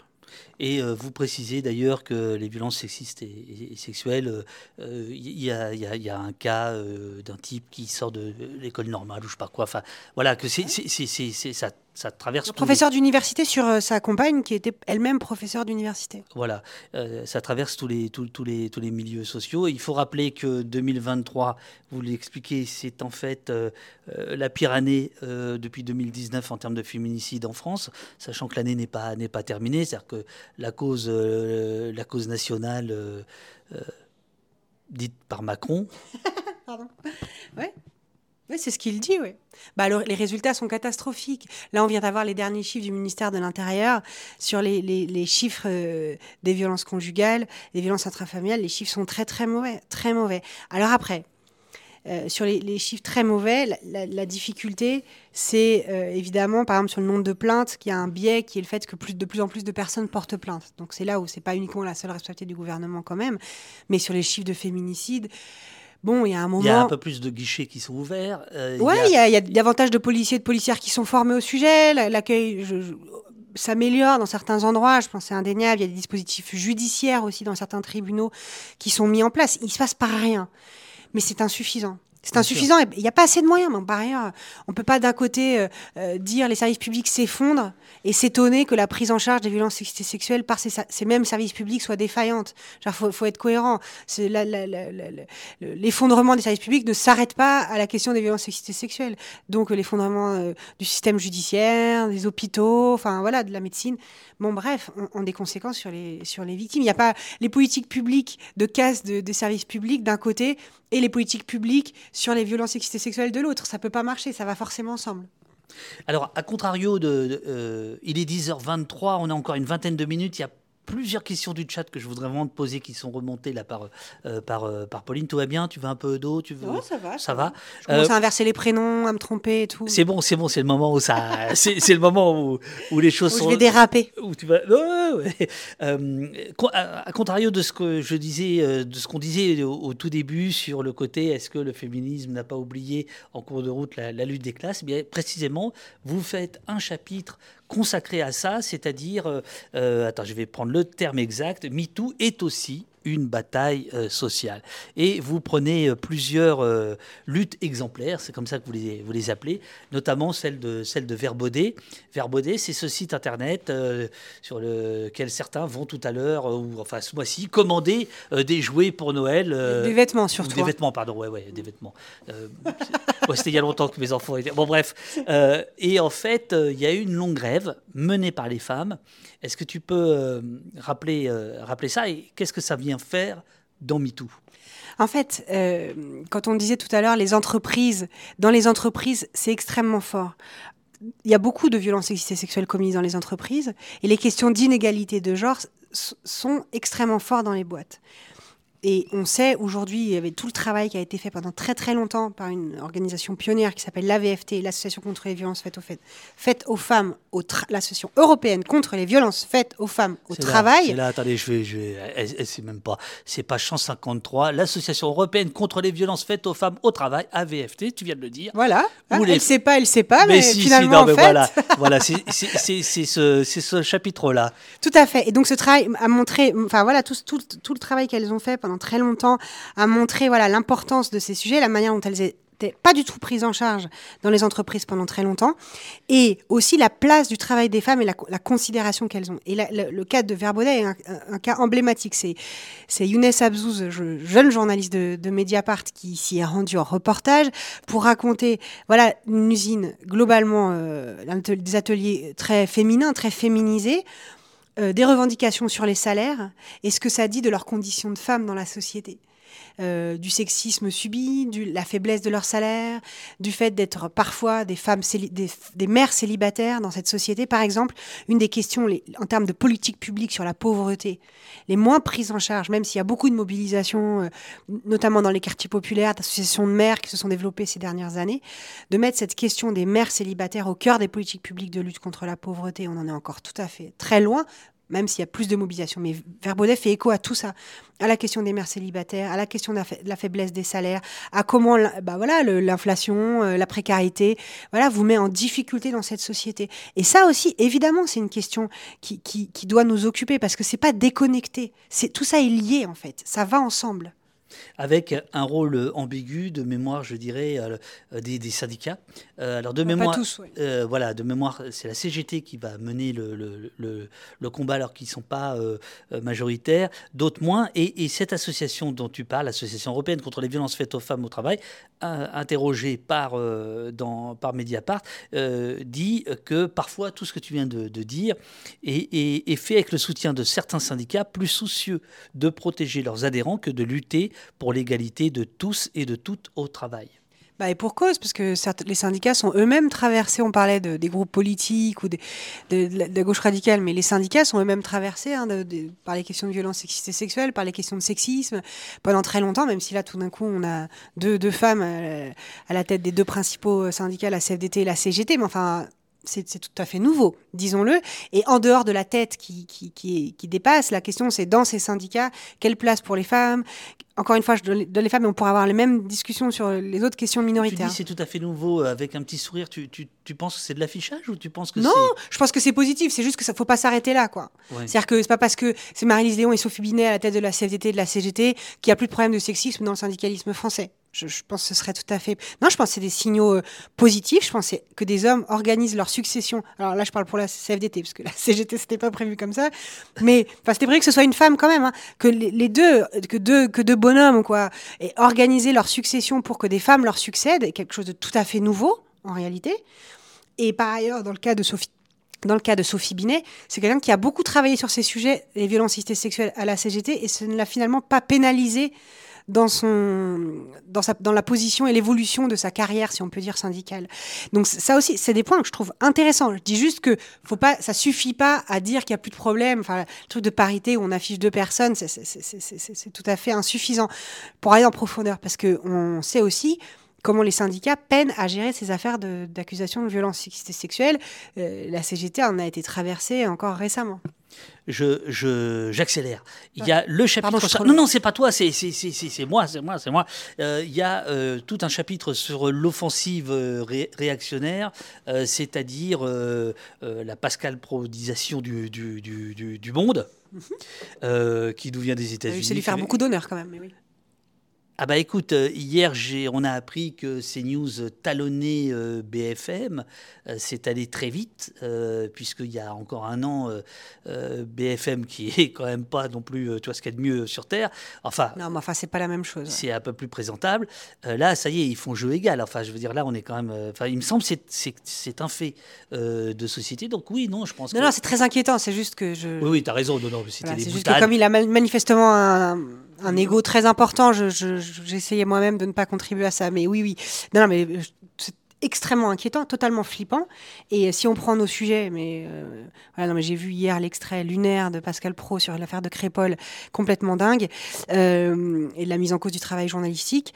Speaker 2: Et euh, vous précisez d'ailleurs que les violences sexistes et, sexuelles, il euh, y, y, a un cas euh, d'un type qui sort de l'école normale ou je sais pas quoi. Enfin, voilà, que c'est ça ça traverse.
Speaker 3: professeur d'université sur euh, sa compagne qui était elle-même professeur d'université.
Speaker 2: Voilà, euh, ça traverse tous les, tous, tous, les, tous les milieux sociaux. Il faut rappeler que 2023, vous l'expliquez, c'est en fait euh, la pire année depuis 2019 en termes de féminicide en France, sachant que l'année n'est pas, n'est pas terminée. C'est-à-dire que la cause, la cause nationale dite par Macron.
Speaker 3: Pardon. Oui, c'est ce qu'il dit, oui. Bah, les résultats sont catastrophiques. Là, on vient d'avoir les derniers chiffres du ministère de l'Intérieur sur les, chiffres euh, des violences conjugales, des violences intrafamiliales. Les chiffres sont très, très mauvais. Très mauvais. Alors après, euh, sur les, chiffres très mauvais, la, difficulté, c'est euh, évidemment, par exemple, sur le nombre de plaintes, qu'il y a un biais qui est le fait que plus, de plus en plus de personnes portent plainte. Donc c'est là où c'est pas uniquement la seule responsabilité du gouvernement quand même, mais sur les chiffres de féminicide, Bon, il y a un moment. Il
Speaker 2: y a un peu plus de guichets qui sont ouverts.
Speaker 3: Euh, oui, il y, a... davantage de policiers et de policières qui sont formés au sujet. L'accueil s'améliore dans certains endroits. Je pense c'est indéniable. Il y a des dispositifs judiciaires aussi dans certains tribunaux qui sont mis en place. Il ne se passe pas rien. Mais c'est insuffisant. C'est insuffisant. Il n'y a pas assez de moyens. Mais par ailleurs, on ne peut pas d'un côté euh, euh, dire les services publics s'effondrent et s'étonner que la prise en charge des violences sexuelles par ces, mêmes services publics soit défaillante. Il faut, être cohérent. L'effondrement des services publics ne s'arrête pas à la question des violences sexuelles. Donc l'effondrement euh, du système judiciaire, des hôpitaux, enfin voilà, de la médecine. Bon, bref, ont, des conséquences sur les, sur les victimes. Il n'y a pas les politiques publiques de casse de, des services publics d'un côté et les politiques publiques sur les violences sexuelles de l'autre. Ça peut pas marcher, ça va forcément ensemble.
Speaker 2: Alors, à contrario euh, il est 10h23, on a encore une vingtaine de minutes, il y a plusieurs questions du chat que je voudrais vraiment te poser qui sont remontées là par, euh, par, euh, par Pauline. Tout va bien? Tu veux un peu d'eau tu veux...
Speaker 3: ça va.
Speaker 2: Ça, va?
Speaker 3: Je commence à inverser les prénoms, à me tromper et tout.
Speaker 2: C'est bon, c'est bon, c'est le moment où ça, c'est le moment où, où, les choses
Speaker 3: où
Speaker 2: sont.
Speaker 3: Je vais déraper.
Speaker 2: Où tu vas. à, contrario de ce que je disais, de ce qu'on disait au, tout début sur le côté, est-ce que le féminisme n'a pas oublié en cours de route la, la lutte des classes? Eh Bien précisément, vous faites un chapitre consacré à ça, c'est-à-dire, euh, euh, attends, je vais prendre le terme exact, MeToo est aussi une bataille euh, sociale. Et vous prenez plusieurs luttes exemplaires, c'est comme ça que vous les, vous les appelez, notamment celle de, celle de Verbaudet. Verbaudet, c'est ce site internet sur lequel certains vont tout à l'heure, ou enfin ce mois-ci, commander des jouets pour Noël.
Speaker 3: des vêtements surtout.
Speaker 2: Des hein. vêtements, pardon, ouais, ouais, des vêtements. C'était il y a longtemps que mes enfants étaient. Bon, bref. et en fait, il y a eu une longue grève menée par les femmes. Est-ce que tu peux euh, rappeler, euh, rappeler ça et qu'est-ce que ça vient faire dans MeToo
Speaker 3: en fait, euh, quand on disait tout à l'heure les entreprises, dans les entreprises, c'est extrêmement fort. Il y a beaucoup de violences sexistes et sexuelles commises dans les entreprises et les questions d'inégalité de genre sont extrêmement fortes dans les boîtes. Et on sait aujourd'hui, il y avait tout le travail qui a été fait pendant très très longtemps par une organisation pionnière qui s'appelle l'AVFT, l'Association contre les violences faites aux, faites aux femmes, au l'Association européenne contre les violences faites aux femmes au travail.
Speaker 2: C'est là, attendez, je vais, je vais c'est même pas, c'est pas 153, l'Association européenne contre les violences faites aux femmes au travail, AVFT, tu viens de le dire.
Speaker 3: Voilà, ah, elle sait pas, elle sait pas, mais, finalement, en fait...
Speaker 2: voilà, voilà c'est ce, ce chapitre-là.
Speaker 3: Tout à fait, et donc ce travail a montré, enfin voilà, tout, tout, tout le travail qu'elles ont fait pendant très longtemps à montrer voilà l'importance de ces sujets, la manière dont elles étaient pas du tout prises en charge dans les entreprises pendant très longtemps, et aussi la place du travail des femmes et la, considération qu'elles ont. Et le, cas de Verbaudet est un, cas emblématique. C'est Younes Abzouz, jeune journaliste de, Mediapart, qui s'y est rendu en reportage pour raconter voilà une usine globalement euh, des ateliers très féminins, très féminisés euh, des revendications sur les salaires et ce que ça dit de leurs conditions de femmes dans la société. Euh, du sexisme subi, de la faiblesse de leur salaire, du fait d'être parfois des femmes, des, mères célibataires dans cette société. Par exemple, une des questions en termes de politique publique sur la pauvreté, les moins prises en charge, même s'il y a beaucoup de mobilisation, euh, notamment dans les quartiers populaires, d'associations de mères qui se sont développées ces dernières années, de mettre cette question des mères célibataires au cœur des politiques publiques de lutte contre la pauvreté. On en est encore tout à fait très loin, même s'il y a plus de mobilisation. Mais Verbaudet fait écho à tout ça, à la question des mères célibataires, à la question de la, faiblesse des salaires, à comment bah voilà l'inflation, euh, la précarité, voilà vous met en difficulté dans cette société. Et ça aussi, évidemment, c'est une question qui, qui, qui, doit nous occuper parce que c'est pas déconnecté. C'est tout ça est lié en fait. Ça va ensemble
Speaker 2: avec un rôle ambigu de mémoire, je dirais, euh, des, syndicats.
Speaker 3: Euh, alors de mémoire, tous,
Speaker 2: euh, voilà, de mémoire, c'est la CGT qui va mener le, le, le, combat alors qu'ils ne sont pas majoritaires, d'autres moins. Et, cette association dont tu parles, l'association européenne contre les violences faites aux femmes au travail, interrogée par, dans, par Mediapart, dit que parfois tout ce que tu viens de, dire est, est fait avec le soutien de certains syndicats plus soucieux de protéger leurs adhérents que de lutter pour l'égalité de tous et de toutes au travail.
Speaker 3: Bah et pour cause, parce que les syndicats sont eux-mêmes traversés, on parlait de, des groupes politiques ou de, la gauche radicale, mais les syndicats sont eux-mêmes traversés hein, par les questions de violence sexiste et sexuelle, par les questions de sexisme, pendant très longtemps, même si là tout d'un coup on a deux, femmes euh, à, la tête des deux principaux syndicats, la CFDT et la CGT, mais enfin c'est tout à fait nouveau, disons-le. Et en dehors de la tête qui, qui, qui, dépasse, la question c'est dans ces syndicats, quelle place pour les femmes? Encore une fois, je donne les femmes, mais on pourra avoir les mêmes discussions sur les autres questions minoritaires.
Speaker 2: Tu dis c'est tout à fait nouveau, euh, avec un petit sourire. Tu, tu, tu penses que c'est de l'affichage ou tu penses que
Speaker 3: Non, je pense que c'est positif. C'est juste que ça faut pas s'arrêter là, quoi. C'est-à-dire que c'est pas parce que c'est Marie-Lise Léon et Sophie Binet à la tête de la CFDT et de la CGT qu'il n'y a plus de problème de sexisme dans le syndicalisme français. Je, pense que ce serait tout à fait. Non, je pense que c'est des signaux euh, positifs. Je pense que des hommes organisent leur succession. Alors là, je parle pour la CFDT, parce que la CGT, c'était pas prévu comme ça. Mais c'était prévu que ce soit une femme quand même. Hein. que les, deux, que deux, que deux bonhommes, quoi, et organiser leur succession pour que des femmes leur succèdent, quelque chose de tout à fait nouveau, en réalité. Et par ailleurs, dans le cas de Sophie dans le cas de Sophie Binet, c'est quelqu'un qui a beaucoup travaillé sur ces sujets, les violences sexuelles à la CGT, et ce ne l'a finalement pas pénalisé dans, son, dans, sa, dans la position et l'évolution de sa carrière, si on peut dire, syndicale. Donc ça aussi, c'est des points que je trouve intéressants. Je dis juste que faut pas, ça suffit pas à dire qu'il n'y a plus de problème. Enfin, le truc de parité où on affiche deux personnes, c'est tout à fait insuffisant pour aller en profondeur, parce qu'on sait aussi comment les syndicats peinent à gérer ces affaires d'accusation de, violence sexuelle. Euh, la CGT en a été traversée encore récemment
Speaker 2: je, j'accélère. Il y a le chapitre. non, non, c'est pas toi, c'est, c'est, c'est, moi, c'est moi, c'est moi. Euh, il y a euh, tout un chapitre sur l'offensive réactionnaire, c'est-à-dire la Pascal prodisation du, du, du, du monde, mhm. qui nous vient des États-Unis.
Speaker 3: C'est lui faire beaucoup d'honneur quand même, mais oui.
Speaker 2: Ah bah écoute, euh, hier on a appris que CNews talonnait euh, BFM. Euh, c'est allé très vite, puisqu'il y a encore un an, BFM qui est quand même pas non plus, tu vois, ce qu'il y a de mieux sur Terre. Enfin,
Speaker 3: non, mais enfin, c'est pas la même chose.
Speaker 2: C'est un peu plus présentable. là, ça y est, ils font jeu égal. Enfin, je veux dire, là, on est quand même. Enfin, il me semble que c'est un fait de société. Donc oui, non, je pense.
Speaker 3: Non, non, c'est très inquiétant. C'est juste que je.
Speaker 2: Oui, oui, tu as raison. Non, non,
Speaker 3: c'est juste que comme il a manifestement un un ego très important. J'essayais moi-même de ne pas contribuer à ça. Mais oui, oui. Non, non mais euh, c'est extrêmement inquiétant, totalement flippant. Et si on prend nos sujets, mais euh, voilà, non, mais j'ai vu hier l'extrait lunaire de Pascal Pro sur l'affaire de Crépol, complètement dingue, euh, et de la mise en cause du travail journalistique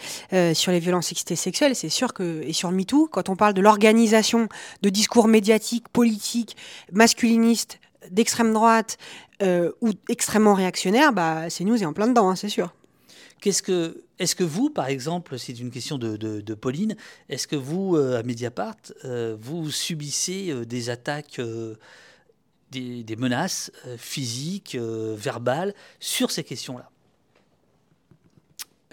Speaker 3: sur les violences sexistes sexuelles. C'est sûr que et sur MeToo, quand on parle de l'organisation de discours médiatiques, politiques, masculinistes d'extrême droite euh, ou extrêmement réactionnaire, bah, CNews est en plein dedans, hein, c'est sûr.
Speaker 2: Qu'est-ce que, est-ce que vous, par exemple, c'est une question de, Pauline, est-ce que vous, euh, à Mediapart, euh, vous subissez des attaques, des, menaces physiques, verbales sur ces questions-là?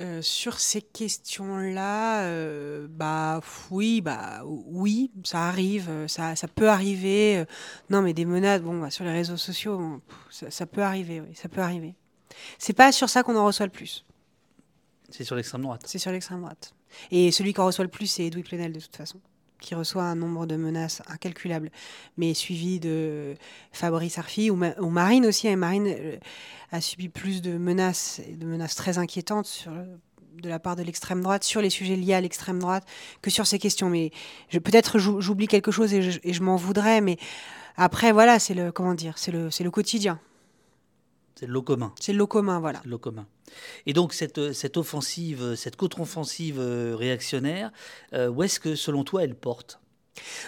Speaker 3: Euh, sur ces questions-là, euh, bah oui, bah oui, ça arrive, euh, ça, ça peut arriver. non, mais des menaces, bon, bah, sur les réseaux sociaux, ça, peut arriver, oui, ça peut arriver. C'est pas sur ça qu'on en reçoit le plus.
Speaker 2: C'est sur l'extrême droite.
Speaker 3: C'est sur l'extrême droite. Et celui qu'on reçoit le plus, c'est Edoui Plenel, de toute façon. Qui reçoit un nombre de menaces incalculable, mais suivi de Fabrice Arfi ou, Marine aussi. Et Marine euh, a subi plus de menaces, de menaces très inquiétantes de la part de l'extrême droite sur les sujets liés à l'extrême droite que sur ces questions. Mais peut-être j'oublie quelque chose et je, je m'en voudrais, mais après voilà, c'est le comment dire, c'est le, le quotidien.
Speaker 2: C'est le lot commun.
Speaker 3: C'est le lot commun, voilà.
Speaker 2: Le lot commun. Et donc cette, cette offensive, cette contre-offensive euh, réactionnaire, euh, où est-ce que selon toi elle porte?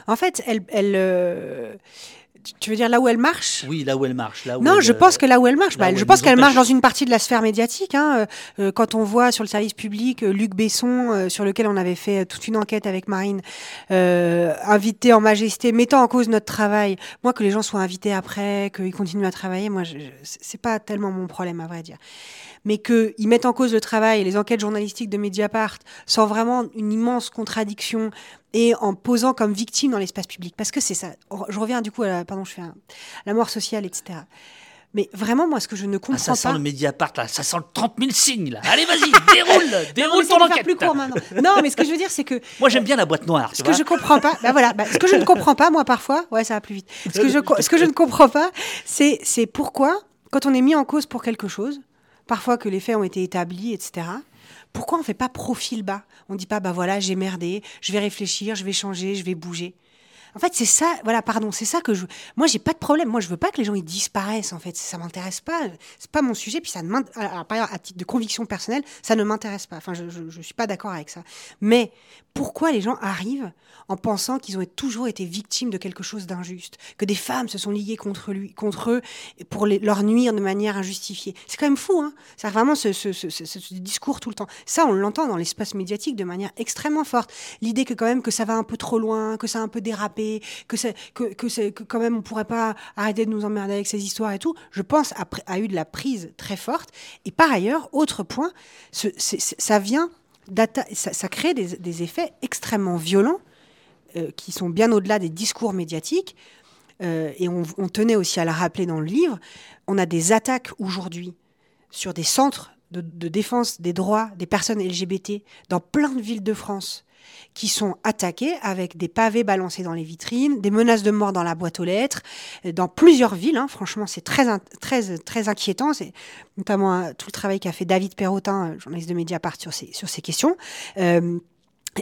Speaker 3: En fait, elle, elle euh, tu veux dire là où elle marche?
Speaker 2: Oui, là où elle marche. Là
Speaker 3: non, je pense que là où elle marche, bah, je pense qu'elle marche dans une partie de la sphère médiatique. Hein. Euh, quand on voit sur le service public euh, Luc Besson, euh, sur lequel on avait fait toute une enquête avec Marine, invité en majesté, mettant en cause notre travail. Moi, que les gens soient invités après, qu'ils continuent à travailler, moi, c'est pas tellement mon problème, à vrai dire mais qu'ils mettent en cause le travail et les enquêtes journalistiques de Mediapart sans vraiment une immense contradiction et en posant comme victime dans l'espace public. Parce que c'est ça. Je reviens du coup à la, pardon, je fais la mort sociale, etc. Mais vraiment, moi, ce que je ne comprends
Speaker 2: ah,
Speaker 3: pas.
Speaker 2: Ça sent le Mediapart, là. Ça sent le 30 000 signes, là. Allez, vas-y, déroule, déroule ton enquête.
Speaker 3: plus court maintenant. Non, mais ce que je veux dire, c'est que.
Speaker 2: Moi, j'aime bien la boîte noire.
Speaker 3: Ce que je comprends pas, bah voilà, bah, ce que je ne comprends pas, moi, parfois, ouais, ça va plus vite. Ce que je, ce que je ne comprends pas, c'est, c'est pourquoi, quand on est mis en cause pour quelque chose, parfois que les faits ont été établis, etc. Pourquoi on ne fait pas profil bas? On ne dit pas, bah voilà, j'ai merdé, je vais réfléchir, je vais changer, je vais bouger. En fait, c'est ça, voilà, pardon, c'est ça que je. Moi, j'ai pas de problème. Moi, je veux pas que les gens ils disparaissent. En fait, ça m'intéresse pas. C'est pas mon sujet. Puis ça ne à titre de conviction personnelle, ça ne m'intéresse pas. Enfin, je, je, suis pas d'accord avec ça. Mais pourquoi les gens arrivent en pensant qu'ils ont toujours été victimes de quelque chose d'injuste, que des femmes se sont liées contre lui, contre eux, pour leur nuire de manière injustifiée? C'est quand même fou, hein C'est vraiment ce, ce, ce, discours tout le temps. Ça, on l'entend dans l'espace médiatique de manière extrêmement forte. L'idée que quand même que ça va un peu trop loin, que ça a un peu dérapé que, c'est, que, que, que quand même on pourrait pas arrêter de nous emmerder avec ces histoires et tout, je pense a, eu de la prise très forte. Et par ailleurs, autre point, ça vient, ça, crée des, effets extrêmement violents euh, qui sont bien au-delà des discours médiatiques. Euh, et on, tenait aussi à la rappeler dans le livre, on a des attaques aujourd'hui sur des centres de, défense des droits des personnes LGBT dans plein de villes de France qui sont attaqués avec des pavés balancés dans les vitrines, des menaces de mort dans la boîte aux lettres, euh, dans plusieurs villes. Hein. Franchement, c'est très, très, très inquiétant. C'est notamment euh, tout le travail qu'a fait David Perrotin, euh, journaliste de Mediapart, sur ces, sur ces questions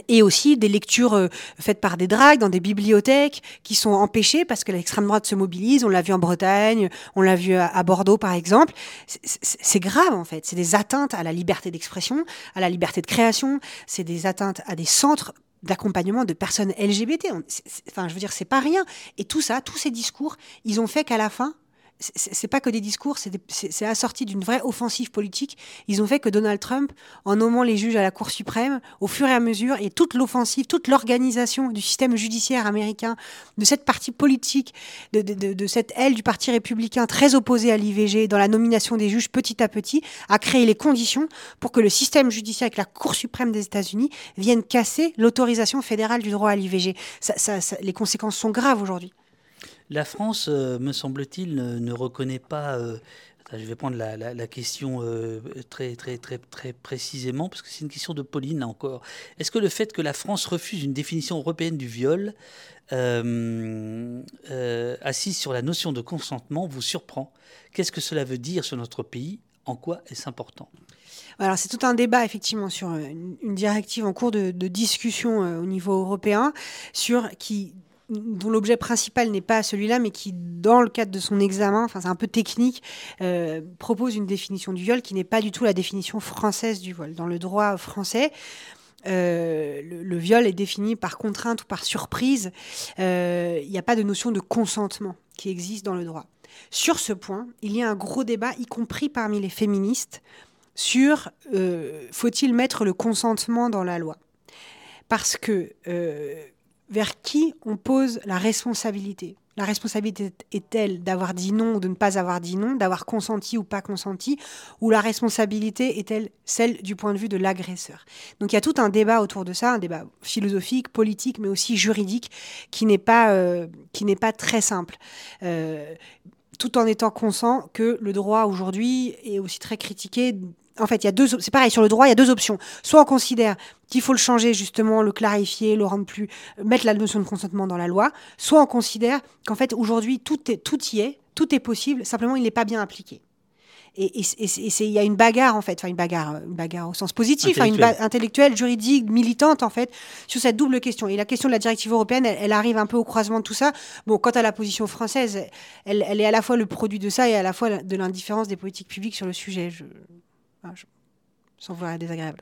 Speaker 3: et aussi des lectures euh, faites par des dragues dans des bibliothèques qui sont empêchées parce que l'extrême droite se mobilise. On l'a vu en Bretagne, on l'a vu à, Bordeaux par exemple. C'est grave en fait. C'est des atteintes à la liberté d'expression, à la liberté de création. C'est des atteintes à des centres d'accompagnement de personnes LGBT. enfin, je veux dire, c'est pas rien. Et tout ça, tous ces discours, ils ont fait qu'à la fin, c'est pas que des discours, c'est assorti d'une vraie offensive politique. Ils ont fait que Donald Trump, en nommant les juges à la Cour suprême, au fur et à mesure, et toute l'offensive, toute l'organisation du système judiciaire américain, de cette partie politique, de, cette aile du Parti républicain très opposée à l'IVG, dans la nomination des juges petit à petit, a créé les conditions pour que le système judiciaire avec la Cour suprême des États-Unis vienne casser l'autorisation fédérale du droit à l'IVG. les conséquences sont graves aujourd'hui.
Speaker 2: La France, euh, me semble-t-il, ne, reconnaît pas. Euh, je vais prendre la, question euh, très, précisément, parce que c'est une question de Pauline, encore. Est-ce que le fait que la France refuse une définition européenne du viol, assise sur la notion de consentement, vous surprend? Qu'est-ce que cela veut dire sur notre pays? En quoi est-ce important?
Speaker 3: Alors c'est tout un débat effectivement sur une, directive en cours de, de discussion au niveau européen sur qui dont l'objet principal n'est pas celui-là, mais qui, dans le cadre de son examen, enfin c'est un peu technique, euh, propose une définition du viol qui n'est pas du tout la définition française du viol. Dans le droit français, euh, le, viol est défini par contrainte ou par surprise. Euh, il n'y a pas de notion de consentement qui existe dans le droit. Sur ce point, il y a un gros débat, y compris parmi les féministes, sur faut-il mettre le consentement dans la loi? Parce que vers qui on pose la responsabilité. La responsabilité est-elle d'avoir dit non ou de ne pas avoir dit non, d'avoir consenti ou pas consenti, ou la responsabilité est-elle celle du point de vue de l'agresseur Donc il y a tout un débat autour de ça, un débat philosophique, politique, mais aussi juridique, qui n'est pas, euh, qui n'est pas très simple. Euh, tout en étant conscient que le droit aujourd'hui est aussi très critiqué en fait, il y a deux, c'est pareil sur le droit, il y a deux options. Soit on considère qu'il faut le changer justement, le clarifier, le rendre plus, mettre la notion de consentement dans la loi. Soit on considère qu'en fait aujourd'hui tout est, tout y est, tout est possible, simplement il n'est pas bien appliqué. Et il y a une bagarre, en fait, enfin une bagarre, une bagarre au sens positif, hein, intellectuelle. une intellectuelle, juridique, militante, en fait, sur cette double question. Et la question de la directive européenne, elle, arrive un peu au croisement de tout ça. Bon, quant à la position française, elle, elle, est à la fois le produit de ça et à la fois de l'indifférence des politiques publiques sur le sujet. Je, sans vouloir désagréable.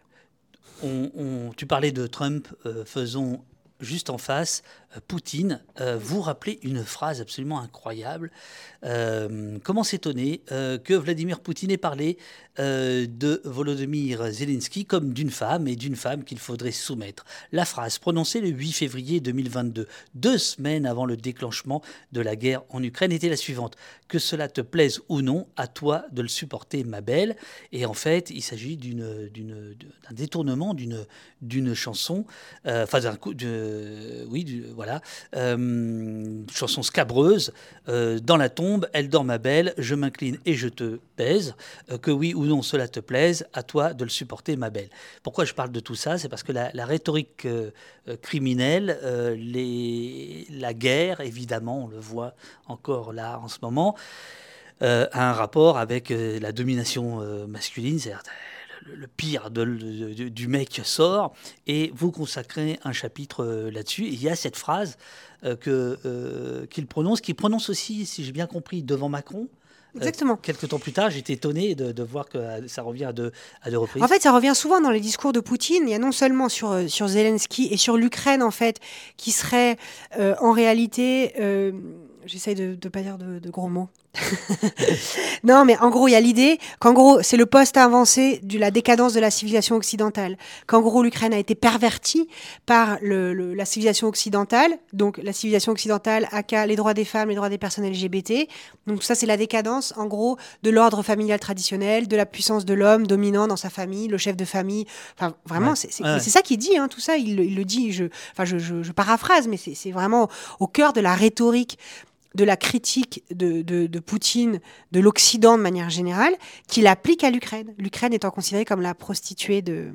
Speaker 2: On, tu parlais de Trump, euh, faisons juste en face, Poutine, euh, vous rappelez une phrase absolument incroyable. Euh, comment s'étonner que Vladimir Poutine ait parlé de Volodymyr Zelensky comme d'une femme et d'une femme qu'il faudrait soumettre La phrase prononcée le 8 février 2022, deux semaines avant le déclenchement de la guerre en Ukraine, était la suivante. Que cela te plaise ou non, à toi de le supporter, ma belle. Et en fait, il s'agit d'un détournement d'une chanson, enfin d'un coup, oui, voilà, euh, chanson scabreuse, euh, dans la tombe, elle dort ma belle, je m'incline et je te pèse, euh, que oui ou non cela te plaise, à toi de le supporter ma belle. Pourquoi je parle de tout ça? C'est parce que la, rhétorique criminelle, la guerre, évidemment, on le voit encore là en ce moment, a un rapport avec la domination masculine, c'est-à-dire le pire du mec sort, et vous consacrez un chapitre euh, là-dessus. il y a cette phrase euh, que euh, qu'il prononce, qu'il prononce aussi, si j'ai bien compris, devant Macron.
Speaker 3: Exactement.
Speaker 2: quelques temps plus tard, j'étais étonné de, voir que ça revient à deux, à deux reprises.
Speaker 3: En fait, ça revient souvent dans les discours de Poutine. Il y a non seulement sur, sur Zelensky et sur l'Ukraine, en fait, qui serait en réalité J'essaye de ne pas dire de, gros mots. non, mais en gros, il y a l'idée qu'en gros, c'est le poste avancé de la décadence de la civilisation occidentale. Qu'en gros, l'Ukraine a été pervertie par le, la civilisation occidentale. Donc, la civilisation occidentale, aka les droits des femmes, les droits des personnes LGBT. Donc, ça, c'est la décadence, en gros, de l'ordre familial traditionnel, de la puissance de l'homme dominant dans sa famille, le chef de famille. Enfin, vraiment, c'est ça qu'il dit, hein, tout ça. Il, le dit, je, enfin, je, je paraphrase, mais c'est vraiment au cœur de la rhétorique de la critique de, de, Poutine, de l'Occident de manière générale, qu'il applique à l'Ukraine. L'Ukraine étant considérée comme la prostituée de,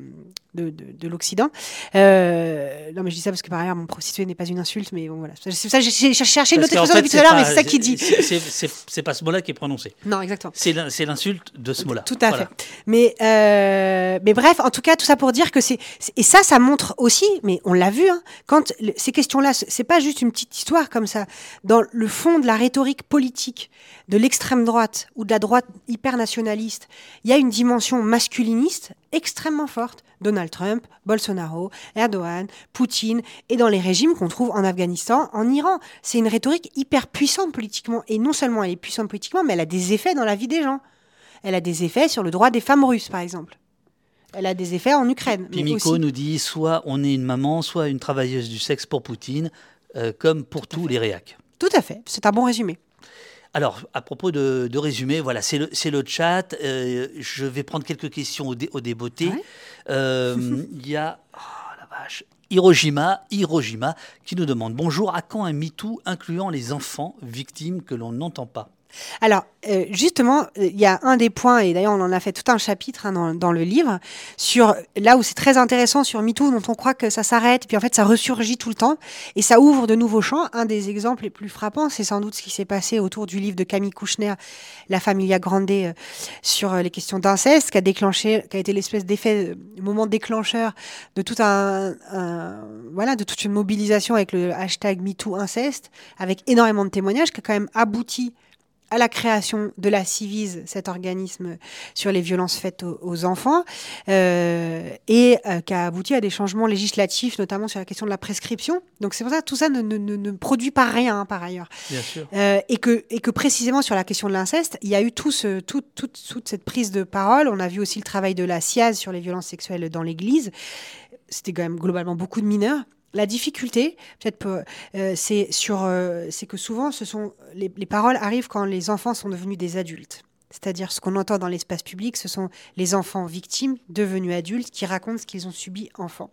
Speaker 3: de, de, l'Occident. Euh, non, mais je dis ça parce que par ailleurs, mon prostituée n'est pas une insulte, mais bon, voilà. C'est ça, j'ai cherché une autre expression depuis tout à l'heure, mais c'est ça qu'il dit.
Speaker 2: C'est pas ce mot-là qui est prononcé.
Speaker 3: Non, exactement.
Speaker 2: C'est l'insulte de ce mot-là.
Speaker 3: Tout à fait. Mais, euh, mais bref, en tout cas, tout ça pour dire que c'est. Et ça, ça montre aussi, mais on l'a vu, hein, quand ces questions-là, c'est pas juste une petite histoire comme ça. Dans le fond de la rhétorique politique de l'extrême droite ou de la droite hyper nationaliste, il y a une dimension masculiniste extrêmement forte. Donald Trump, Bolsonaro, Erdogan, Poutine, et dans les régimes qu'on trouve en Afghanistan, en Iran. C'est une rhétorique hyper puissante politiquement. Et non seulement elle est puissante politiquement, mais elle a des effets dans la vie des gens. Elle a des effets sur le droit des femmes russes, par exemple. Elle a des effets en Ukraine.
Speaker 2: Pimiko nous dit soit on est une maman, soit une travailleuse du sexe pour Poutine, euh, comme pour tous les réacs.
Speaker 3: Tout à fait, c'est un bon résumé.
Speaker 2: Alors, à propos de, résumé, voilà, c'est le, le, chat. Euh, je vais prendre quelques questions au, dé, au débeauté. Euh, il y a, oh, la vache, Hiroshima, Hiroshima, qui nous demande Bonjour, à quand un MeToo incluant les enfants victimes que l'on n'entend pas?
Speaker 3: Alors, euh, justement, il y a un des points, et d'ailleurs on en a fait tout un chapitre hein, dans, le livre, sur là où c'est très intéressant sur MeToo, dont on croit que ça s'arrête, puis en fait ça ressurgit tout le temps, et ça ouvre de nouveaux champs. Un des exemples les plus frappants, c'est sans doute ce qui s'est passé autour du livre de Camille Kouchner, La Familia Grande, euh, sur euh, les questions d'inceste, qui a déclenché, qui a été l'espèce d'effet, moment déclencheur de tout un, voilà, de toute une mobilisation avec le hashtag MeToo inceste, avec énormément de témoignages, qui a quand même abouti à la création de la CIVIS, cet organisme sur les violences faites aux, enfants, euh, et euh, qui a abouti à des changements législatifs, notamment sur la question de la prescription. Donc c'est pour ça que tout ça ne, ne, produit pas rien hein, par ailleurs.
Speaker 2: Bien sûr.
Speaker 3: Euh, et, que, et que précisément sur la question de l'inceste, il y a eu tout ce, tout, toute cette prise de parole. On a vu aussi le travail de la SIAZ sur les violences sexuelles dans l'Église. C'était quand même globalement beaucoup de mineurs. La difficulté, peut-être, euh, euh, c'est que souvent, les, paroles arrivent quand les enfants sont devenus des adultes. C'est-à-dire ce qu'on entend dans l'espace public, ce sont les enfants victimes devenus adultes qui racontent ce qu'ils ont subi enfant.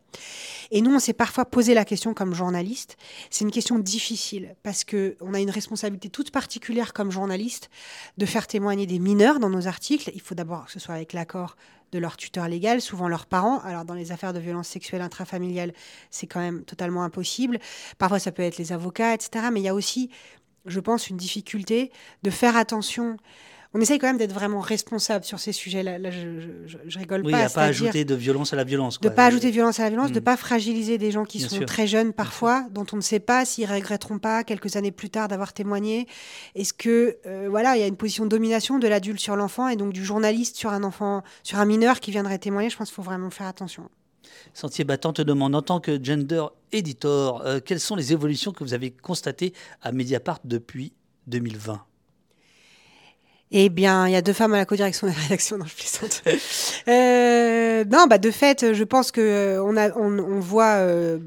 Speaker 3: Et nous, on s'est parfois posé la question comme journaliste. C'est une question difficile parce que on a une responsabilité toute particulière comme journaliste de faire témoigner des mineurs dans nos articles. Il faut d'abord que ce soit avec l'accord de leur tuteur légal, souvent leurs parents. Alors dans les affaires de violence sexuelle intrafamiliale, c'est quand même totalement impossible. Parfois ça peut être les avocats, etc. Mais il y a aussi, je pense, une difficulté de faire attention on essaye quand même d'être vraiment responsable sur ces sujets-là. Là, je, rigole
Speaker 2: oui,
Speaker 3: pas.
Speaker 2: Oui, pas ajouter de violence à la violence.
Speaker 3: De ne pas ajouter de violence à la violence, de ne mm. pas fragiliser des gens qui sont très jeunes parfois, dont on ne sait pas s'ils regretteront pas quelques années plus tard d'avoir témoigné. Est-ce que, euh, voilà, il y a une position de domination de l'adulte sur l'enfant et donc du journaliste sur un enfant, sur un mineur qui viendrait témoigner? Je pense qu'il faut vraiment faire attention.
Speaker 2: Sentier Battant te demande, en tant que gender editor, euh, quelles sont les évolutions que vous avez constatées à Mediapart depuis 2020
Speaker 3: eh bien, il y a deux femmes à la co-direction de la rédaction, non, je plaisante. euh, non, bah, de fait, je pense que euh, on, a, on, on voit euh,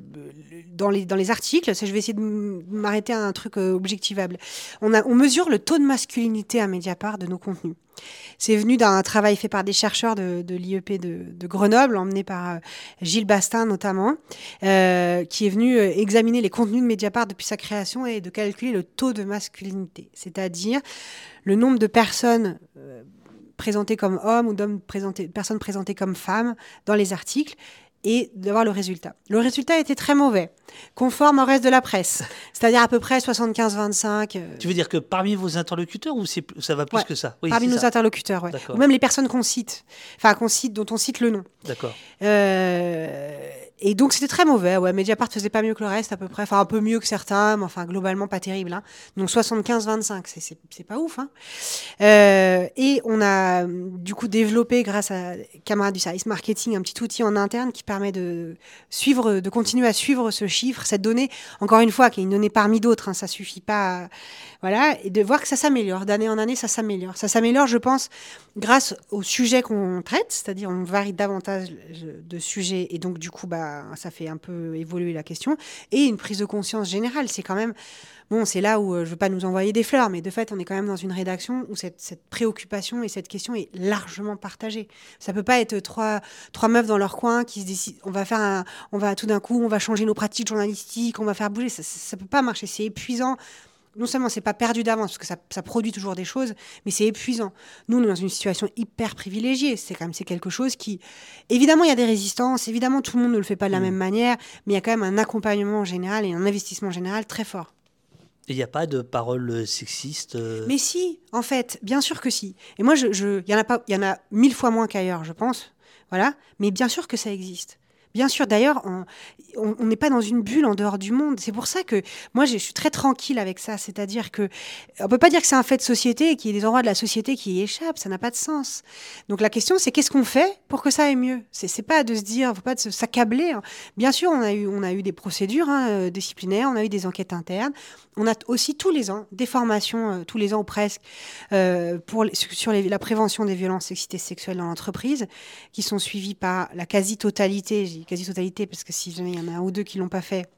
Speaker 3: dans, les, articles, je vais essayer de m'arrêter à un truc euh, objectivable. On, mesure le taux de masculinité à Mediapart de nos contenus. C'est venu d'un travail fait par des chercheurs de, l'IEP de, Grenoble, emmené par Gilles Bastin notamment, euh, qui est venu examiner les contenus de Mediapart depuis sa création et de calculer le taux de masculinité, c'est-à-dire le nombre de personnes euh, présentées comme hommes ou de personnes présentées comme femmes dans les articles et d'avoir le résultat. Le résultat était très mauvais, conforme au reste de la presse, c'est-à-dire à peu près 75-25.
Speaker 2: Euh. Tu veux dire que parmi vos interlocuteurs ou ça va plus que ça?
Speaker 3: Oui, Parmi nos interlocuteurs, ouais. ou même les personnes qu'on cite, enfin qu'on cite, dont on cite le nom.
Speaker 2: D'accord.
Speaker 3: Euh, et donc c'était très mauvais. Ouais, Mediapart faisait pas mieux que le reste à peu près, enfin un peu mieux que certains, mais enfin globalement pas terrible. Hein. Donc 75-25, c'est pas ouf. Hein. Euh, et on a du coup développé grâce à camarades du service marketing un petit outil en interne qui permet de suivre, de continuer à suivre ce chiffre, cette donnée. Encore une fois, qui est une donnée parmi d'autres. Hein, ça suffit pas, voilà, et de voir que ça s'améliore d'année en année, ça s'améliore. Ça s'améliore, je pense, grâce au sujet qu'on traite, c'est-à-dire on varie davantage de sujets et donc du coup bah ça fait un peu évoluer la question. Et une prise de conscience générale. C'est quand même. Bon, c'est là où euh, je ne veux pas nous envoyer des fleurs, mais de fait, on est quand même dans une rédaction où cette, préoccupation et cette question est largement partagée. Ça peut pas être trois, meufs dans leur coin qui se décident, on va faire un, on va tout d'un coup, on va changer nos pratiques journalistiques, on va faire bouger. Ça, ne peut pas marcher. C'est épuisant non seulement c'est pas perdu d'avance parce que ça, produit toujours des choses, mais c'est épuisant. Nous, on est dans une situation hyper privilégiée. C'est quand même c'est quelque chose qui, évidemment, il y a des résistances. Évidemment, tout le monde ne le fait pas de la mm. même manière, mais il y a quand même un accompagnement général et un investissement général très fort.
Speaker 2: Il n'y a pas de paroles sexistes euh
Speaker 3: Mais si, en fait, bien sûr que si. Et moi, il je, y en a pas, il y en a mille fois moins qu'ailleurs, je pense. Voilà. Mais bien sûr que ça existe. Bien sûr, d'ailleurs, on n'est pas dans une bulle en dehors du monde. C'est pour ça que moi, je suis très tranquille avec ça. C'est-à-dire que on peut pas dire que c'est un fait de société et qu'il y ait des endroits de la société qui y échappent. Ça n'a pas de sens. Donc la question, c'est qu'est-ce qu'on fait pour que ça aille mieux? C'est pas de se dire, faut pas s'accabler. Hein. Bien sûr, on a eu, des procédures hein, euh, disciplinaires, on a eu des enquêtes internes. On a aussi tous les ans des formations, euh, tous les ans ou presque, euh, sur la prévention des violences sexistes et sexuelles dans l'entreprise, qui sont suivies par la quasi-totalité quasi-totalité, parce que si jamais il y en a un ou deux qui l'ont pas fait,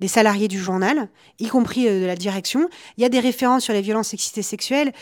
Speaker 3: des salariés du journal, y compris euh, de la direction. Il y a des références sur les violences sexistes et sexuelles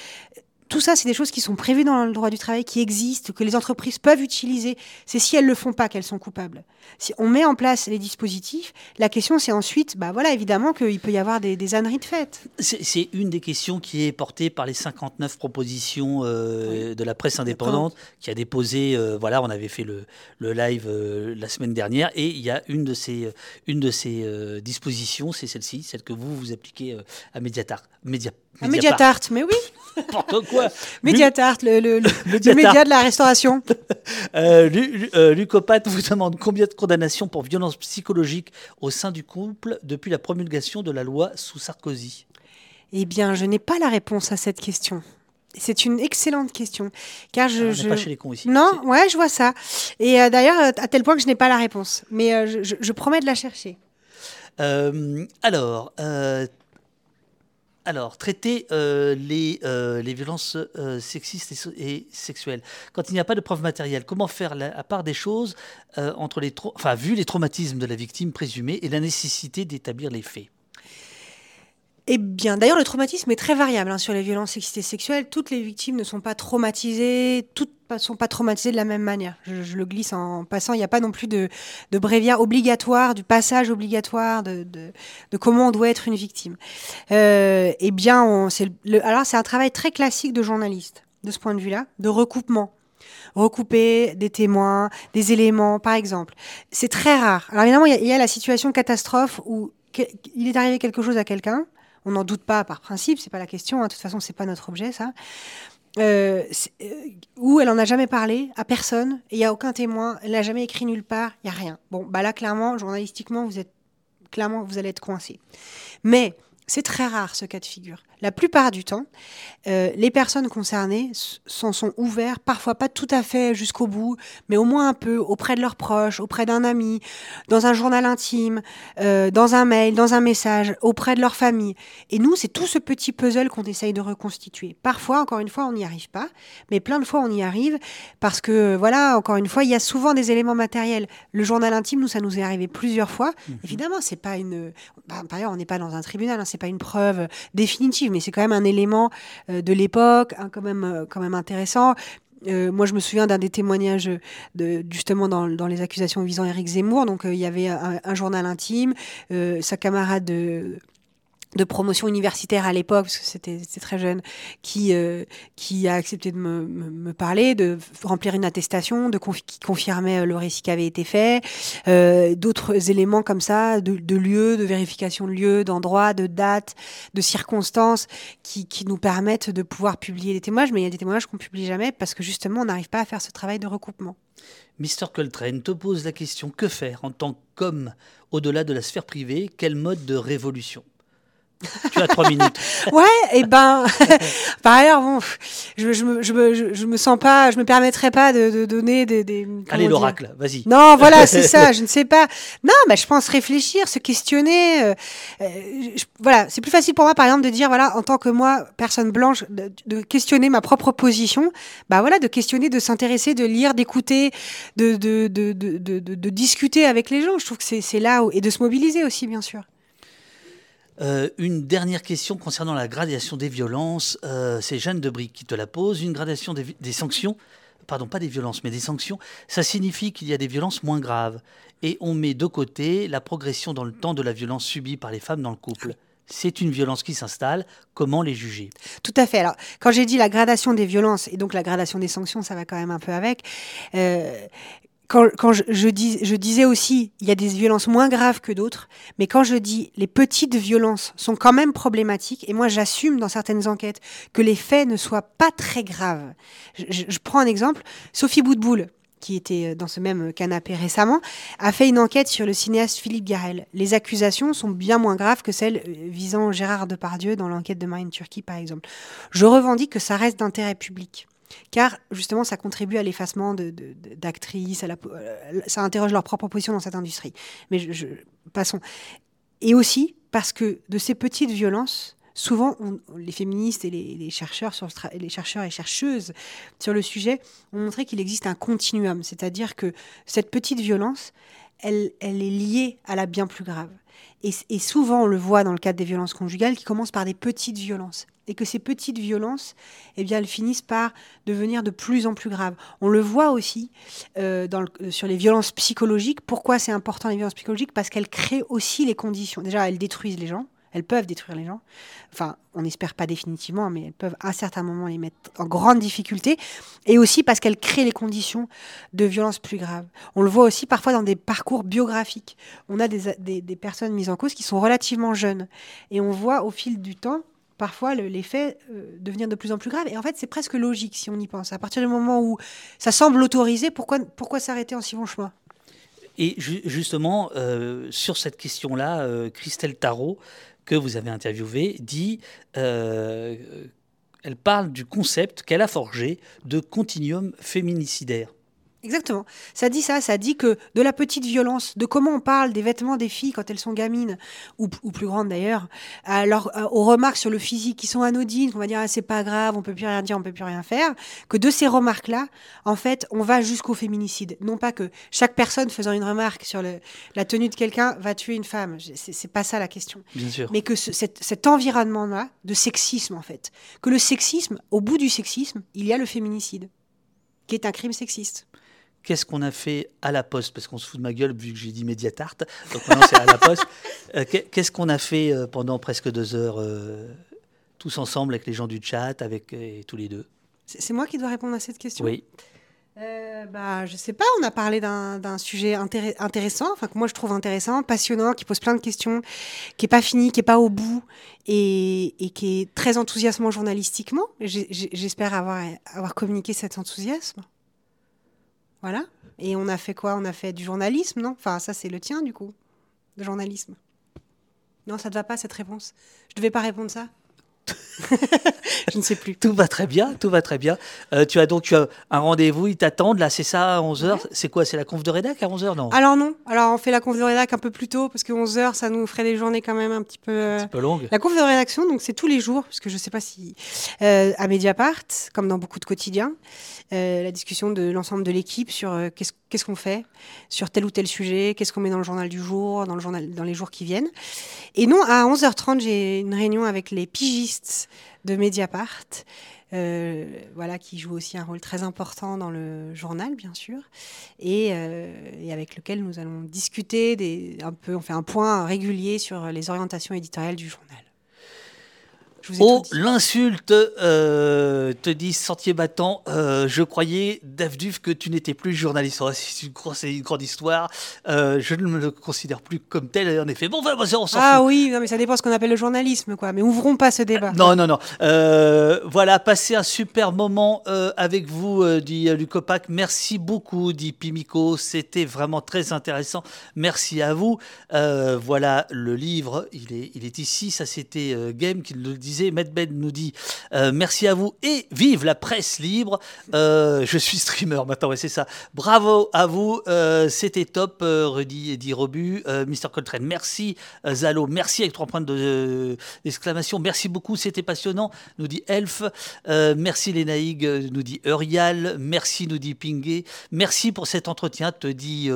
Speaker 3: tout ça, c'est des choses qui sont prévues dans le droit du travail, qui existent, que les entreprises peuvent utiliser. C'est si elles ne le font pas qu'elles sont coupables. Si on met en place les dispositifs, la question c'est ensuite, bah voilà, évidemment qu'il peut y avoir des, des âneries de fait.
Speaker 2: C'est une des questions qui est portée par les 59 propositions euh, de la presse indépendante, qui a déposé, euh, voilà, on avait fait le, le live euh, la semaine dernière, et il y a une de ces, une de ces dispositions, c'est celle-ci, celle que vous, vous appliquez à Mediatar. Média,
Speaker 3: Mediapart. mais oui.
Speaker 2: N'importe quoi.
Speaker 3: Mediatart, le, le, le, média de la restauration.
Speaker 2: euh, Lucopat vous demande combien de condamnations pour violence psychologique au sein du couple depuis la promulgation de la loi sous Sarkozy?
Speaker 3: Eh bien, je n'ai pas la réponse à cette question. C'est une excellente question, car je,
Speaker 2: ah, Pas chez les cons ici.
Speaker 3: Non, ouais, je vois ça. Et euh, d'ailleurs, à tel point que je n'ai pas la réponse, mais euh, je, je, promets de la chercher.
Speaker 2: Euh, alors, alors, traiter euh, les, euh, les, violences euh, sexistes et, sexuelles. Quand il n'y a pas de preuves matérielles, comment faire la, à part des choses entre les enfin, vu les traumatismes de la victime présumée et la nécessité d'établir les faits?
Speaker 3: Eh bien, d'ailleurs, le traumatisme est très variable hein, sur les violences sexistes et sexuelles. Toutes les victimes ne sont pas traumatisées, toutes ne sont pas traumatisées de la même manière. Je, le glisse en passant. Il n'y a pas non plus de, de bréviaire obligatoire, du passage obligatoire de, de, comment on doit être une victime. Euh, eh bien, on, le, alors c'est un travail très classique de journaliste, de ce point de vue-là, de recoupement recouper des témoins, des éléments, par exemple. C'est très rare. Alors évidemment, il y, a la situation catastrophe où il est arrivé quelque chose à quelqu'un, on n'en doute pas par principe, c'est pas la question. Hein. De toute façon, c'est pas notre objet, ça. Euh, euh, où elle en a jamais parlé à personne, il y a aucun témoin, elle n'a jamais écrit nulle part, il y a rien. Bon, bah là, clairement, journalistiquement, vous êtes clairement, vous allez être coincé. Mais c'est très rare ce cas de figure. La plupart du temps, euh, les personnes concernées s'en sont ouvertes, parfois pas tout à fait jusqu'au bout, mais au moins un peu auprès de leurs proches, auprès d'un ami, dans un journal intime, euh, dans un mail, dans un message, auprès de leur famille. Et nous, c'est tout ce petit puzzle qu'on essaye de reconstituer. Parfois, encore une fois, on n'y arrive pas, mais plein de fois, on y arrive parce que, voilà, encore une fois, il y a souvent des éléments matériels. Le journal intime, nous, ça nous est arrivé plusieurs fois. Mhm. Évidemment, c'est pas une. Bah, par ailleurs, on n'est pas dans un tribunal, hein, c'est pas une preuve définitive mais c'est quand même un élément euh, de l'époque, quand, même, euh, quand même intéressant. Euh, moi, je me souviens d'un des témoignages justement dans, les accusations visant Éric Zemmour. Donc, il y avait un journal intime, sa camarade de promotion universitaire à l'époque, parce que c'était très jeune, qui, euh, qui a accepté de me, parler, de remplir une attestation, de qui confirmait euh, le récit qui avait été fait, euh, d'autres éléments comme ça, de, de lieux, de vérification de lieux, d'endroits, de dates, de circonstances, qui, qui, nous permettent de pouvoir publier des témoignages, mais il y a des témoignages qu'on publie jamais parce que justement on n'arrive pas à faire ce travail de recoupement.
Speaker 2: Mr. Coltrane te pose la question que faire en tant qu'homme au-delà de la sphère privée? Quel mode de révolution? Tu as trois minutes.
Speaker 3: ouais, et ben, par ailleurs, bon, je, je, me, je, me, je, me sens pas, je me permettrais pas de, de donner des. des
Speaker 2: Allez, l'oracle, vas-y.
Speaker 3: Non, voilà, c'est ça, je ne sais pas. Non, mais je pense réfléchir, se questionner. Euh, euh, voilà, c'est plus facile pour moi, par exemple, de dire, voilà, en tant que moi, personne blanche, de, de questionner ma propre position. Bah voilà, de questionner, de s'intéresser, de lire, d'écouter, de de, de, de, de, discuter avec les gens. Je trouve que c'est là, où, et de se mobiliser aussi, bien sûr.
Speaker 2: Euh, une dernière question concernant la gradation des violences. Euh, c'est Jeanne Debric qui te la pose. Une gradation des, sanctions, pardon, pas des violences, mais des sanctions, ça signifie qu'il y a des violences moins graves. Et on met de côté la progression dans le temps de la violence subie par les femmes dans le couple. C'est une violence qui s'installe. Comment les juger?
Speaker 3: Tout à fait. Alors, quand j'ai dit la gradation des violences et donc la gradation des sanctions, ça va quand même un peu avec. Euh, quand, je, dis, je disais aussi, il y a des violences moins graves que d'autres, mais quand je dis les petites violences sont quand même problématiques, et moi j'assume dans certaines enquêtes que les faits ne soient pas très graves. Je, prends un exemple, Sophie Boutboul, qui était dans ce même canapé récemment, a fait une enquête sur le cinéaste Philippe Garel. Les accusations sont bien moins graves que celles euh, visant Gérard Depardieu dans l'enquête de Marine Turquie, par exemple. Je revendique que ça reste d'intérêt public car justement ça contribue à l'effacement d'actrices, de, euh, ça interroge leur propre position dans cette industrie. Mais je, passons. Et aussi parce que de ces petites violences, souvent les féministes et les, chercheurs sur les chercheurs et chercheuses sur le sujet ont montré qu'il existe un continuum, c'est-à-dire que cette petite violence, elle, est liée à la bien plus grave. Et, souvent, on le voit dans le cadre des violences conjugales qui commencent par des petites violences et que ces petites violences, eh bien, elles finissent par devenir de plus en plus graves. On le voit aussi euh, dans sur les violences psychologiques. Pourquoi c'est important les violences psychologiques? Parce qu'elles créent aussi les conditions. Déjà, elles détruisent les gens. Elles peuvent détruire les gens. Enfin, on n'espère pas définitivement, mais elles peuvent à certains moments les mettre en grande difficulté. Et aussi parce qu'elles créent les conditions de violences plus graves. On le voit aussi parfois dans des parcours biographiques. On a des, des, personnes mises en cause qui sont relativement jeunes. Et on voit au fil du temps parfois les faits euh, devenir de plus en plus graves. Et en fait, c'est presque logique si on y pense. À partir du moment où ça semble autorisé, pourquoi, pourquoi s'arrêter en si bon chemin?
Speaker 2: Et justement, euh, sur cette question-là, euh, Christelle Tarot, que vous avez interviewée, dit elle parle du concept qu'elle a forgé de continuum féminicidaire.
Speaker 3: Exactement. Ça dit ça, ça dit que de la petite violence, de comment on parle des vêtements des filles quand elles sont gamines, ou, ou plus grandes d'ailleurs, alors euh, aux remarques sur le physique qui sont anodines, qu'on va dire ah, c'est pas grave, on peut plus rien dire, on peut plus rien faire, que de ces remarques-là, en fait, on va jusqu'au féminicide. Non pas que chaque personne faisant une remarque sur le, la tenue de quelqu'un va tuer une femme, c'est pas ça la question.
Speaker 2: Bien sûr.
Speaker 3: Mais que ce, cet, cet environnement-là de sexisme, en fait, que le sexisme, au bout du sexisme, il y a le féminicide, qui est un crime sexiste
Speaker 2: qu'est-ce qu'on a fait à la poste? Parce qu'on se fout de ma gueule vu que j'ai dit Mediatart. Donc maintenant c'est à la poste. Euh, qu'est-ce qu'on a fait euh, pendant presque deux heures, euh, tous ensemble, avec les gens du chat, avec et tous les deux?
Speaker 3: C'est moi qui dois répondre à cette question?
Speaker 2: Oui.
Speaker 3: Euh, bah, je sais pas, on a parlé d'un sujet intéress intéressant, enfin que moi je trouve intéressant, passionnant, qui pose plein de questions, qui est pas fini, qui est pas au bout et, et qui est très enthousiasmant journalistiquement. J'espère avoir, avoir communiqué cet enthousiasme. Voilà. Et on a fait quoi? On a fait du journalisme, non? Enfin, ça, c'est le tien, du coup. Le journalisme. Non, ça ne te va pas, cette réponse? Je devais pas répondre ça je ne sais plus.
Speaker 2: Tout va très bien, tout va très bien. Euh, tu as donc tu as un rendez-vous, ils t'attendent, là c'est ça, à 11h. Ouais. C'est quoi C'est la conf de rédac à 11h, non?
Speaker 3: Alors non, alors on fait la conf de rédac un peu plus tôt, parce que 11h, ça nous ferait des journées quand même un petit peu...
Speaker 2: Un petit peu longues.
Speaker 3: La conf de rédaction, donc c'est tous les jours, parce que je ne sais pas si... Euh, à Mediapart, comme dans beaucoup de quotidiens, euh, la discussion de l'ensemble de l'équipe sur euh, qu'est-ce qu'est-ce qu'on fait sur tel ou tel sujet, qu'est-ce qu'on met dans le journal du jour, dans, le journal, dans les jours qui viennent. Et non, à 11h30, j'ai une réunion avec les pigistes de Mediapart, euh, voilà, qui joue aussi un rôle très important dans le journal, bien sûr, et, euh, et avec lequel nous allons discuter des, un peu, on fait un point régulier sur les orientations éditoriales du journal.
Speaker 2: Oh, l'insulte, euh, te dit Sentier Battant, euh, je croyais, Dave que tu n'étais plus journaliste. Oh, c'est une, une, grande histoire. Euh, je ne me le considère plus comme tel, en effet. Bon, enfin, on s'en
Speaker 3: Ah
Speaker 2: fout.
Speaker 3: oui, non, mais ça dépend ce qu'on appelle le journalisme, quoi. Mais ouvrons pas ce débat.
Speaker 2: non, non, non. Voilà, passez un super moment avec vous, dit Lucopac. Merci beaucoup, dit Pimico. C'était vraiment très intéressant. Merci à vous. voilà, le livre, il est, il est ici. Ça, c'était Game qui le disait. Medbed nous dit euh, merci à vous et vive la presse libre. Euh, je suis streamer maintenant, ouais, c'est ça. Bravo à vous, euh, c'était top, Rudy et dit Robu. Mr. Coltrane, merci. Zalo, merci avec trois points d'exclamation. merci beaucoup, c'était passionnant, nous dit Elf. merci Lénaïg, nous dit Urial. Merci, nous dit Pinguet. Merci pour cet entretien, te dit.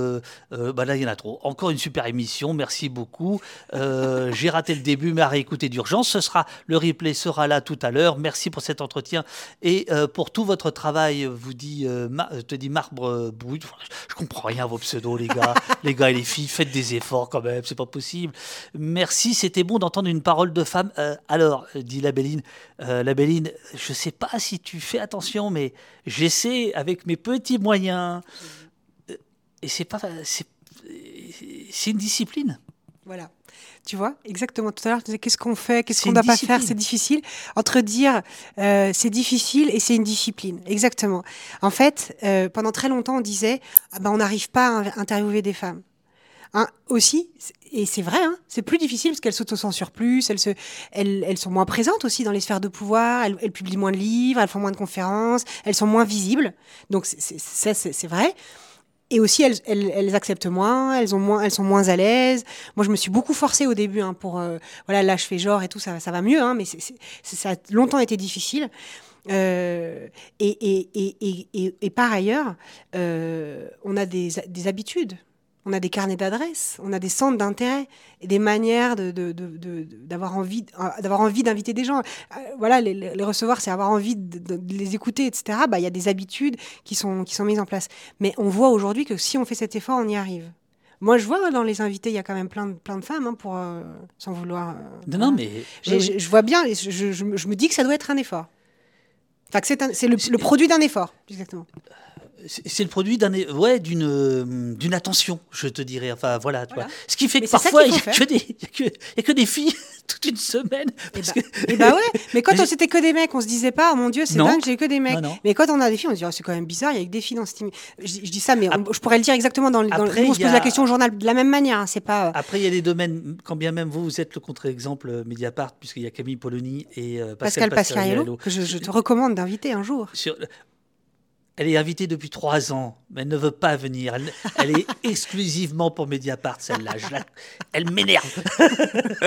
Speaker 2: bah là, il y en a trop. Encore une super émission, merci beaucoup. J'ai raté le début, mais à réécouter d'urgence. Ce sera le replay sera là tout à l'heure. Merci pour cet entretien et euh, pour tout votre travail, vous dit, euh, te dit Marbre Brouille. Je comprends rien à vos pseudos, les gars. les gars et les filles, faites des efforts quand même, c'est pas possible. Merci, c'était bon d'entendre une parole de femme. Euh, alors, dit la Béline, la Béline, je sais pas si tu fais attention, mais j'essaie avec mes petits moyens. Et c'est pas. C'est une discipline.
Speaker 3: Voilà. Tu vois, exactement. Tout à l'heure, tu disais qu'est-ce qu'on fait, qu'est-ce qu'on ne doit pas faire, c'est difficile. Entre dire euh, c'est difficile et c'est une discipline. Exactement. En fait, euh, pendant très longtemps, on disait ah ben, on n'arrive pas à interviewer des femmes. Hein, aussi, et c'est vrai, hein, c'est plus difficile parce qu'elles s'autocensurent plus, elles, se, elles, elles, sont moins présentes aussi dans les sphères de pouvoir, elles, elles, publient moins de livres, elles font moins de conférences, elles sont moins visibles. Donc c'est vrai. Et aussi, elles, acceptent moins, elles, ont moins, elles sont moins à l'aise. Moi, je me suis beaucoup forcée au début hein, pour... Euh, voilà, là, je fais genre et tout, ça, ça va mieux, hein, mais ça a longtemps été difficile. Euh, et, par ailleurs, euh, on a des habitudes. On a des carnets d'adresses, on a des centres d'intérêt et des manières de, de, de, d'avoir envie, d'avoir envie d'inviter des gens. Euh, voilà, les, les recevoir, c'est avoir envie de, les écouter, etc. Bah, il y a des habitudes qui sont, qui sont mises en place. Mais on voit aujourd'hui que si on fait cet effort, on y arrive. Moi, je vois dans les invités, il y a quand même plein de, plein de femmes, hein, pour, euh, sans vouloir. Euh,
Speaker 2: non, non, mais.
Speaker 3: Je, je, je vois bien, je, je, je, me dis que ça doit être un effort. Enfin, que c'est le, le produit d'un effort, exactement
Speaker 2: c'est le produit d'un ouais d'une d'une attention je te dirais. Enfin voilà, tu voilà. vois ce qui fait mais que parfois il n'y a, a, a, que des filles toute une semaine
Speaker 3: parce et bah, que... et bah ouais. Mais quand c'était que des mecs on se disait pas oh mon dieu c'est dingue j'ai que des mecs. non, non. mais quand on a des filles on se dit oh, c'est quand même bizarre il y a que des filles dans ce team je, je dis ça mais on, je pourrais le dire exactement dans, dans Après, on se pose a... la question au journal de la même manière hein, c'est pas euh...
Speaker 2: Après il y a des domaines quand bien même vous vous êtes le contre-exemple Mediapart puisqu'il y a Camille Polony et euh, Pascal,
Speaker 3: Pascal Pascariello que je, je, te recommande d'inviter un jour.
Speaker 2: Sur Elle est invitée depuis trois ans, mais elle ne veut pas venir. Elle, elle est exclusivement pour Mediapart, celle-là. Je la- Elle m'énerve.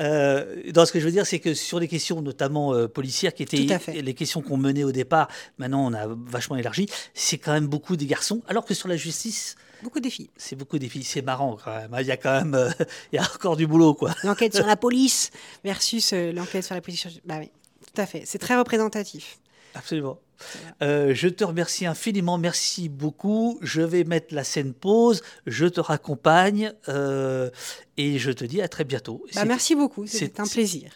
Speaker 2: Euh, dans ce que je veux dire, c'est que sur les questions, notamment euh, policières, qui étaient les questions qu'on menait au départ, maintenant on a vachement élargi, c'est quand même beaucoup des garçons. Alors que sur la justice,
Speaker 3: Beaucoup de filles.
Speaker 2: c'est beaucoup des filles. C'est marrant quand même. Il y a quand même euh, il y a encore du boulot, quoi.
Speaker 3: L'enquête sur la police versus euh, l'enquête sur la police. Bah oui, tout à fait. C'est très représentatif.
Speaker 2: Absolument. Euh, je te remercie infiniment, merci beaucoup. Je vais mettre la scène pause, je te raccompagne euh, et je te dis à très bientôt.
Speaker 3: Bah, merci beaucoup.
Speaker 2: c'est-
Speaker 3: C'était un plaisir.